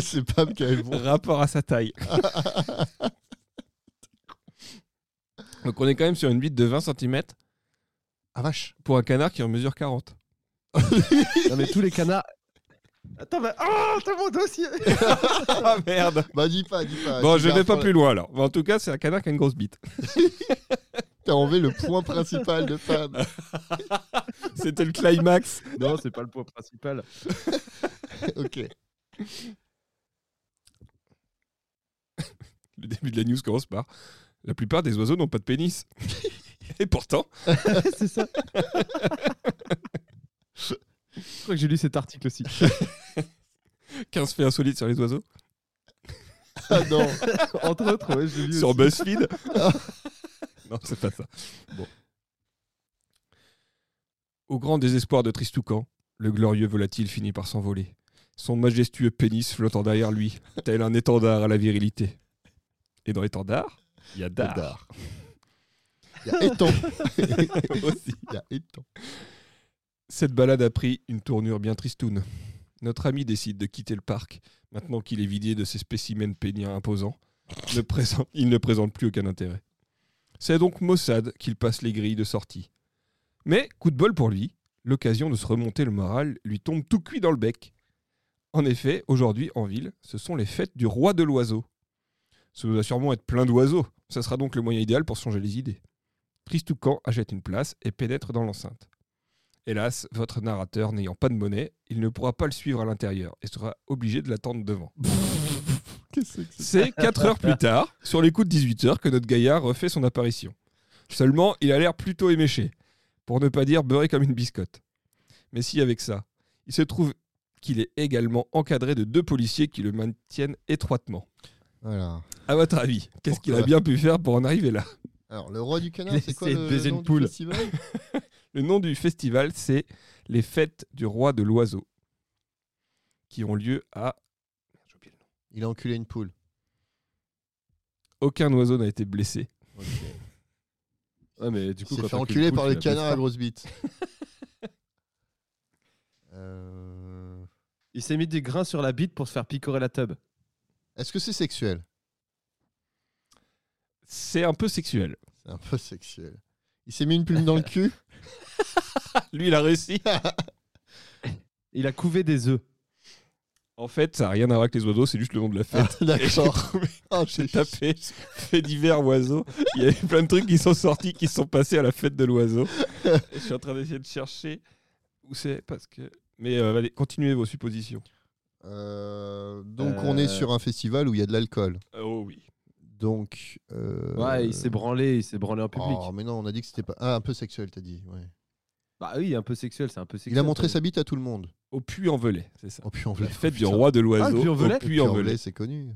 C'est Pam qui a le bon. rapport à sa taille. Donc on est quand même sur une bite de 20 cm Ah vache. pour un canard qui en mesure 40. Non, mais tous les canards. Attends, mais. Oh, t'as mon dossier Ah merde Bah dis pas, dis pas. Bon, je vais pas plus loin alors. Mais en tout cas, c'est un canard qui a une grosse bite. T'as enlevé le point principal de Pam. C'était le climax. Non, c'est pas le point principal. ok. Le début de la news commence par La plupart des oiseaux n'ont pas de pénis. Et pourtant, c'est ça. Je crois que j'ai lu cet article aussi. 15 faits insolites sur les oiseaux. Ah non. Entre autres, ouais, j'ai lu sur aussi. BuzzFeed. non, c'est pas ça. Bon. Au grand désespoir de Tristoucan, le glorieux volatile finit par s'envoler. Son majestueux pénis flottant derrière lui, tel un étendard à la virilité. Et dans l'étendard, il y a. Il y a aussi. Il y a étang. Cette balade a pris une tournure bien tristoune. Notre ami décide de quitter le parc, maintenant qu'il est vidé de ses spécimens péniens imposants. Ne présente- il ne présente plus aucun intérêt. C'est donc Mossad qu'il passe les grilles de sortie. Mais, coup de bol pour lui, l'occasion de se remonter le moral lui tombe tout cuit dans le bec. En effet, aujourd'hui, en ville, ce sont les fêtes du roi de l'oiseau. Ce doit sûrement être plein d'oiseaux. Ça sera donc le moyen idéal pour se changer les idées. Tristoucan achète une place et pénètre dans l'enceinte. Hélas, votre narrateur n'ayant pas de monnaie, il ne pourra pas le suivre à l'intérieur et sera obligé de l'attendre devant. C'est 4 heures plus tard, sur les coups de 18 heures, que notre gaillard refait son apparition. Seulement, il a l'air plutôt éméché, pour ne pas dire beurré comme une biscotte. Mais si avec ça, il se trouve qu'il est également encadré de deux policiers qui le maintiennent étroitement. Voilà. À votre avis, qu'est-ce qu'il a bien pu faire pour en arriver là Alors, le roi du canard, Il c'est quoi le baiser nom une du poule. festival Le nom du festival, c'est les Fêtes du Roi de l'Oiseau, qui ont lieu à... Merde, j'ai oublié le nom. Il a enculé une poule. Aucun oiseau n'a été blessé. Ok. Ouais, mais du Il coup, s'est quand fait t'as enculer qu'une par poule, tu canards à grosse bite. Euh. Il s'est mis des grains sur la bite pour se faire picorer la tub. Est-ce que c'est sexuel? C'est un peu sexuel. C'est un peu sexuel. Il s'est mis une plume dans le cul Lui, il a réussi. Il a couvé des œufs. En fait, ça n'a rien à voir avec les oiseaux, c'est juste le nom de la fête. Ah, D'accord. Ah, J'ai tapé fait divers oiseaux. Il y avait plein de trucs qui sont sortis, qui sont passés à la fête de l'oiseau. Et je suis en train d'essayer de chercher où c'est parce que. Mais euh, allez, continuez vos suppositions. Euh, donc, on est Euh. sur un festival où il y a de l'alcool. Oh oui. Donc. euh, Ouais, il s'est branlé, il s'est branlé en public. Oh, mais non, on a dit que c'était pas. Ah, un peu sexuel, t'as dit. Ouais. Bah oui, un peu sexuel, c'est un peu sexuel. Il a montré sa bite à tout le monde. Au Puy-en-Velay, c'est ça. Oh, puis en La fête du roi de Ah, l'oiseau. le Puy-en-Velay au Puy-en-Velay. c'est connu.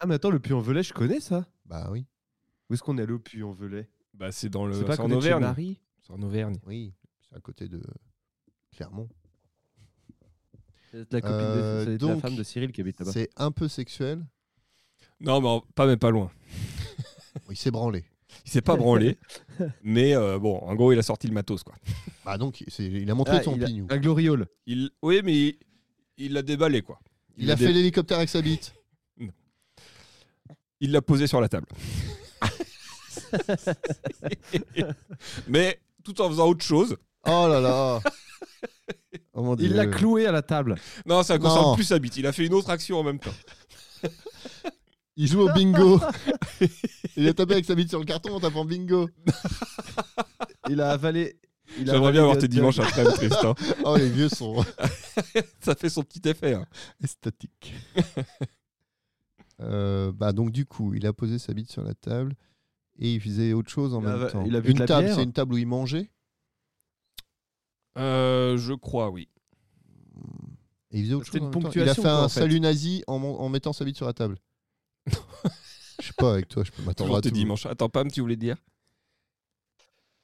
Ah, mais attends, le Puy-en-Velay, je connais ça. Bah oui. Où est-ce qu'on est allé au Puy-en-Velay? Bah, c'est dans le. C'est pas en Auvergne. Marie C'est en Auvergne. Oui. C'est à côté de Clermont. C'est la copine Euh, de, la femme de Cyril qui habite là-bas. C'est un peu sexuel. Non, mais en- pas, mais pas loin. Il s'est branlé. Il s'est pas branlé. mais euh, bon, en gros, il a sorti le matos, quoi. Bah donc, c'est- il a montré Ah, son il a- pignou. La gloriole. Il... Oui, mais il- il l'a déballé, quoi. Il a l'a fait l'hélicoptère avec sa bite. Il l'a posé sur la table. mais tout en faisant autre chose. Oh là là. Oh mon Il Dieu. l'a cloué à la table. Non, ça concerne Non. plus sa bite. Il a fait une autre action en même temps. Il joue au bingo. il a tapé avec sa bite sur le carton en tapant bingo. Il a avalé. J'aimerais bien avoir tes dimanches après, Tristan. Oh, les vieux sont ça fait son petit effet. hein. esthétiques. Euh, bah donc du coup, il a posé sa bite sur la table et il faisait autre chose en Il a- même temps. il a bu de une la table, c'est une table où il mangeait? Euh, je crois, oui. Et il faisait autre chose. une en même temps. Il a fait quoi, un en fait. salut nazi en mettant sa bite sur la table. Je sais pas, avec toi, je peux m'attendre à tout. dimanches. Attends, Pam, tu voulais dire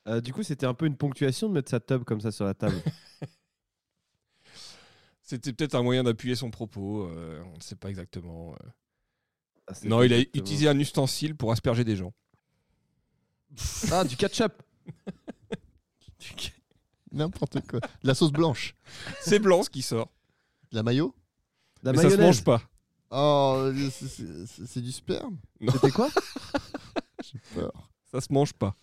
Euh, du coup, c'était un peu une ponctuation de mettre sa tub comme ça sur la table. C'était peut-être un moyen d'appuyer son propos. euh, on ne sait pas exactement. euh. Ah, c'est Non, il a exactement. utilisé un ustensile pour asperger des gens. Ah, du ketchup. N'importe quoi. De la sauce blanche. C'est blanc ce qui sort. De la mayo La mais ça se mayonnaise. mange pas. Oh, c'est- c'est c'est du sperme C'était quoi J'ai peur. Ça se mange pas.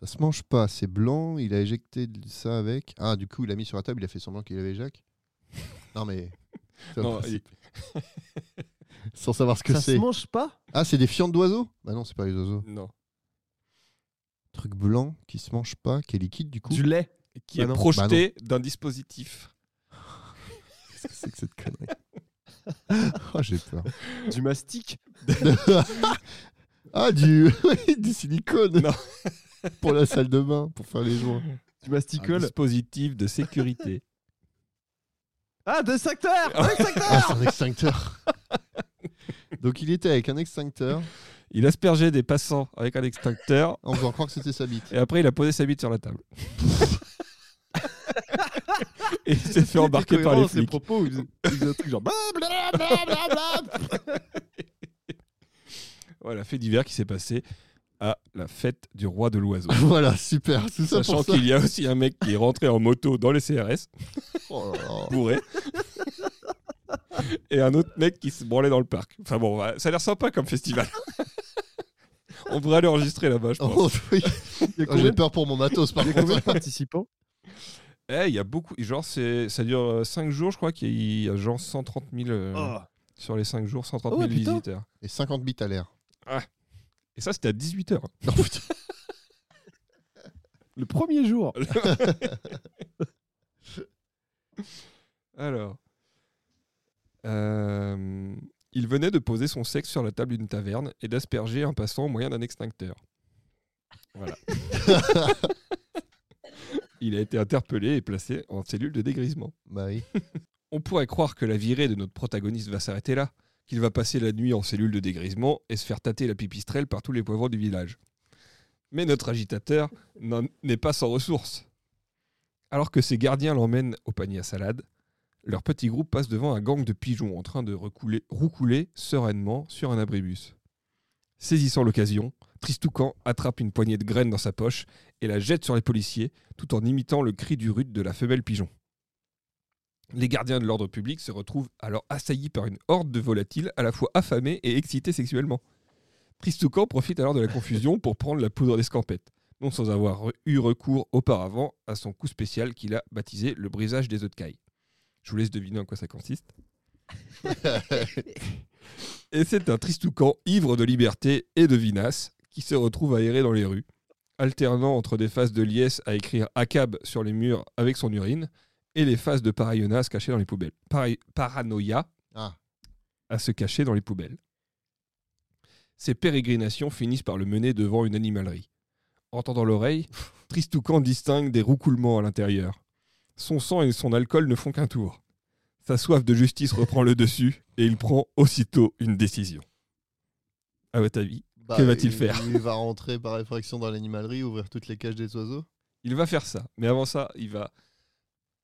Ça se mange pas, c'est blanc, il a éjecté ça avec. Ah, du coup, il a mis sur la table, il a fait semblant qu'il avait Jacques. Non, mais. c'est Non. Sans savoir ce que Ça se c'est. mange pas? Ah, c'est des fientes d'oiseaux? Bah non, c'est pas les oiseaux. Non. Truc blanc qui se mange pas, qui est liquide du coup? Du lait. Qui Bah est non. projeté d'un dispositif. Qu'est-ce que c'est que cette connerie? Oh, j'ai peur. Du mastic. ah, du, du silicone Non. Pour la salle de bain, pour faire les joints. Du Un masticole. dispositif de sécurité. Ah, de secteur Ah, c'est un extincteur Donc, il était avec un extincteur Il aspergeait des passants avec un extincteur en faisant croire que c'était sa bite. et après il a posé sa bite sur la table. et il s'est fait embarquer par les Ses flics. propos, il faisait, un truc genre. Voilà, fait divers qui s'est passé à la fête du roi de l'oiseau. Voilà, super. Tout ça Sachant pour ça. qu'il y a aussi un mec qui est rentré en moto dans les CRS, Oh là là. bourré. et un autre mec qui se branlait dans le parc. Enfin bon, ça a l'air sympa comme festival. On devrait aller enregistrer là-bas, je pense. Oh, oui. Il y a Oh, combien, J'ai peur pour mon matos, par il y a combien de contre. participants Eh, il y a beaucoup. Genre, c'est, ça dure 5 jours, je crois qu'il y a genre 130 000 euh, Oh. sur les 5 jours, 130 Oh 000 ouais, putain. visiteurs. Et 50 bits à l'air. Et ça, c'était à 18h. Non, putain. Le premier jour. Alors. Euh, il venait de poser son sexe sur la table d'une taverne et d'asperger un passant au moyen d'un extincteur. Voilà. il a été interpellé et placé en cellule de dégrisement. Bah oui. On pourrait croire que la virée de notre protagoniste va s'arrêter là, qu'il va passer la nuit en cellule de dégrisement et se faire tâter la pipistrelle par tous les poivrons du village. Mais notre agitateur n'en- n'est pas sans ressources. Alors que ses gardiens l'emmènent au panier à salade, leur petit groupe passe devant un gang de pigeons en train de recouler, roucouler sereinement sur un abribus. Saisissant l'occasion, Tristoucan attrape une poignée de graines dans sa poche et la jette sur les policiers, tout en imitant le cri du rude de la femelle pigeon. Les gardiens de l'ordre public se retrouvent alors assaillis par une horde de volatiles à la fois affamés et excités sexuellement. Tristoucan profite alors de la confusion pour prendre la poudre d'escampette, non sans avoir eu recours auparavant à son coup spécial qu'il a baptisé le brisage des œufs de caille. Je vous laisse deviner en quoi ça consiste. Et c'est un Tristoucan ivre de liberté et de vinasse qui se retrouve à errer dans les rues, alternant entre des phases de liesse à écrire ACAB sur les murs avec son urine et les phases de paranoïa cachées dans les poubelles. Paray- paranoïa Ah. à se cacher dans les poubelles. Ces pérégrinations finissent par le mener devant une animalerie. Entendant l'oreille, Tristoucan distingue des roucoulements à l'intérieur. Son sang et son alcool ne font qu'un tour. Sa soif de justice reprend le dessus et il prend aussitôt une décision. À votre avis, Bah, Que va-t-il il- faire Il va rentrer par effraction dans l'animalerie, ouvrir toutes les cages des oiseaux. il va faire ça. Mais avant ça, il va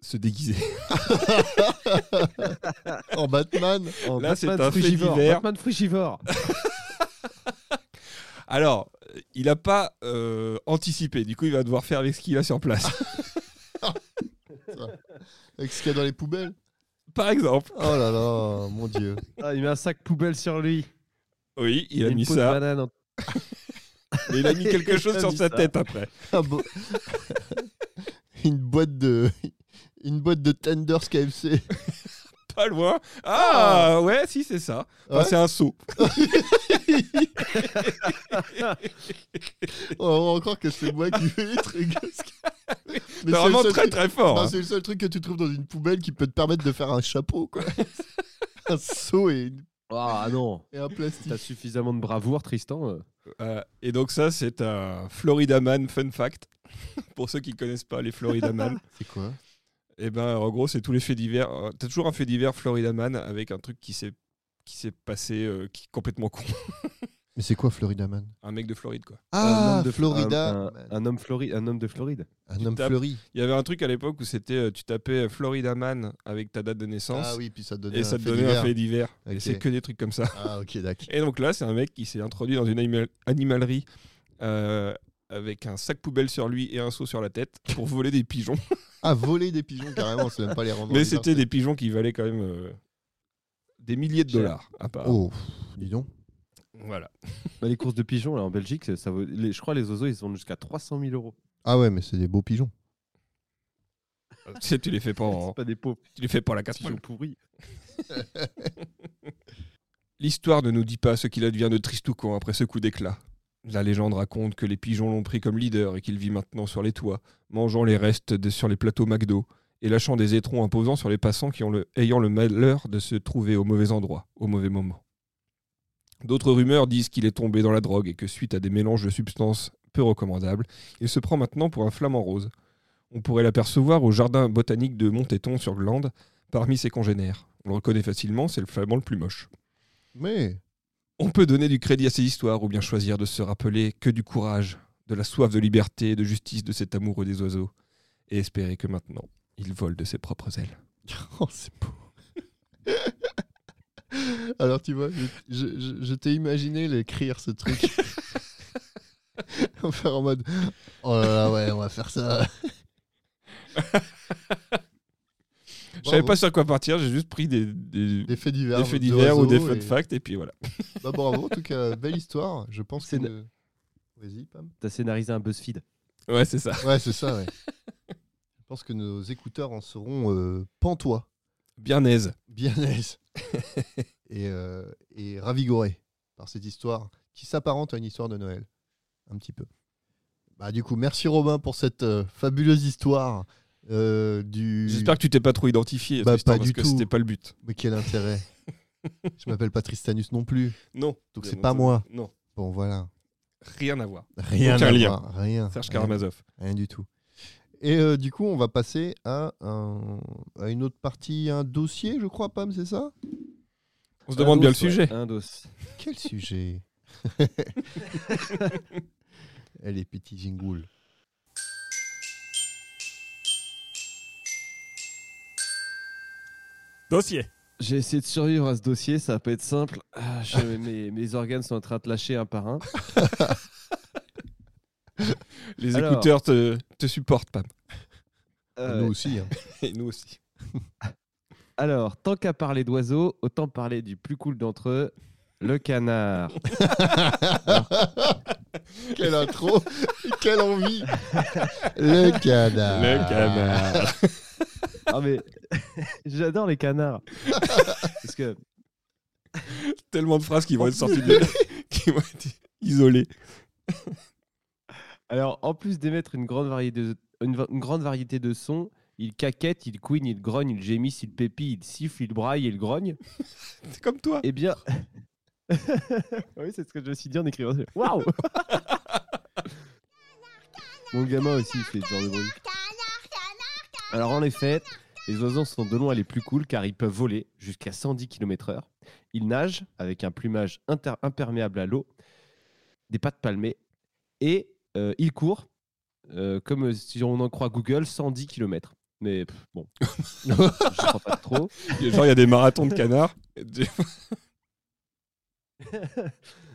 se déguiser. en Batman. En Là, c'est Batman un frugivore. Batman frugivore. Alors, il n'a pas euh, anticipé. Du coup, il va devoir faire avec ce qu'il a sur place. Avec ce qu'il y a dans les poubelles. Par exemple. Oh là là, mon dieu. Ah, il met un sac poubelle sur lui. Oui, il a mis ça. en- Mais il a mis quelque chose a sur sa ça. tête après. Ah bon. Une boîte de. Une boîte de Tenders KFC. Pas loin. Ah, ouais, si, c'est ça. Enfin, Ouais. C'est un seau. On va croire que c'est moi qui fais les trucs. Mais C'est vraiment très truc- très fort. hein. c'est le seul truc que tu trouves dans une poubelle qui peut te permettre de faire un chapeau, quoi. un seau et, une- Ah non. et un plastique. T'as suffisamment de bravoure, Tristan. euh. Euh, et donc ça, c'est un Florida Man fun fact. Pour ceux qui connaissent pas les Florida Man. C'est quoi? Et ben, en gros, c'est tous les faits divers. Euh, T'as toujours un fait divers Florida Man avec un truc qui s'est qui s'est passé euh, qui est complètement con. Mais c'est quoi Florida Man? Un mec de Floride, quoi. un Ah, homme de Florida. Un, un homme Floride. Un homme de Floride. Un homme tapes- fleuri. Il y avait un truc à l'époque où c'était euh, tu tapais euh, Florida Man avec ta date de naissance Ah oui, puis ça te donnait et ça un te fait donnait divers. un fait divers. Et Ok. c'est que des trucs comme ça. Ah ok, d'accord. Et donc là, c'est un mec qui s'est introduit dans une animal- animalerie euh, avec un sac poubelle sur lui et un seau sur la tête pour voler des pigeons. Ah, voler des pigeons, carrément, c'est même pas les rendre. en Mais c'était des pigeons qui valaient quand même euh, des milliers de dollars. À part. Oh, dis donc. Voilà. Bah, les courses de pigeons là en Belgique, ça- ça vaut, les- je crois les oiseaux ils se vendent jusqu'à 300 000 euros. Ah ouais, mais c'est des beaux pigeons. tu sais, tu les fais pas en- C'est pas des pauvres tu les fais pas la pigeons casserole. pourris. L'histoire ne nous dit pas ce qu'il advient de Tristoucan après ce coup d'éclat. La légende raconte que les pigeons l'ont pris comme leader et qu'il vit maintenant sur les toits, mangeant les restes de- sur les plateaux McDo et lâchant des étrons imposants sur les passants qui ont le, ayant le malheur de se trouver au mauvais endroit, au mauvais moment. D'autres rumeurs disent qu'il est tombé dans la drogue et que suite à des mélanges de substances peu recommandables, il se prend maintenant pour un flamant rose. On pourrait l'apercevoir au jardin botanique de Montéton sur Glande parmi ses congénères. On le reconnaît facilement, c'est le flamand le plus moche. Mais On peut donner du crédit à ces histoires ou bien choisir de se rappeler que du courage, de la soif de liberté et de justice de cet amoureux des oiseaux, et espérer que maintenant, il vole de ses propres ailes. Oh, c'est beau. Alors, tu vois, je, je- je- je t'ai imaginé l'écrire, ce truc. On va faire en mode Oh là là, ouais, on va faire ça. Je savais pas sur quoi partir, j'ai juste pris des, des, Des faits divers. des faits de divers ou des fun et- facts, et puis voilà. Bah, bravo, en tout cas, belle histoire. Je pense que. Ne- Vas-y, Pam. T'as scénarisé un BuzzFeed. Ouais, c'est ça. Ouais, c'est ça, ouais. Je pense que nos écouteurs en seront euh, pantois, Bien aise. bien aises et, euh, et ravigorés par cette histoire qui s'apparente à une histoire de Noël. Un petit peu. Bah, du coup, merci Robin pour cette euh, fabuleuse histoire euh, du. J'espère que tu t'es pas trop identifié, Bah, pas parce du que c'était pas le but. Mais quel intérêt Je m'appelle pas Tristanus non plus. Non. Donc c'est pas moi. Non, Bon, voilà. rien à voir. Rien Aucun à lien. voir, Rien. Serge rien. Karamazov. Rien du tout. Et euh, du coup, on va passer à, un- à une autre partie, un dossier, je crois, Pam, c'est ça? On se demande bien le dos, ouais, sujet. Un dos. Quel sujet? Elle est petit jingoul. Dossier. J'ai essayé de survivre à ce dossier, ça va pas être simple. Ah, je- mes, mes organes sont en train de lâcher un par un. Les Alors. écouteurs te, te supportent, Pam. Euh, Nous aussi. hein. Et nous aussi. alors, tant qu'à parler d'oiseaux, autant parler du plus cool d'entre eux, le canard. Quelle intro Quelle envie Le canard. Le canard. Ah mais j'adore les canards. Parce que Tellement de phrases qui vont être sorties de... qui vont être isolées. Alors en plus d'émettre une grande variété de, une, va- une grande variété de sons, il caquette, il couine, il grogne, il gémisse, il pépille, il siffle, il braille, il grogne. C'est comme toi. Eh bien Oui, c'est ce que je me suis dit en écrivant. ça. Waouh Mon gamin aussi il fait ce genre de bruit. Alors en effet, les oiseaux sont de loin les plus cool car ils peuvent voler jusqu'à 110 km/h. Ils nagent avec un plumage imperméable à l'eau, des pattes palmées et euh, ils courent, euh, comme euh, si on en croit Google, 110 km. Mais pff, bon, je crois pas trop. Genre, il y a des marathons de canards.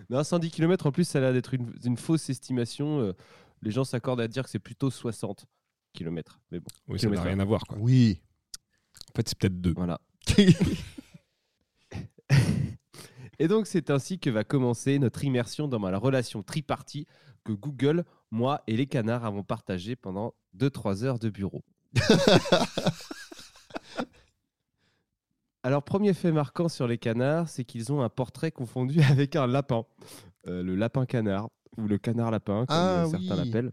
Non, 110 km en plus, ça a l'air d'être une, une fausse estimation. les gens s'accordent à dire que c'est plutôt 60. kilomètres. Mais bon, Oui, ça n'a rien à voir. Quoi. Oui. En fait, c'est peut-être deux. voilà. Et donc, c'est ainsi que va commencer notre immersion dans la relation tripartie que Google, moi et les canards avons partagée pendant 2-3 heures de bureau. Alors, premier fait marquant sur les canards, c'est qu'ils ont un portrait confondu avec un lapin. Euh, le lapin canard, ou le canard lapin, comme Ah euh, certains oui. l'appellent.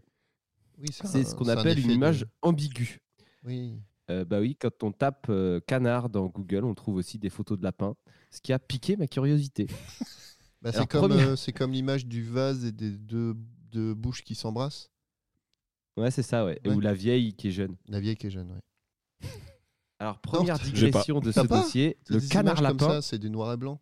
Oui, C'est ce qu'on un appelle une de- image ambiguë. Oui. Euh, bah oui, quand on tape euh, canard dans Google, on trouve aussi des photos de lapins, ce qui a piqué ma curiosité. Bah, c'est comme, comme l'image du vase et des deux, deux bouches qui s'embrassent. Ouais, c'est ça, ouais. Ou la vieille qui est jeune. La vieille qui est jeune, ouais. Alors, première digression de ce dossier, le canard lapin. ça, c'est du noir et blanc.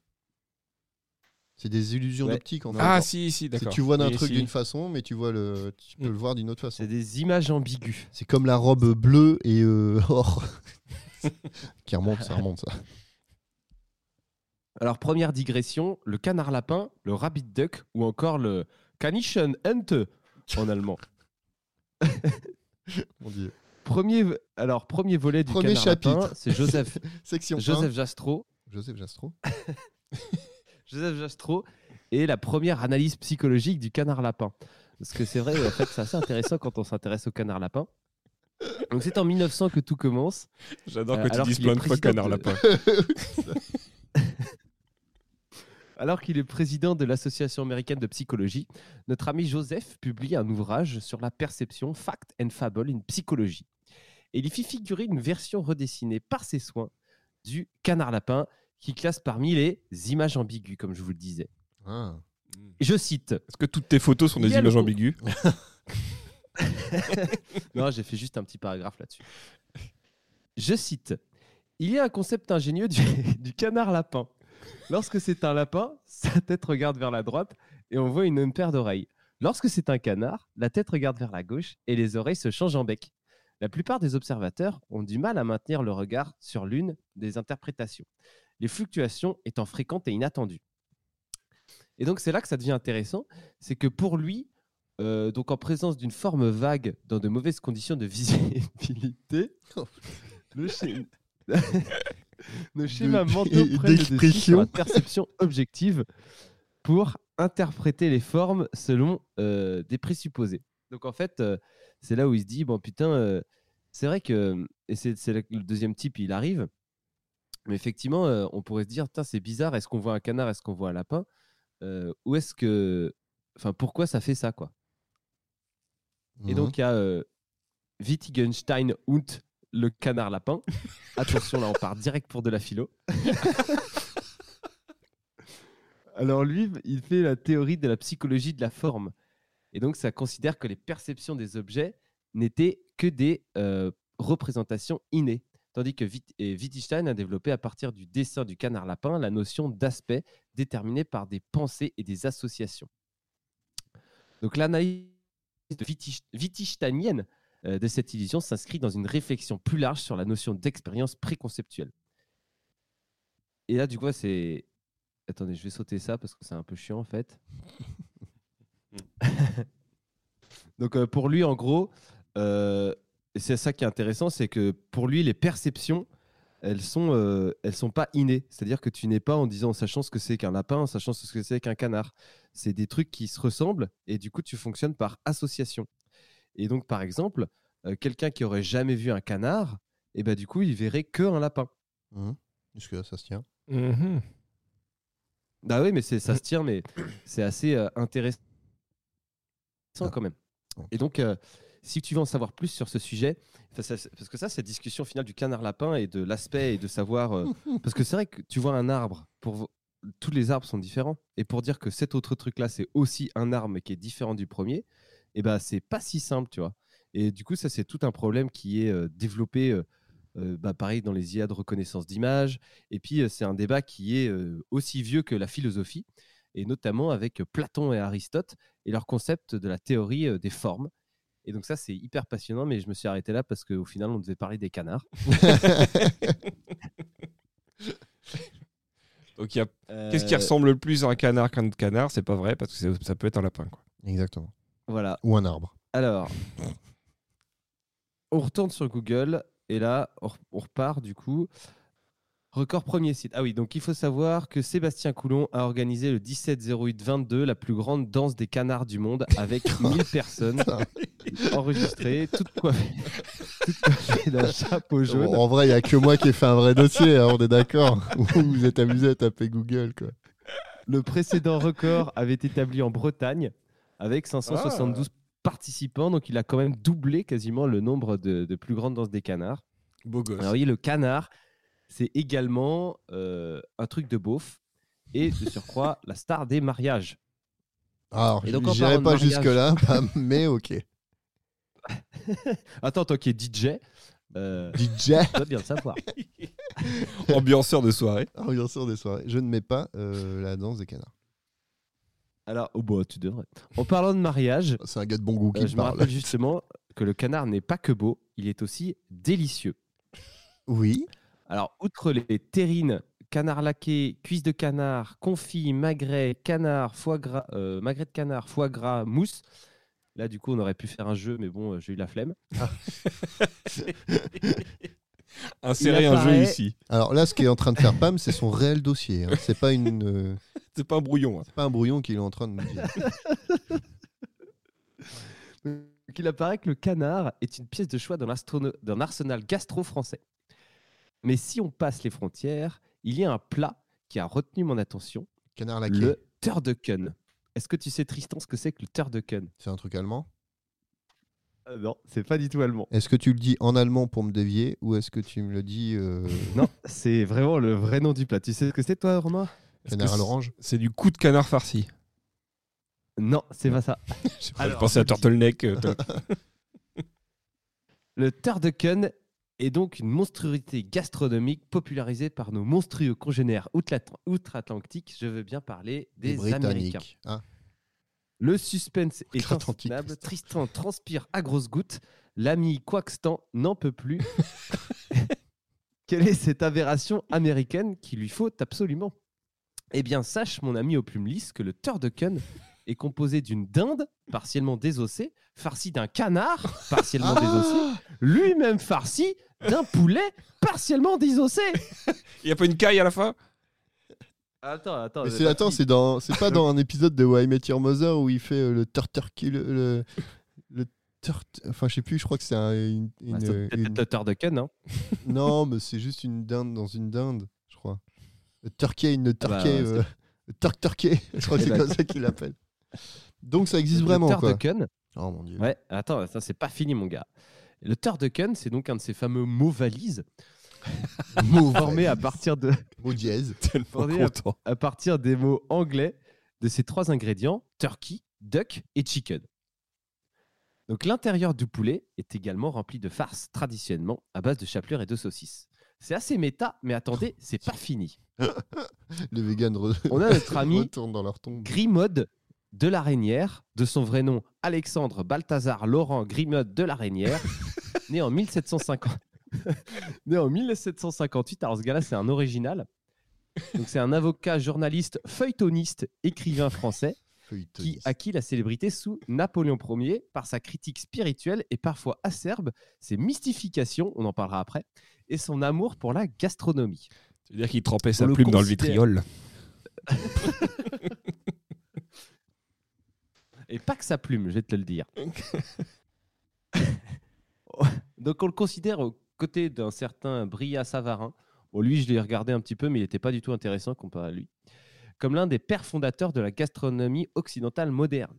C'est des illusions Ouais. d'optique en fait. Ah, si, si, C'est- d'accord. tu vois d'un Oui, truc si. d'une façon, mais tu vois le, tu peux Mm. le voir d'une autre façon. C'est des images ambiguës. C'est comme la robe bleue et euh, or. qui remonte, ça remonte ça. Alors, première digression, le canard lapin, le rabbit duck ou encore le Kanischen Ente en allemand. Mon Dieu. Premier, alors, premier volet du Premier canard lapin, chapitre. c'est Joseph, Section Joseph 1. Jastro. Joseph Jastro. Joseph Jastro et la première analyse psychologique du canard lapin. Parce que c'est vrai, en fait, c'est assez intéressant quand on s'intéresse au canard lapin. Donc c'est en 1900 que tout commence. J'adore Euh, alors disent qu'il est plein de fois canard de- lapin. Alors qu'il est président de l'Association américaine de psychologie, notre ami Joseph publie un ouvrage sur la perception Fact and Fable in psychologie. Et il y fit figurer une version redessinée par ses soins du canard lapin qui classe parmi les images ambiguës, comme je vous le disais. Ah. Je cite Est-ce que toutes tes photos sont Il des y a le images ambiguës Non, j'ai fait juste un petit paragraphe là-dessus. Je cite Il y a un concept ingénieux du, du canard lapin. Lorsque c'est un lapin, sa tête regarde vers la droite et on voit une paire d'oreilles. Lorsque c'est un canard, la tête regarde vers la gauche et les oreilles se changent en bec. La plupart des observateurs ont du mal à maintenir le regard sur l'une des interprétations, les fluctuations étant fréquentes et inattendues. Et donc c'est là que ça devient intéressant, c'est que pour lui, euh, donc en présence d'une forme vague dans de mauvaises conditions de visibilité, Oh. le, schéma nos schémas De- mentaux prennent le dessus sur d'expression. la perception objective pour interpréter les formes selon euh, des présupposés. Donc en fait, euh, c'est là où il se dit bon putain, euh, c'est vrai que et c'est c'est là que le deuxième type il arrive, mais effectivement euh, on pourrait se dire c'est bizarre, est-ce qu'on voit un canard, est-ce qu'on voit un lapin, Euh, ou est-ce que, enfin pourquoi ça fait ça quoi? Et Mhm. donc, il y a euh, Wittgenstein und le canard lapin. Attention, là, on part direct pour de la philo. Alors, lui, il fait la théorie de la psychologie de la forme. Et donc, ça considère que les perceptions des objets n'étaient que des euh, représentations innées. Tandis que Wittgenstein a développé à partir du dessin du canard lapin la notion d'aspect déterminé par des pensées et des associations. Donc l'analyse wittgensteinienne de cette illusion s'inscrit dans une réflexion plus large sur la notion d'expérience préconceptuelle. Et là, du coup, c'est... Attendez, je vais sauter ça parce que c'est un peu chiant en fait. Donc euh, pour lui, en gros, euh, c'est ça qui est intéressant, c'est que pour lui, les perceptions, elles sont, euh, sont pas innées. C'est-à-dire que tu n'es pas en disant, en sachant ce que c'est qu'un lapin, en sachant ce que c'est qu'un canard. C'est des trucs qui se ressemblent et du coup, tu fonctionnes par association. Et donc, par exemple, euh, quelqu'un qui aurait jamais vu un canard, et ben du coup, il verrait que un lapin. Mhm. Jusque là, ça se tient? Mhm. Bah oui, mais c'est, ça se tient, mais c'est assez euh, intéressant Ah. quand même. Et donc, euh, si tu veux en savoir plus sur ce sujet, parce que ça, cette discussion finale du canard-lapin et de l'aspect et de savoir. euh, parce que c'est vrai que tu vois un arbre, pour, tous les arbres sont différents. Et pour dire que cet autre truc-là, c'est aussi un arbre mais qui est différent du premier, et ben c'est pas si simple, tu vois. Et du coup, ça, c'est tout un problème qui est euh, développé. euh, bah, pareil dans les IA de reconnaissance d'image. Et puis, euh, c'est un débat qui est euh, aussi vieux que la philosophie, et notamment avec Platon et Aristote et leur concept de la théorie euh, des formes. Et donc ça, c'est hyper passionnant, mais je me suis arrêté là parce qu'au final, on devait parler des canards. Donc, a... qu'est-ce qui Euh, ressemble le plus à un canard qu'un autre canard? C'est pas vrai parce que ça peut être un lapin. Quoi. Exactement. Voilà. Ou un arbre. Alors, on retourne sur Google et là, on, re- on repart du coup. Record premier site. Ah oui, donc il faut savoir que Sébastien Coulon a organisé le 17-08-22 la plus grande danse des canards du monde avec 1000 personnes enregistrées, toutes coiffées, toutes coiffées d'un chapeau jaune. Bon, en vrai, il n'y a que moi qui ai fait un vrai dossier, hein, on est d'accord. Vous vous êtes amusé à taper Google, quoi. Le précédent record avait été établi en Bretagne avec 572 participants, donc il a quand même doublé quasiment le nombre de, de plus grandes danses des canards. Beau gosse. Alors oui, le canard, c'est également euh, un truc de beauf et de surcroît la star des mariages. Alors, Et donc, en j'irai parlant de pas mariage- jusque-là, bah, mais ok. Attends, toi qui es DJ, euh, DJ, tu dois bien le savoir. Ambianceur de soirée. ambianceur des soirées. Je ne mets pas euh, la danse des canards. Alors, oh bah, tu devrais. En parlant de mariage, C'est un gars de bon goût qui euh, je me rappelle justement que le canard n'est pas que beau, il est aussi délicieux. Oui. Alors, outre les terrines, canard laqué, cuisses de canard, confit, magret, canard, foie gras, euh, magret de canard, foie gras, mousse. Là, du coup, on aurait pu faire un jeu, mais bon, euh, j'ai eu la flemme. Insérer un jeu ici. Alors là, ce qui est en train de faire Pam, c'est son réel dossier. hein. C'est pas une, euh, C'est pas un brouillon. hein. c'est pas un brouillon qu'il est en train de nous dire. Donc, il apparaît que le canard est une pièce de choix dans l'astrono- d'un arsenal gastro-français. Mais si on passe les frontières, il y a un plat qui a retenu mon attention, Canard laqué. le turducken. Est-ce que tu sais, Tristan, ce que c'est que le turducken? C'est un truc allemand? Euh, Non, c'est pas du tout allemand. Est-ce que tu le dis en allemand pour me dévier ou est-ce que tu me le dis euh, Non, c'est vraiment le vrai nom du plat. Tu sais ce que c'est, toi, Romain? À l'orange? C'est du coup de canard farci. Non, c'est pas ça. Alors, pensé à turtleneck. euh, toi. Le turducken est donc une monstruosité gastronomique popularisée par nos monstrueux congénères outla- outre-Atlantique. Je veux bien parler des, Américains. Britanniques. Ah, Le suspense est insoutenable. Tristan. Transpire à grosses gouttes. L'ami Quaxtan n'en peut plus. Quelle est cette aberration américaine qu'il lui faut absolument? Eh bien, sache, mon ami aux plumes lisses, que le turducken est composé d'une dinde partiellement désossée, farcie d'un canard partiellement Ah désossé, lui-même farci d'un poulet partiellement désossé. Il y a pas une caille à la fin? Attends, attends. Mais c'est pas attends, c'est dans, c'est pas dans un épisode de Why I Met Your Mother où il fait euh, le turkey, le, le, le turt- enfin je sais plus, je crois que c'est un- une, Ah, une- c'est peut-être une- le turducken, hein. non, mais c'est juste une dinde dans une dinde, je crois. Le turkey, une Ah bah, turkey, ouais, euh, le turk turkey, je crois que c'est comme ça qu'il l'appelle. Donc ça existe Le vraiment quoi. turducken, Oh mon dieu. Ouais, attends, ça c'est pas fini mon gars. Le turducken, c'est donc un de ces fameux mots valises Mot formés à partir, de, Mot dièse. Content. à partir des mots anglais de ces trois ingrédients, turkey, duck et chicken. Donc l'intérieur du poulet est également rempli de farce traditionnellement à base de chapelure et de saucisses. C'est assez méta, mais attendez, c'est pas fini. Les vegans re- On a notre ami dans leur tombe. Grimode de la Reynière, de son vrai nom Alexandre Balthazar Laurent Grimode de la Reynière, né en 1750. né en 1758. Alors ce gars-là, c'est un original. Donc c'est un avocat, journaliste, feuilletoniste, écrivain français qui acquit la célébrité sous Napoléon Ier par sa critique spirituelle et parfois acerbe, ses mystifications, on en parlera après, et son amour pour la gastronomie. C'est-à-dire qu'il trempait sa On le plume dans le vitriol. Et pas que sa plume, je vais te le dire. Donc on le considère aux côtés d'un certain Bria Savarin. Bon, lui, je l'ai regardé un petit peu, mais il n'était pas du tout intéressant comparé à lui. Comme l'un des pères fondateurs de la gastronomie occidentale moderne.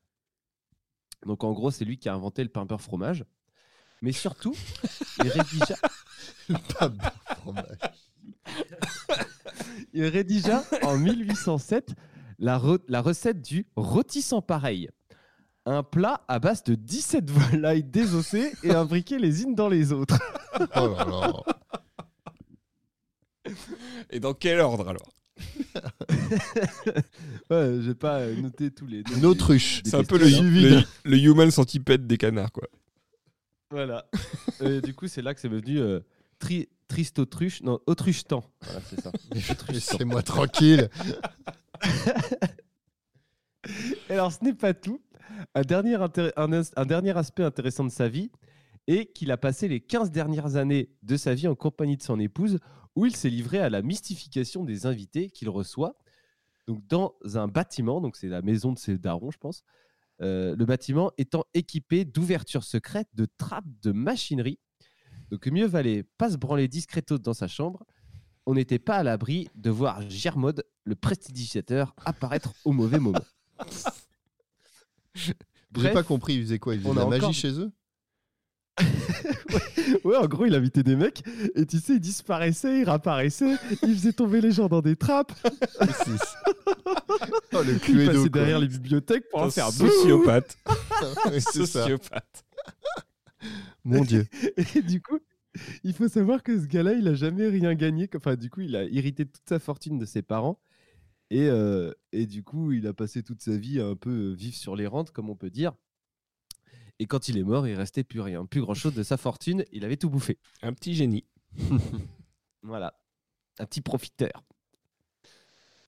Donc en gros, c'est lui qui a inventé le pain beurre fromage. Mais surtout, il rédigea, Pas bon fromage. il rédigea en 1807 la, re- la recette du rôti sans pareil. Un plat à base de 17 volailles désossées et imbriquées les unes dans les autres. Oh là là. Et dans quel ordre alors? Ouais, j'ai pas noté tous les. Une autruche. C'est un peu le, questions, le, le human centipede des canards, quoi. Voilà. Et du coup, c'est là que c'est devenu euh, tri, triste autruche. Non, autruche-temps. Voilà, c'est ça. Laissez-moi tranquille. Et alors, ce n'est pas tout. Un dernier, aspect intéressant de sa vie et qu'il a passé les 15 dernières années de sa vie en compagnie de son épouse, où il s'est livré à la mystification des invités qu'il reçoit. Donc, dans un bâtiment, donc c'est la maison de ses darons, je pense. euh, le bâtiment étant équipé d'ouvertures secrètes, de trappes, de machinerie. Donc, mieux valait pas se branler discretos dans sa chambre. On n'était pas à l'abri de voir Germode, le prestidigitateur, apparaître au mauvais moment. J'ai pas compris, ils faisaient quoi Ils faisaient de la magie encore- chez eux? Ouais, en gros, il invitait des mecs et tu sais, il disparaissait, il réapparaissait, il faisait tomber les gens dans des trappes, Oh, le il Cluedo, passait quoi. derrière les bibliothèques pour en faire sociopathe. Sociopathe. Mon Dieu. Et du coup, il faut savoir que ce gars-là, il a jamais rien gagné. Enfin, du coup, il a hérité toute sa fortune de ses parents. Et, euh, et du coup, il a passé toute sa vie à un peu vivre sur les rentes, comme on peut dire. Et quand il est mort, il restait plus rien, plus grand-chose de sa fortune. Il avait tout bouffé. Un petit génie. Voilà. Un petit profiteur.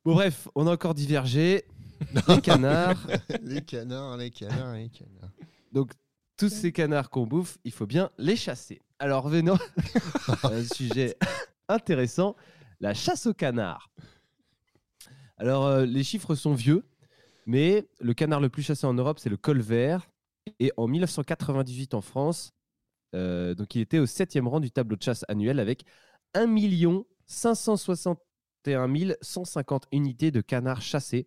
Bon, bref, on a encore divergé. Les canards. les canards, les canards, les canards. Donc, tous ces canards qu'on bouffe, il faut bien les chasser. Alors, venons à un sujet intéressant la chasse aux canards. Alors, euh, les chiffres sont vieux, mais le canard le plus chassé en Europe, c'est le colvert. Et en 1998 en France, euh, donc il était au septième rang du tableau de chasse annuel avec 1 561 150 unités de canards chassés.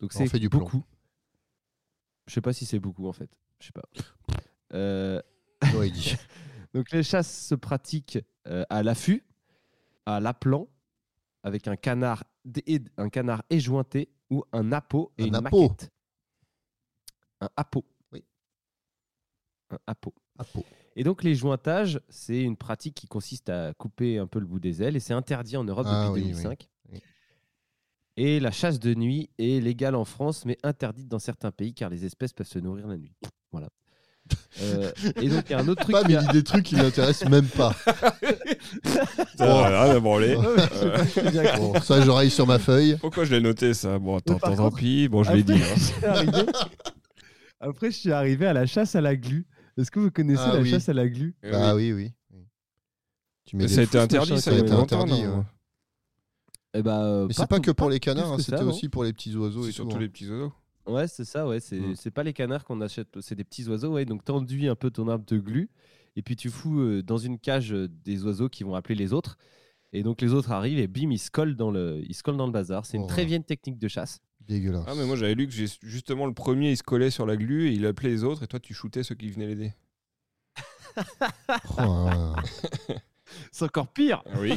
Donc On c'est fait du plomb. beaucoup. Je sais pas si c'est beaucoup en fait. Je sais pas. Euh, donc les chasses se pratiquent euh, à l'affût, à l'appelant, avec un canard, un canard éjointé ou un appôt et Un une maquette. Un appôt. Oui. Un. À peau. Et donc les jointages, c'est une pratique qui consiste à couper un peu le bout des ailes et c'est interdit en Europe Ah depuis oui, oui, 2005. oui. Et la chasse de nuit est légale en France, mais interdite dans certains pays car les espèces peuvent se nourrir la nuit. Voilà. Euh, et donc il y a un autre truc. Pas, mais a- il dit des trucs qui m'intéressent même pas. Sais bien que- Bon, ça, j'aurais sur ma feuille. Pourquoi je l'ai noté ça Bon, tant, tant contre, pis. Bon, je l'ai Après, dit. hein. je suis arrivé- Après, je suis arrivé à la chasse à la glu. Est-ce que vous connaissez Ah la oui. chasse à la glu? Bah oui. oui, oui. Tu mets Mais des ça a été fausses interdit, machins, ça, a il y été longtemps, interdit. non? Ouais. Eh bah, euh, Mais c'est pas que pour les plus canards, hein, que c'était non aussi pour les petits oiseaux C'est et tout. surtout hein. les petits oiseaux. Ouais, c'est ça, ouais. C'est Mm. c'est pas les canards qu'on achète, c'est des petits oiseaux, ouais. Donc, t'enduis un peu ton arbre de glu et puis tu fous euh, dans une cage euh, des oiseaux qui vont appeler les autres. Et donc, les autres arrivent et bim, ils se collent dans le, ils se collent dans le bazar. C'est une Oh. très vieille technique de chasse. Dégueulasse. Ah, mais moi j'avais lu que justement le premier il se collait sur la glu et il appelait les autres et toi tu shootais ceux qui venaient l'aider. Oh, C'est encore pire. Ah oui.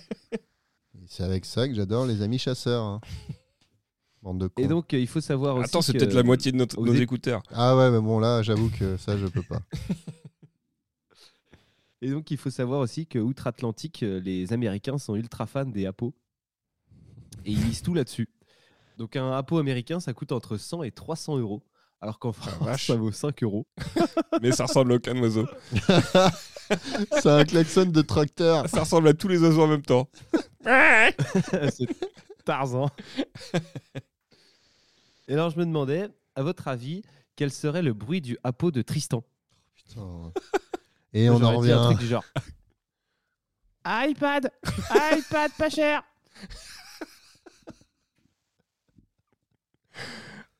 c'est avec ça que j'adore les amis chasseurs. hein. Bande de cons. Et donc, euh, il faut savoir aussi. Attends, c'est que- peut-être la moitié de notre- aux nos é- écouteurs. Ah ouais, mais bon, là, j'avoue que ça, je peux pas. Et donc, il faut savoir aussi que outre-Atlantique, euh, les Américains sont ultra fans des appos. Et ils misent tout là-dessus. Donc, un appôt américain, ça coûte entre 100 et 300 euros. Alors qu'en France, vache. ça vaut 5 euros. Mais ça ressemble à aucun oiseau. c'est un klaxon de tracteur. Ça ressemble à tous les oiseaux en même temps. c'est Tarzan. Et alors, je me demandais, à votre avis, quel serait le bruit du appôt de Tristan? Putain. Et on en J'aurais dit un revient. truc du genre iPad iPad pas cher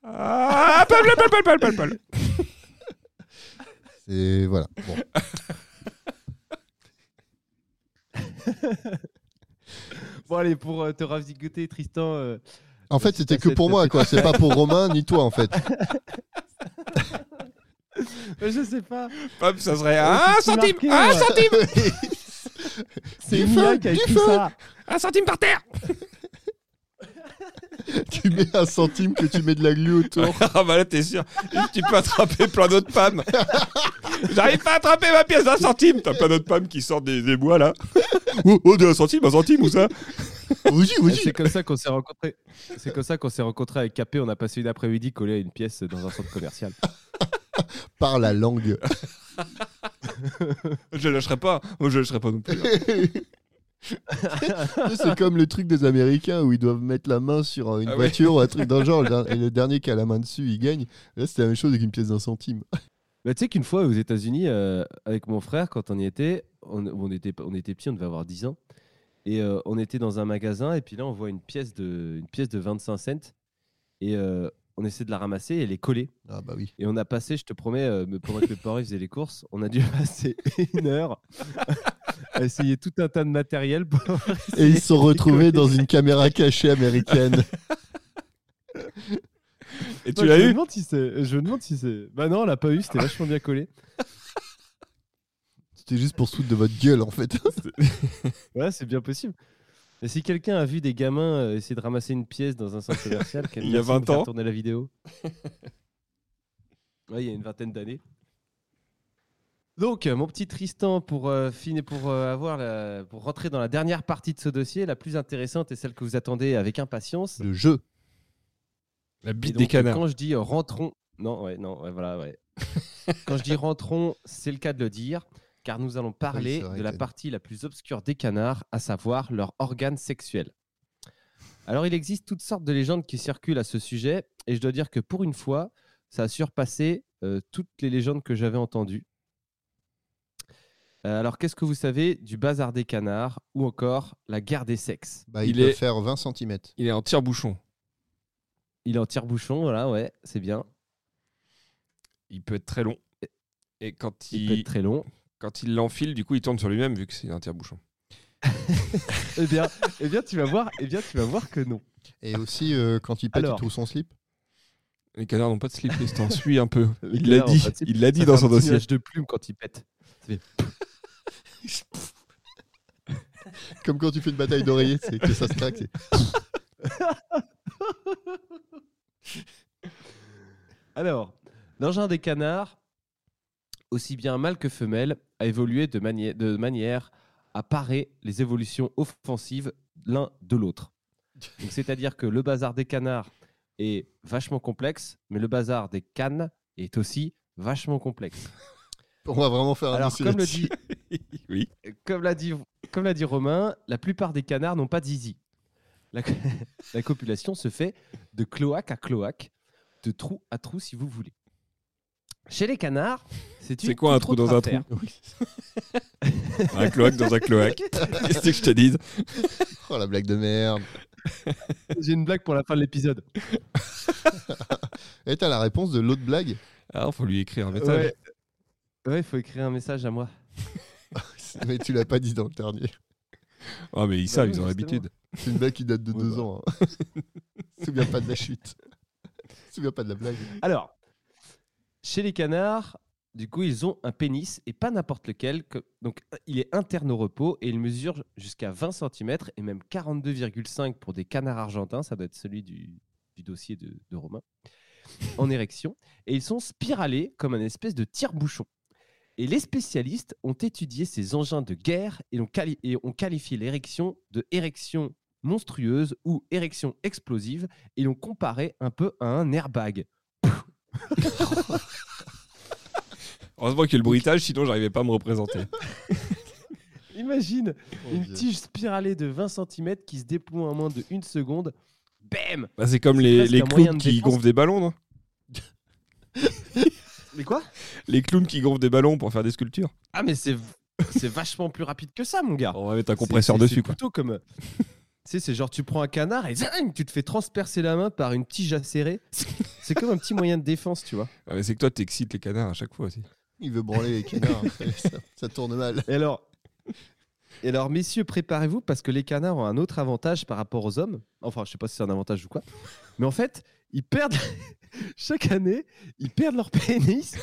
Ah, pal, pal, pal, pal, pal, pal. Et voilà. Bon. Bon, allez, pour euh, te ravigoter, Tristan. euh, En fait, c'était que pour moi, quoi. C'est pas pour Romain ni toi, en fait. je sais pas. Hop, ça serait Euh, un centime Un centime C'est Du Mia feu, qui a du écrit feu. ça. Un centime par terre tu mets un centime que tu mets de la glu autour. Ah bah là t'es sûr Tu peux attraper plein d'autres pommes J'arrive pas à attraper ma pièce d'un centime T'as plein d'autres pommes qui sortent des, des bois là Oh, oh d'un centime, un centime ou ça? Et vas-y. C'est comme ça qu'on s'est rencontrés. C'est comme ça qu'on s'est rencontrés avec Capé. On a passé une après-midi collé à une pièce dans un centre commercial. Par la langue. Je lâcherai pas Moi je lâcherai pas non plus hein. c'est comme le truc des Américains où ils doivent mettre la main sur une Ah ouais. voiture ou un truc dans le genre. Et le dernier qui a la main dessus, il gagne. Là, c'était la même chose avec une pièce d'un centime. Bah, tu sais qu'une fois aux États-Unis, euh, avec mon frère, quand on y était, on, on était, on était petits, on devait avoir 10 ans. Et euh, on était dans un magasin, et puis là, on voit une pièce de, une pièce de 25 cents. Et euh, on essaie de la ramasser, et elle est collée. Ah bah oui. Et on a passé, je te promets, euh, pendant que mes parents faisaient les courses, on a dû passer une heure à essayer tout un tas de matériel. Pour Et ils se sont retrouvés dans une caméra cachée américaine. Et tu l'as je me eu demande si c'est. Je me demande si c'est. Bah non, on l'a pas eu, c'était vachement bien collé. C'était juste pour se foutre de votre gueule en fait. Ouais, c'est bien possible. Et si quelqu'un a vu des gamins euh, essayer de ramasser une pièce dans un centre commercial, quel- Il y a merci de me 20 faire ans. tourner la vidéo. Ouais, il y a une vingtaine d'années. Donc, euh, mon petit Tristan, pour, euh, finir, pour, euh, avoir la- pour rentrer dans la dernière partie de ce dossier, la plus intéressante et celle que vous attendez avec impatience. Le jeu. La bite donc, des canards. Quand je dis rentrons, non, ouais, non, ouais, voilà, ouais. quand je dis rentrons, c'est le cas de le dire, car nous allons parler c'est vrai de la partie la plus obscure des canards, à savoir leurs organes sexuels. Alors, il existe toutes sortes de légendes qui circulent à ce sujet, et je dois dire que pour une fois, ça a surpassé euh, toutes les légendes que j'avais entendues. Euh, alors, qu'est-ce que vous savez du bazar des canards ou encore la guerre des sexes? Bah, Il il, peut est- faire 20 cm. Il est en tire-bouchon. Il est en tire-bouchon, voilà, ouais, c'est bien. Il peut être très long. Et quand Il il, peut être très long. Quand il l'enfile, du coup, il tourne sur lui-même vu que c'est un tire-bouchon. Eh bien, eh bien, tu vas voir, eh bien, tu vas voir que non. Et aussi, euh, quand il pète, Alors. il trouve son slip. Les canards n'ont pas de slip, mais t'en suis un peu. Les Il l'a canards ont dit. pas de slip. Il l'a dit Ça dans fait son un petit dossier. nuage de plumes quand il pète. Comme quand tu fais une bataille d'oreiller, c'est que ça se craque. c'est- Alors, l'engin des canards, aussi bien mâle que femelle, a évolué de, mani- de manière à parer les évolutions offensives l'un de l'autre. C'est-à-dire que le bazar des canards est vachement complexe, mais le bazar des cannes est aussi vachement complexe. On va vraiment faire un Alors, comme le dit oui. comme l'a dit, comme l'a dit Romain, la plupart des canards n'ont pas de zizi. La, la copulation se fait de cloaque à cloaque, de trou à trou si vous voulez. Chez les canards, c'est une C'est quoi un trou dans un affaire. Un cloaque dans un cloaque. Qu'est-ce que je te dise Oh la blague de merde. J'ai une blague pour la fin de l'épisode. Et t'as la réponse de l'autre blague Ah, faut lui écrire un message. Ouais. Ouais, il faut écrire un message à moi. Mais tu l'as pas dit dans le dernier. Ah, mais ils savent, oui, ils ont l'habitude. C'est une blague qui date de Ouais, deux bah. ans. Hein. Souviens pas de la chute. Souviens pas de la blague. Alors, chez les canards, du coup, ils ont un pénis et pas n'importe lequel. que- donc, il est interne au repos et il mesure jusqu'à 20 cm et même 42,5 pour des canards argentins. Ça doit être celui du, dossier de, Romain. En érection. Et ils sont spiralés comme un espèce de tire-bouchon. Et les spécialistes ont étudié ces engins de guerre et ont qualifié l'érection de érection monstrueuse ou érection explosive et l'ont comparé un peu à un airbag. Heureusement qu'il y a le bruitage, sinon j'arrivais pas à me représenter. Imagine Oh, une Dieu. tige spiralée de 20 cm qui se déploie en moins de une seconde. Bam Bah, c'est comme C'est les, presque les un moyen clowns de qui défense. gonflent des ballons, non? Mais quoi? Les clowns qui gonflent des ballons pour faire des sculptures. Ah mais c'est c'est vachement plus rapide que ça mon gars. On va mettre un C'est- compresseur c'est- dessus, c'est quoi. plutôt comme tu sais c'est genre tu prends un canard et zing, tu te fais transpercer la main par une tige acérée. C'est comme un petit moyen de défense, tu vois. Ah, mais c'est que toi, t'excites les canards à chaque fois aussi. Il veut branler les canards. ça, ça tourne mal. Et alors et alors, messieurs, préparez-vous parce que les canards ont un autre avantage par rapport aux hommes. Enfin, je sais pas si c'est un avantage ou quoi. Mais en fait, ils perdent chaque année, ils perdent leur pénis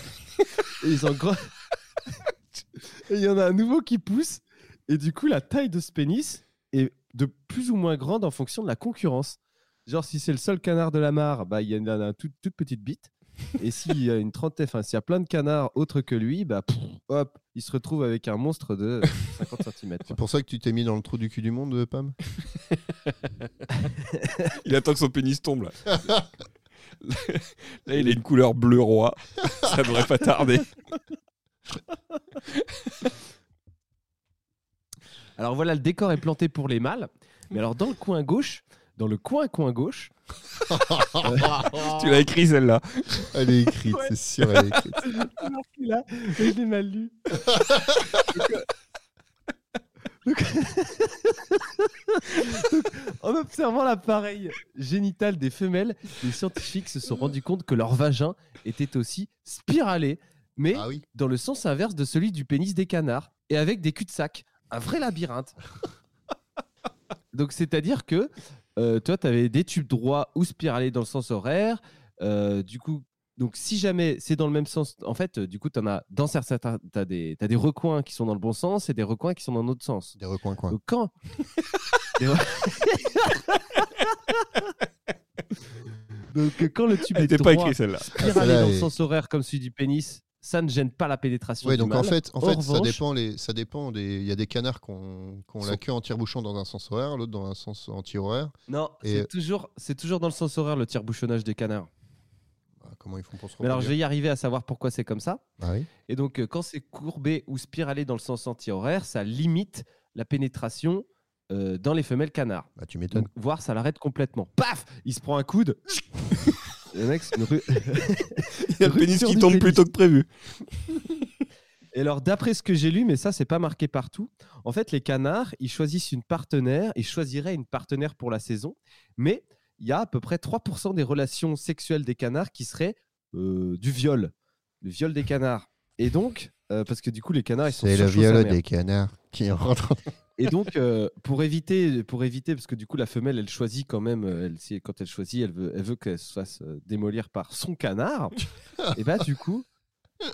et ils en gros. et il y en a un nouveau qui pousse et du coup, la taille de ce pénis est de plus ou moins grande en fonction de la concurrence. Genre, si c'est le seul canard de la mare, bah, il y en a une toute, toute petite bite. Et s'il y a une trentaine, enfin, s'il y a plein de canards autres que lui, bah, pff, hop, il se retrouve avec un monstre de 50 cm. C'est pour ça que tu t'es mis dans le trou du cul du monde, Pam? Il attend que son pénis tombe, là. là, il a une couleur bleu roi. Ça devrait pas tarder. Alors voilà, le décor est planté pour les mâles. Mais alors dans le coin gauche, dans le coin coin gauche, Tu l'as écrit celle-là. Elle est écrite, c'est sûr, elle est écrite. là, je l'ai mal lu. Donc, donc, en observant l'appareil génital des femelles, les scientifiques se sont rendus compte que leur vagin était aussi spiralé, mais Ah oui. dans le sens inverse de celui du pénis des canards, et avec des cul-de-sac. Un vrai labyrinthe. Donc, c'est-à-dire que euh, toi, tu avais des tubes droits ou spiralés dans le sens horaire. Euh, du coup, donc si jamais c'est dans le même sens, en fait, euh, du coup, tu en as dans certains, tu as des, t'as des recoins qui sont dans le bon sens et des recoins qui sont dans l'autre sens. Des recoins coins. Donc quand Des re- Donc quand le tube Elle est pas droit, écrite celle-là. spiralé celle-là dans le est- sens horaire comme celui du pénis, ça ne gêne pas la pénétration du donc en fait, en fait ça dépend les, ça dépend des, il y a des canards qui ont, qui ont la queue en tire-bouchon dans un sens horaire, l'autre dans un sens anti-horaire. Non, Et- c'est toujours, c'est toujours dans le sens horaire le tire-bouchonnage des canards. Bah, comment ils font pour se Mais alors je vais y arriver à savoir pourquoi c'est comme ça. Ah oui. Et donc, euh, quand c'est courbé ou spiralé dans le sens anti-horaire, ça limite la pénétration euh, dans les femelles canards. Bah tu m'étonnes. Voire ça l'arrête complètement. Paf Il se prend un coude. le mec, une ru- Il y a le pénis qui tombe pénis. plus tôt que prévu. Et alors, d'après ce que j'ai lu, mais ça, c'est pas marqué partout, en fait, les canards, ils choisissent une partenaire, ils choisiraient une partenaire pour la saison, mais il y a à peu près 3% des relations sexuelles des canards qui seraient euh, du viol, le viol des canards. Et donc, euh, parce que du coup, les canards, ils sont C'est le viol des canards qui rentre. Et donc, euh, pour éviter, pour éviter, parce que du coup, la femelle, elle choisit quand même, euh, elle, si- quand elle choisit, elle veut, elle veut qu'elle se fasse euh, démolir par son canard. et bah du coup,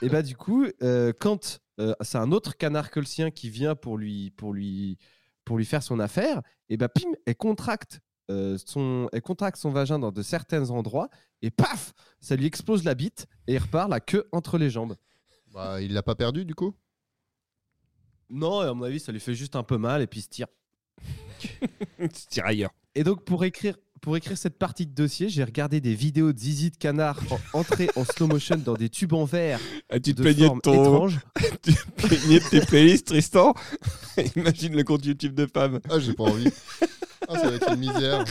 et bah du coup, euh, quand euh, c'est un autre canard que le sien qui vient pour lui, pour lui, pour lui faire son affaire, et bah pim, elle contracte. euh, son, elle contracte son vagin dans de certains endroits et paf, ça lui explose la bite et il repart la queue entre les jambes. Bah, il l'a pas perdu du coup? Non, à mon avis, ça lui fait juste un peu mal et puis il se tire. Tu tires ailleurs. Et donc, pour écrire, pour écrire cette partie de dossier, j'ai regardé des vidéos de zizi de canard en- entrées en slow motion dans des tubes en verre Ah, tu te de forme de ton. étrange. Tu te plaignais de tes playlists, Tristan Imagine le compte YouTube de Pam. Ah, j'ai pas envie. Ah, ça va être une misère.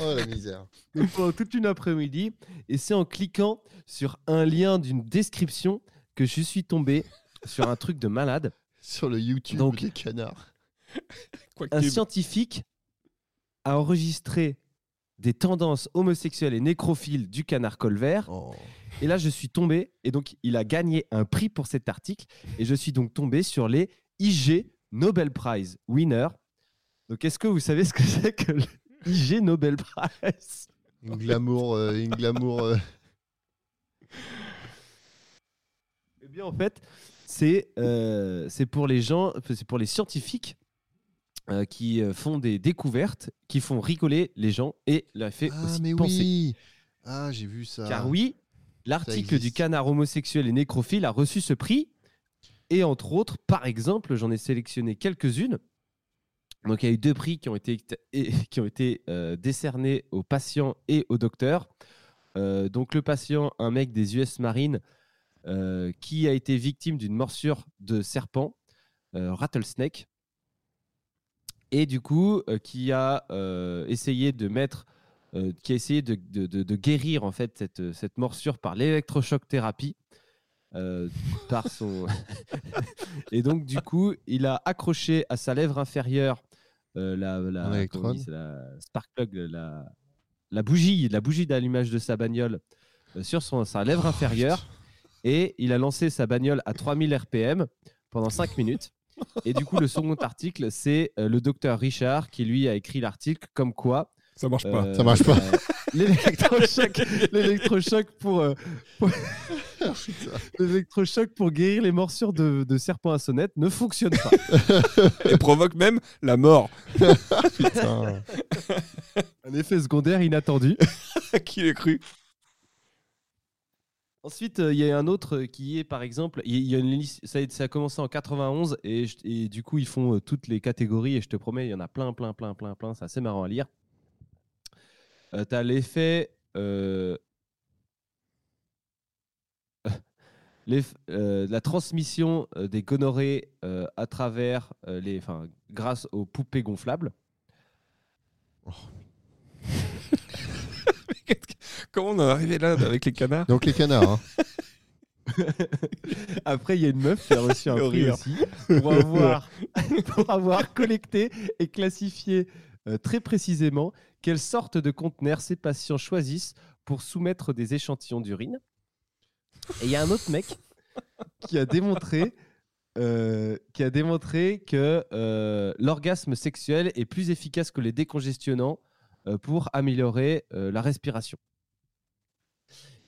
Oh la misère. Donc, pendant toute une après-midi. Et c'est en cliquant sur un lien d'une description que je suis tombé sur un truc de malade. Sur le YouTube Donc- des canards. Un scientifique a enregistré des tendances homosexuelles et nécrophiles du canard colvert Oh. Et là, je suis tombé, et donc il a gagné un prix pour cet article, et je suis donc tombé sur les IG Nobel Prize winner. Donc, est-ce que vous savez ce que c'est que le IG Nobel Prize? Une glamour, euh, une glamour. euh, Eh bien, en fait, c'est euh, c'est pour les gens, c'est pour les scientifiques euh, qui euh, font des découvertes, qui font rigoler les gens et la fait Ah, aussi mais penser. oui. Ah, j'ai vu ça. Car oui, l'article du canard homosexuel et nécrophile a reçu ce prix. Et entre autres, par exemple, j'en ai sélectionné quelques-unes. Donc il y a eu deux prix qui ont été, et- qui ont été euh, décernés aux patients et aux docteurs. Euh, donc le patient, un mec des US Marines, euh, qui a été victime d'une morsure de serpent, euh, rattlesnake, et du coup euh, qui a essayé de mettre qui a essayé de, de- de- de guérir en fait cette, cette morsure par l'électrochoc thérapie. euh, par son et donc du coup il a accroché à sa lèvre inférieure euh, la, la, dit, la spark plug la, la bougie la bougie d'allumage de sa bagnole euh, sur son, sa lèvre inférieure et il a lancé sa bagnole à 3000 RPM pendant 5 minutes et du coup le second article c'est euh, le docteur Richard qui lui a écrit l'article comme quoi Ça marche pas. euh, Ça marche pas. euh, L'électrochoc, l'électrochoc pour, euh, pour- l'électrochoc pour guérir les morsures de, de serpents à sonnette ne fonctionne pas. Et provoque même la mort. Putain. Un effet secondaire inattendu. Qui l'a cru? Ensuite, euh, il y a un autre qui est, par exemple, il y a- une liste, ça, a, ça a commencé en 91 et, je- et du coup, ils font euh, toutes les catégories et je te promets, il y en a plein, plein, plein, plein, plein. C'est assez marrant à lire. tu as l'effet. euh, euh, la transmission euh, des gonorrhées euh, à travers euh, les, enfin, grâce aux poupées gonflables. Comment on en est arrivé là avec les canards? Donc les canards. hein. Après, il y a une meuf qui a reçu un Le prix rire. aussi pour avoir, pour avoir collecté et classifié euh, très précisément quelle sorte de conteneur ces patients choisissent pour soumettre des échantillons d'urine. Et il y a un autre mec qui a démontré, euh, qui a démontré que euh, l'orgasme sexuel est plus efficace que les décongestionnants euh, pour améliorer euh, la respiration.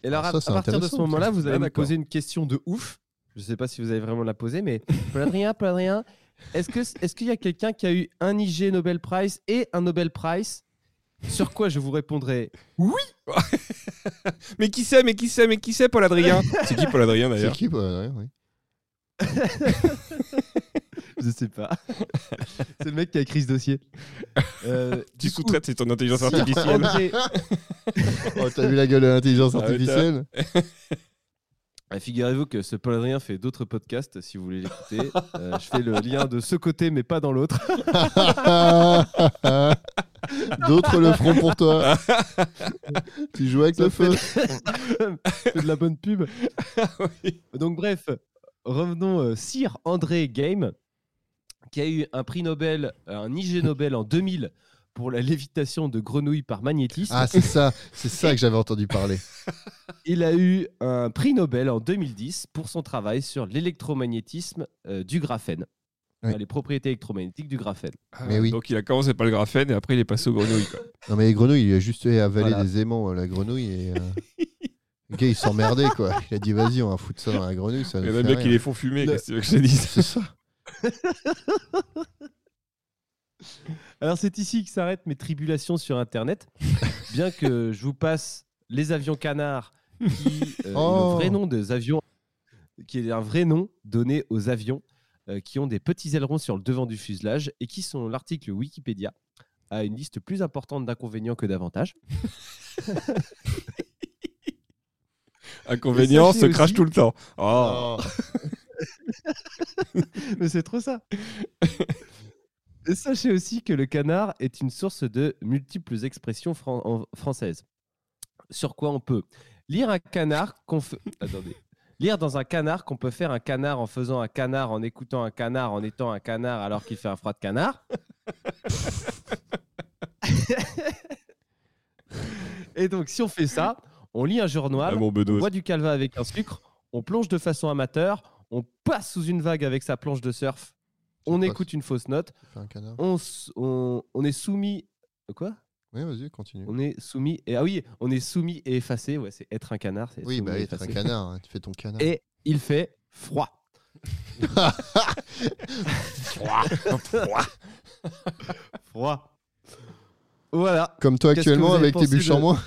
Et alors, Ah, à- ça, à, c'est partir de ce moment-là, vous allez Ah, me poser une question de ouf. Je ne sais pas si vous allez vraiment la poser, mais Paul Adrien, Paul Adrien, est-ce que est-ce qu'il y a quelqu'un qui a eu un IG Nobel Prize et un Nobel Prize? Sur quoi je vous répondrai? Mais qui c'est Mais qui c'est Mais qui c'est Paul Adrien? C'est qui Paul Adrien C'est d'ailleurs qui euh, ouais, oui. Je sais pas. C'est le mec qui a écrit ce dossier. Euh, Tu coup, sous-traites, c'est ton intelligence artificielle. Oh, t'as vu la gueule de l'intelligence Ah, artificielle Ah, Figurez-vous que ce Paul Adrien fait d'autres podcasts, si vous voulez l'écouter. Euh, je fais le lien de ce côté, mais pas dans l'autre. D'autres le feront pour toi. tu joues avec Ça le feu. C'est de la bonne pub. Donc bref, revenons euh, Sir André Game, qui a eu un prix Nobel, euh, un IG Nobel en 2000 pour la lévitation de grenouilles par magnétisme. Ah, c'est ça. C'est ça que j'avais entendu parler. Il a eu un prix Nobel en 2010 pour son travail sur l'électromagnétisme euh, du graphène. Oui. Les propriétés électromagnétiques du graphène. Ah, Mais oui. Donc il a commencé par le graphène et après il est passé aux grenouilles. quoi. Non, mais les grenouilles, il a juste avalé Voilà. des aimants, euh, la grenouille. Et, euh, Le gars, il s'emmerdait, quoi. Il a dit, vas-y, on va foutre ça dans la grenouille. Ça Il y en a bien qui les font fumer, qu'est-ce que tu veux que je te dise? C'est ça. Alors c'est ici que s'arrêtent mes tribulations sur Internet, bien que je vous passe les avions canards, qui euh, est Oh. le vrai nom des avions, qui est un vrai nom donné aux avions euh, qui ont des petits ailerons sur le devant du fuselage et qui, selon l'article Wikipédia, a une liste plus importante d'inconvénients que d'avantages. Inconvénient, sachez se crache aussi- tout le temps. Oh. Mais c'est trop ça. Sachez aussi que le canard est une source de multiples expressions fran- en- françaises. Sur quoi on peut lire un canard qu'on fait. Attendez. Lire dans un canard qu'on peut faire un canard en faisant un canard, en écoutant un canard, en étant un canard alors qu'il fait un froid de canard. Et donc, si on fait ça, on lit un journal, Ah, on boit du calva avec un sucre, on plonge de façon amateur, on passe sous une vague avec sa planche de surf, on passe. écoute une fausse note, un on, s- on, on est soumis. Quoi? Oui, vas-y, continue. On est soumis. Et, ah oui, on est soumis et effacé. Ouais, c'est être un canard. Oui, bah, t'es un canard. hein, Tu fais ton canard. Et il fait froid. Froid. Voilà. Comme toi actuellement avec tes bûches de- en moins.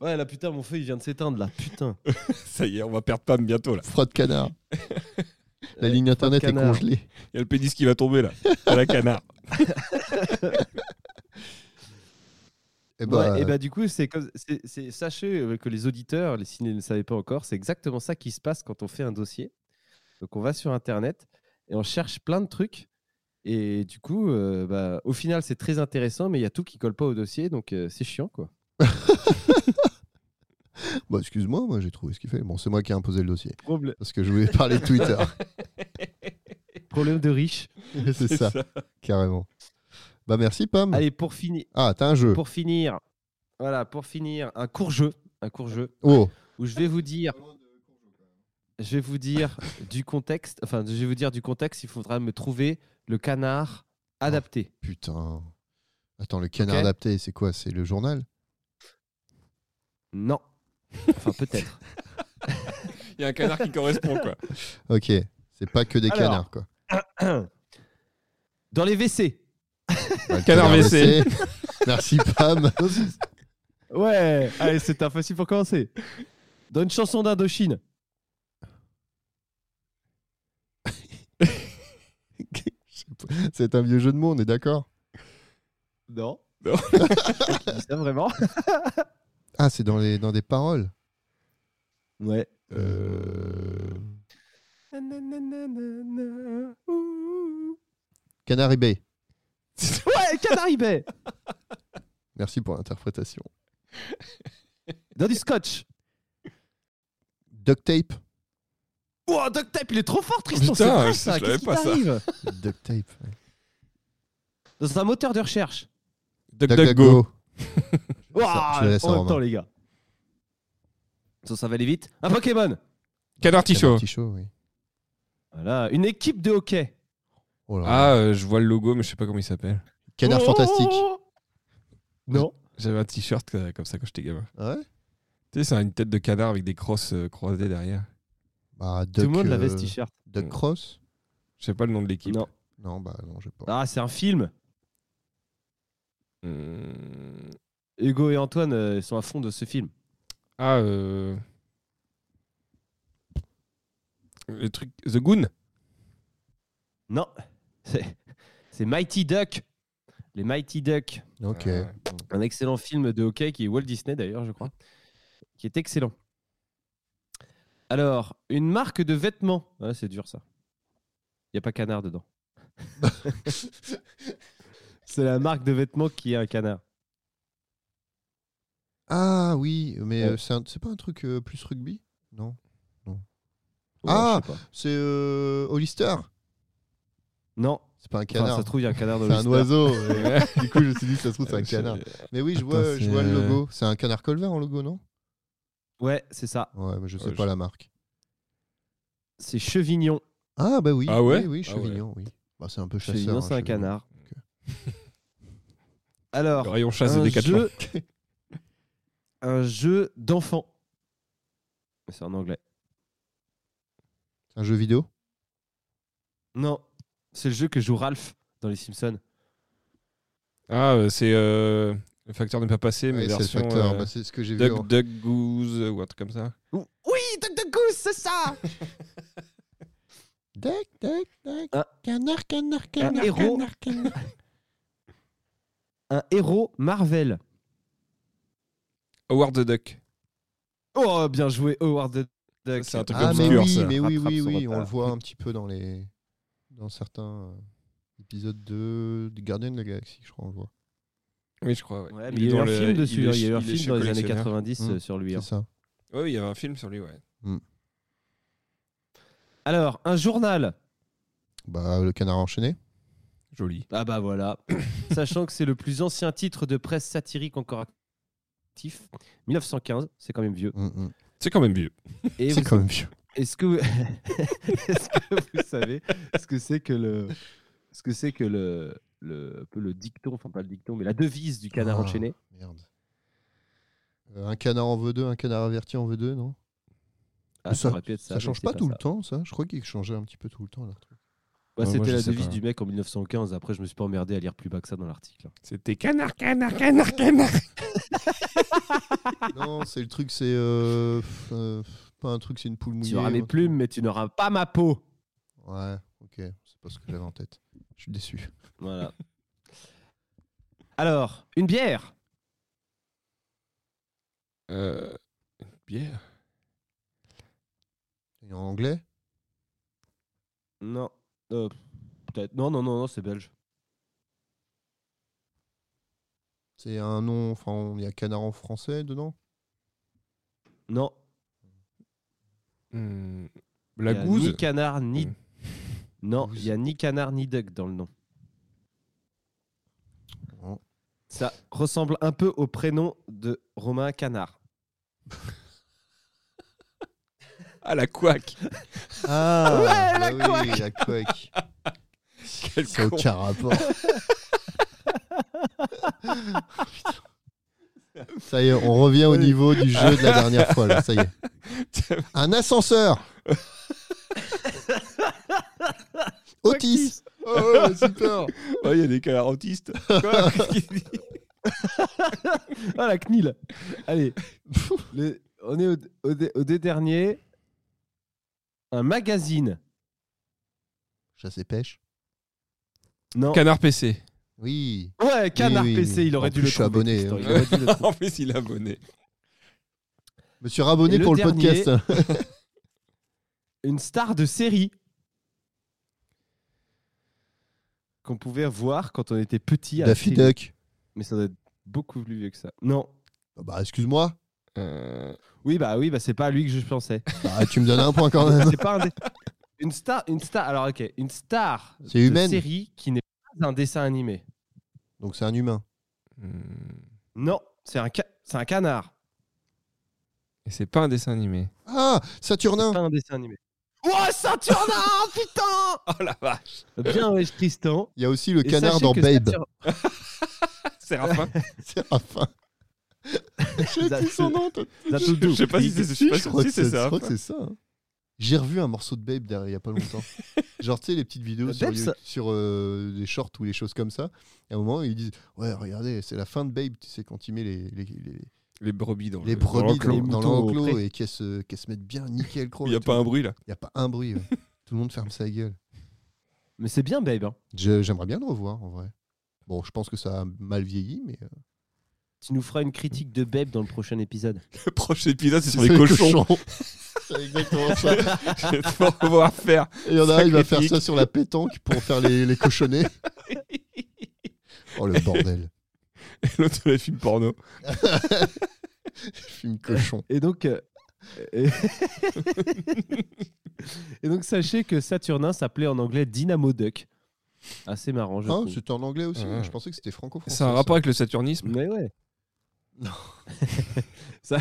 Ouais, là, putain, mon feu, il vient de s'éteindre, là. Putain. Ça y est, on va perdre Pam bientôt là. Froid de canard. La ligne internet est congelée. Il y a le pénis qui va tomber là. À la canard. Et bah, Ouais, et bah du coup, c'est comme- c'est- c'est- sachez euh, que les auditeurs, les ciné ne le savaient pas encore, c'est exactement ça qui se passe quand on fait un dossier. Donc on va sur Internet et on cherche plein de trucs. Et du coup, euh, bah, au final, c'est très intéressant, mais il y a tout qui colle pas au dossier, donc euh, c'est chiant, quoi. Bah, excuse-moi, moi j'ai trouvé ce qu'il fait. Bon, c'est moi qui ai imposé le dossier. Problème, Parce que je voulais parler de Twitter. problème de riche. c'est ça, carrément. Bah merci Pam. Allez, pour finir, Ah, t'as un jeu. pour finir, voilà, pour finir, un court jeu, un court jeu Oh, où je vais vous dire, je vais vous dire du contexte, enfin, je vais vous dire du contexte. Il faudra me trouver le canard adapté. putain. Attends, le canard adapté, c'est quoi? C'est le journal? Non. Enfin, peut-être. Il y a un canard qui correspond quoi. Ok, c'est pas que des Alors. canards, quoi. Dans les WC. Bah, le Canard WC. Merci Pam. Ouais. Allez, c'est un facile pour commencer. Dans une chanson d'Indochine. c'est un vieux jeu de mots, on est d'accord? Non. Non. Qui dit ça vraiment Ah, c'est dans, les, dans des paroles. Ouais. Euh... Canary Bay. Ouais, Canary Bay. Merci pour l'interprétation. Dans du scotch. Duct tape. Oh, duct tape, il est trop fort, Tristan. Putain, c'est vrai, ça. Qu'est-ce qui t'arrive Duct tape. ouais. Dans un moteur de recherche. DuckDuckGo. Ouah, je laisse en même temps, les gars. Ça, ça va aller vite. Un Pokémon. Canard Tichot. Show, oui. Voilà. Une équipe de hockey. Oh là là. Ah, euh, je vois le logo, mais je sais pas comment il s'appelle. Canard Oh fantastique. Non. J'avais un t-shirt euh, comme ça quand j'étais gamin. Ah ouais? Tu sais, c'est une tête de canard avec des crosses euh, croisées derrière. bah, Tout le monde l'avait euh, ce t-shirt. Duck Cross? Je sais pas le nom de l'équipe. Non. Non, bah non, j'ai pas. Ah, c'est un film. Hum, Hugo et Antoine euh, ils sont à fond de ce film. Ah, euh... Le truc... The Goon? Non. C'est c'est Mighty Duck. Les Mighty Duck. Ok. Euh, Un excellent film de hockey qui est Walt Disney d'ailleurs, je crois. Qui est excellent. Alors, une marque de vêtements. Ouais, c'est dur ça. Il n'y a pas canard dedans. c'est la marque de vêtements qui est un canard. Ah oui, mais Ouais. euh, c'est un- c'est pas un truc euh, plus rugby? Non. Ouais, Ah. C'est euh, Hollister Non. C'est pas un Enfin, canard. ça se trouve, il y a un canard dans c'est le un oiseau. et du coup, je me suis dit, ça se trouve, c'est un canard. Mais oui, je vois, je vois le logo. C'est un canard colvert en logo, non? Ouais, c'est ça. Ouais, mais je sais Ouais, pas je- la marque. C'est Chevignon. Ah bah oui. Ah ouais? Oui, oui, Ah ouais. Chevignon, oui. Bah, c'est un peu chasseur. Chevignon, hein, c'est un Chevignon. canard. Le Alors, rayon chasse un Décathlon. jeu, un jeu d'enfant. C'est en anglais. C'est un jeu vidéo? Non, c'est le jeu que joue Ralph dans Les Simpsons. Ah, euh, c'est euh, le facteur n'est pas passé, mais Ouais, version facteur. euh, Bah, c'est ce que j'ai vu. Duck Duck Goose euh, ou un truc comme ça. Oui, Duck Duck Goose, c'est ça Duck, duck, duck. Ah. Canard, canard, canard, héros. canard, canard. Un héros Marvel. Howard the Duck. Oh, bien joué, Howard the Duck. Ça, c'est un truc Ah, mais obscur, oui, ça. mais oui, oui, oui, on le voit un petit peu dans les dans certains euh, épisodes de du Gardien de la Galaxie, je crois, on le voit. Oui, je crois. ouais. Ouais, Il mais il y a eu un le- film dessus. il y a eu un film dans les années collectionneur. 90 Mm. euh, sur lui. hein. C'est ça. Oui, il y avait un film sur lui, ouais. Alors, un journal. Bah, le canard enchaîné. Joli. Ah bah voilà. Sachant que c'est le plus ancien titre de presse satirique encore actif. 1915, c'est quand même vieux. Mm, mm. C'est quand même vieux. C'est quand même vieux. Est-ce que, vous... est-ce que vous savez ce que c'est que le, ce que c'est que le, le, un peu le dicton, enfin pas le dicton, mais la devise du canard Ah, enchaîné? Merde. Euh, un canard en veut deux, un canard averti en veut deux, non? Ah, ça- Ça, change pas, tout ça. le temps, ça Je crois qu'il changeait un petit peu tout le temps. Là. Bah, Ouais, C'était la devise pas. du mec en 1915. Après, je me suis pas emmerdé à lire plus bas que ça dans l'article. C'était canard, canard, canard, canard. non, c'est le truc, c'est euh, euh, pas un truc, c'est une poule mouillée. Tu auras mes truc. plumes, mais tu n'auras pas ma peau. Ouais, ok, c'est pas ce que j'avais en tête. Je suis déçu. Voilà. Alors, une bière. Euh, une bière. Et en anglais? Non. Euh, Peut-être. Non, non, non, non, c'est belge. C'est un nom, enfin, il y a canard en français dedans? Non. Hmm, La y a gouze? Ni canard, ni. Hmm. Non, il y a ni canard, ni duck dans le nom. Oh. Ça ressemble un peu au prénom de Romain Canard. Ah, la couac. Ah Ouais, la bah oui, la couac. Quel Ça con. aucun rapport. Ça y est, on revient au niveau du jeu de la dernière fois. Là, ça y est. Un ascenseur Otis Oh, super Oh, il y a des canards autistes. Quoi Qu'est-ce qu'il dit Ah la CNIL Allez, le- on est au, au au dé dernier. Un magazine. Chasse et pêche Non. Canard PC. Oui. ouais, Canard Oui, oui, PC, oui. il aurait En dû plus, le je suis trouver, abonné, Tristan, hein. il aurait dû le trouver. en plus, il est abonné. Me suis rabonné Et le pour le dernier- podcast. Une star de série. Qu'on pouvait voir quand on était petit. à la Daffy télé. Duck. Mais ça doit être beaucoup plus vieux que ça. Non. Ah Bah, excuse-moi. Euh, Oui, bah oui, bah c'est pas à lui que je pensais. Ah, tu me donnes un point quand même. c'est pas un dé- une star, une star. Alors ok, une star C'est de humaine. série qui n'est pas un dessin animé. Donc, c'est un humain. Hmm. Non, c'est un, ca- c'est un canard. Et c'est pas un dessin animé. Ah, Saturnin. Pas un dessin animé. Oh, Saturnin, putain Oh la vache Bien, ouais, Tristan. Il y a aussi le Et canard sachez dans que Babe. Satur- C'est Raphaël C'est Raphaël. J'ai son nom. Je sais pas si c'est pas Je crois si que c'est ça. je crois que c'est ça. hein. J'ai revu un morceau de Babe derrière il y a pas longtemps. Genre, tu sais, les petites vidéos sur, Babe, ça- sur euh, des shorts ou les choses comme ça. Et à un moment, ils disent Ouais, regardez, c'est la fin de Babe, tu sais, quand il met les, les, les, Les brebis dans les le brebis l'enclos. dans, et qu'elles se, qu'elles se mettent bien nickel. Il n'y a pas un bruit là. Il y a pas un bruit. ouais. tout le monde ferme sa gueule. Mais c'est bien, babe. hein. J'aimerais bien le revoir en vrai. Bon, je pense que ça a mal vieilli, mais. Tu nous feras une critique de Babe dans le prochain épisode. Le prochain épisode, c'est sur les cochons. c'est exactement ça. Je vais pouvoir faire. Et il y en a un, il va faire ça sur la pétanque pour faire les, les cochonnets. Oh le bordel. Et l'autre, les films porno. Film cochon. Et donc, euh, et... et donc sachez que Saturnin s'appelait en anglais Dynamo Duck. Assez marrant, je Ah, trouve. c'était en anglais aussi. Ah. Je pensais que c'était franco-français. C'est un ça. rapport avec le saturnisme. Mais ouais. Non. Ça-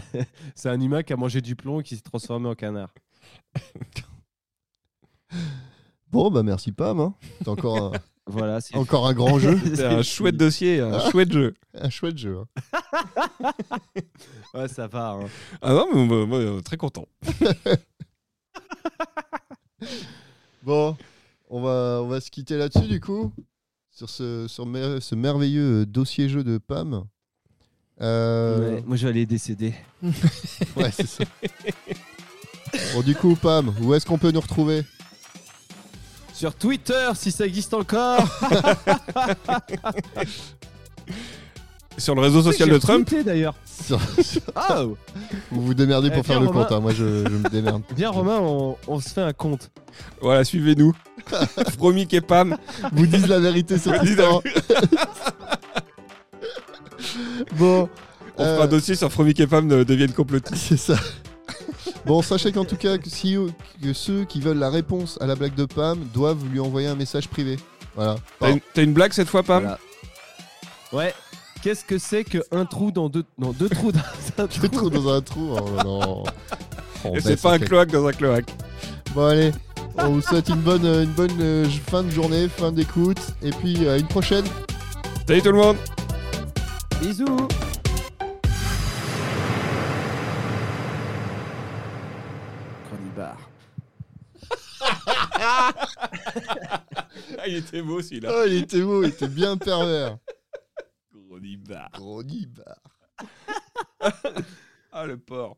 c'est un humain qui a mangé du plomb et qui s'est transformé en canard. Bon, bah merci Pam. hein. C'est encore un, Voilà, c'est encore un grand jeu. C'est un chouette dossier, un chouette jeu. Un chouette jeu. hein. Ouais, ça va. hein. Ah non, mais moi, moi, euh, très content. Bon, on va, on va se quitter là-dessus du coup. Sur ce, sur mer- ce merveilleux euh, dossier jeu de Pam. Euh, Ouais, moi, je vais aller décéder. Ouais, c'est ça. bon, du coup, Pam, où est-ce qu'on peut nous retrouver? Sur Twitter, si ça existe encore. Sur le réseau social de Trump, d'ailleurs. Sur- sur- Oh Vous vous démerdez pour Eh, faire le Romain. compte. hein. Moi, je, je me démerde. Viens, Romain, on, on se fait un compte. voilà, suivez-nous. Fromic et Pam. Vous dites la vérité sur dites Tristan. bon, On Euh, fera un dossier sur Fromic et Pam de- deviennent complotistes. c'est ça. Bon, sachez qu'en tout cas, que, si, que ceux qui veulent la réponse à la blague de Pam doivent lui envoyer un message privé. Voilà. T'as une, blague cette fois, Pam Voilà. Ouais. Qu'est-ce que c'est qu'un trou dans deux... Non, deux trous dans un Deux trous dans un trou. Oh. Oh, Et baisse, c'est pas un cloaque dans un cloaque. Bon allez, on vous souhaite une bonne, une bonne euh, fin de journée, fin d'écoute, et puis à une prochaine. Salut tout le monde Bisous Cronibar. Ah, il était beau celui-là. Oh, il était beau, il était bien pervers. Gros nibar. Gros nibar. Ah, le porc.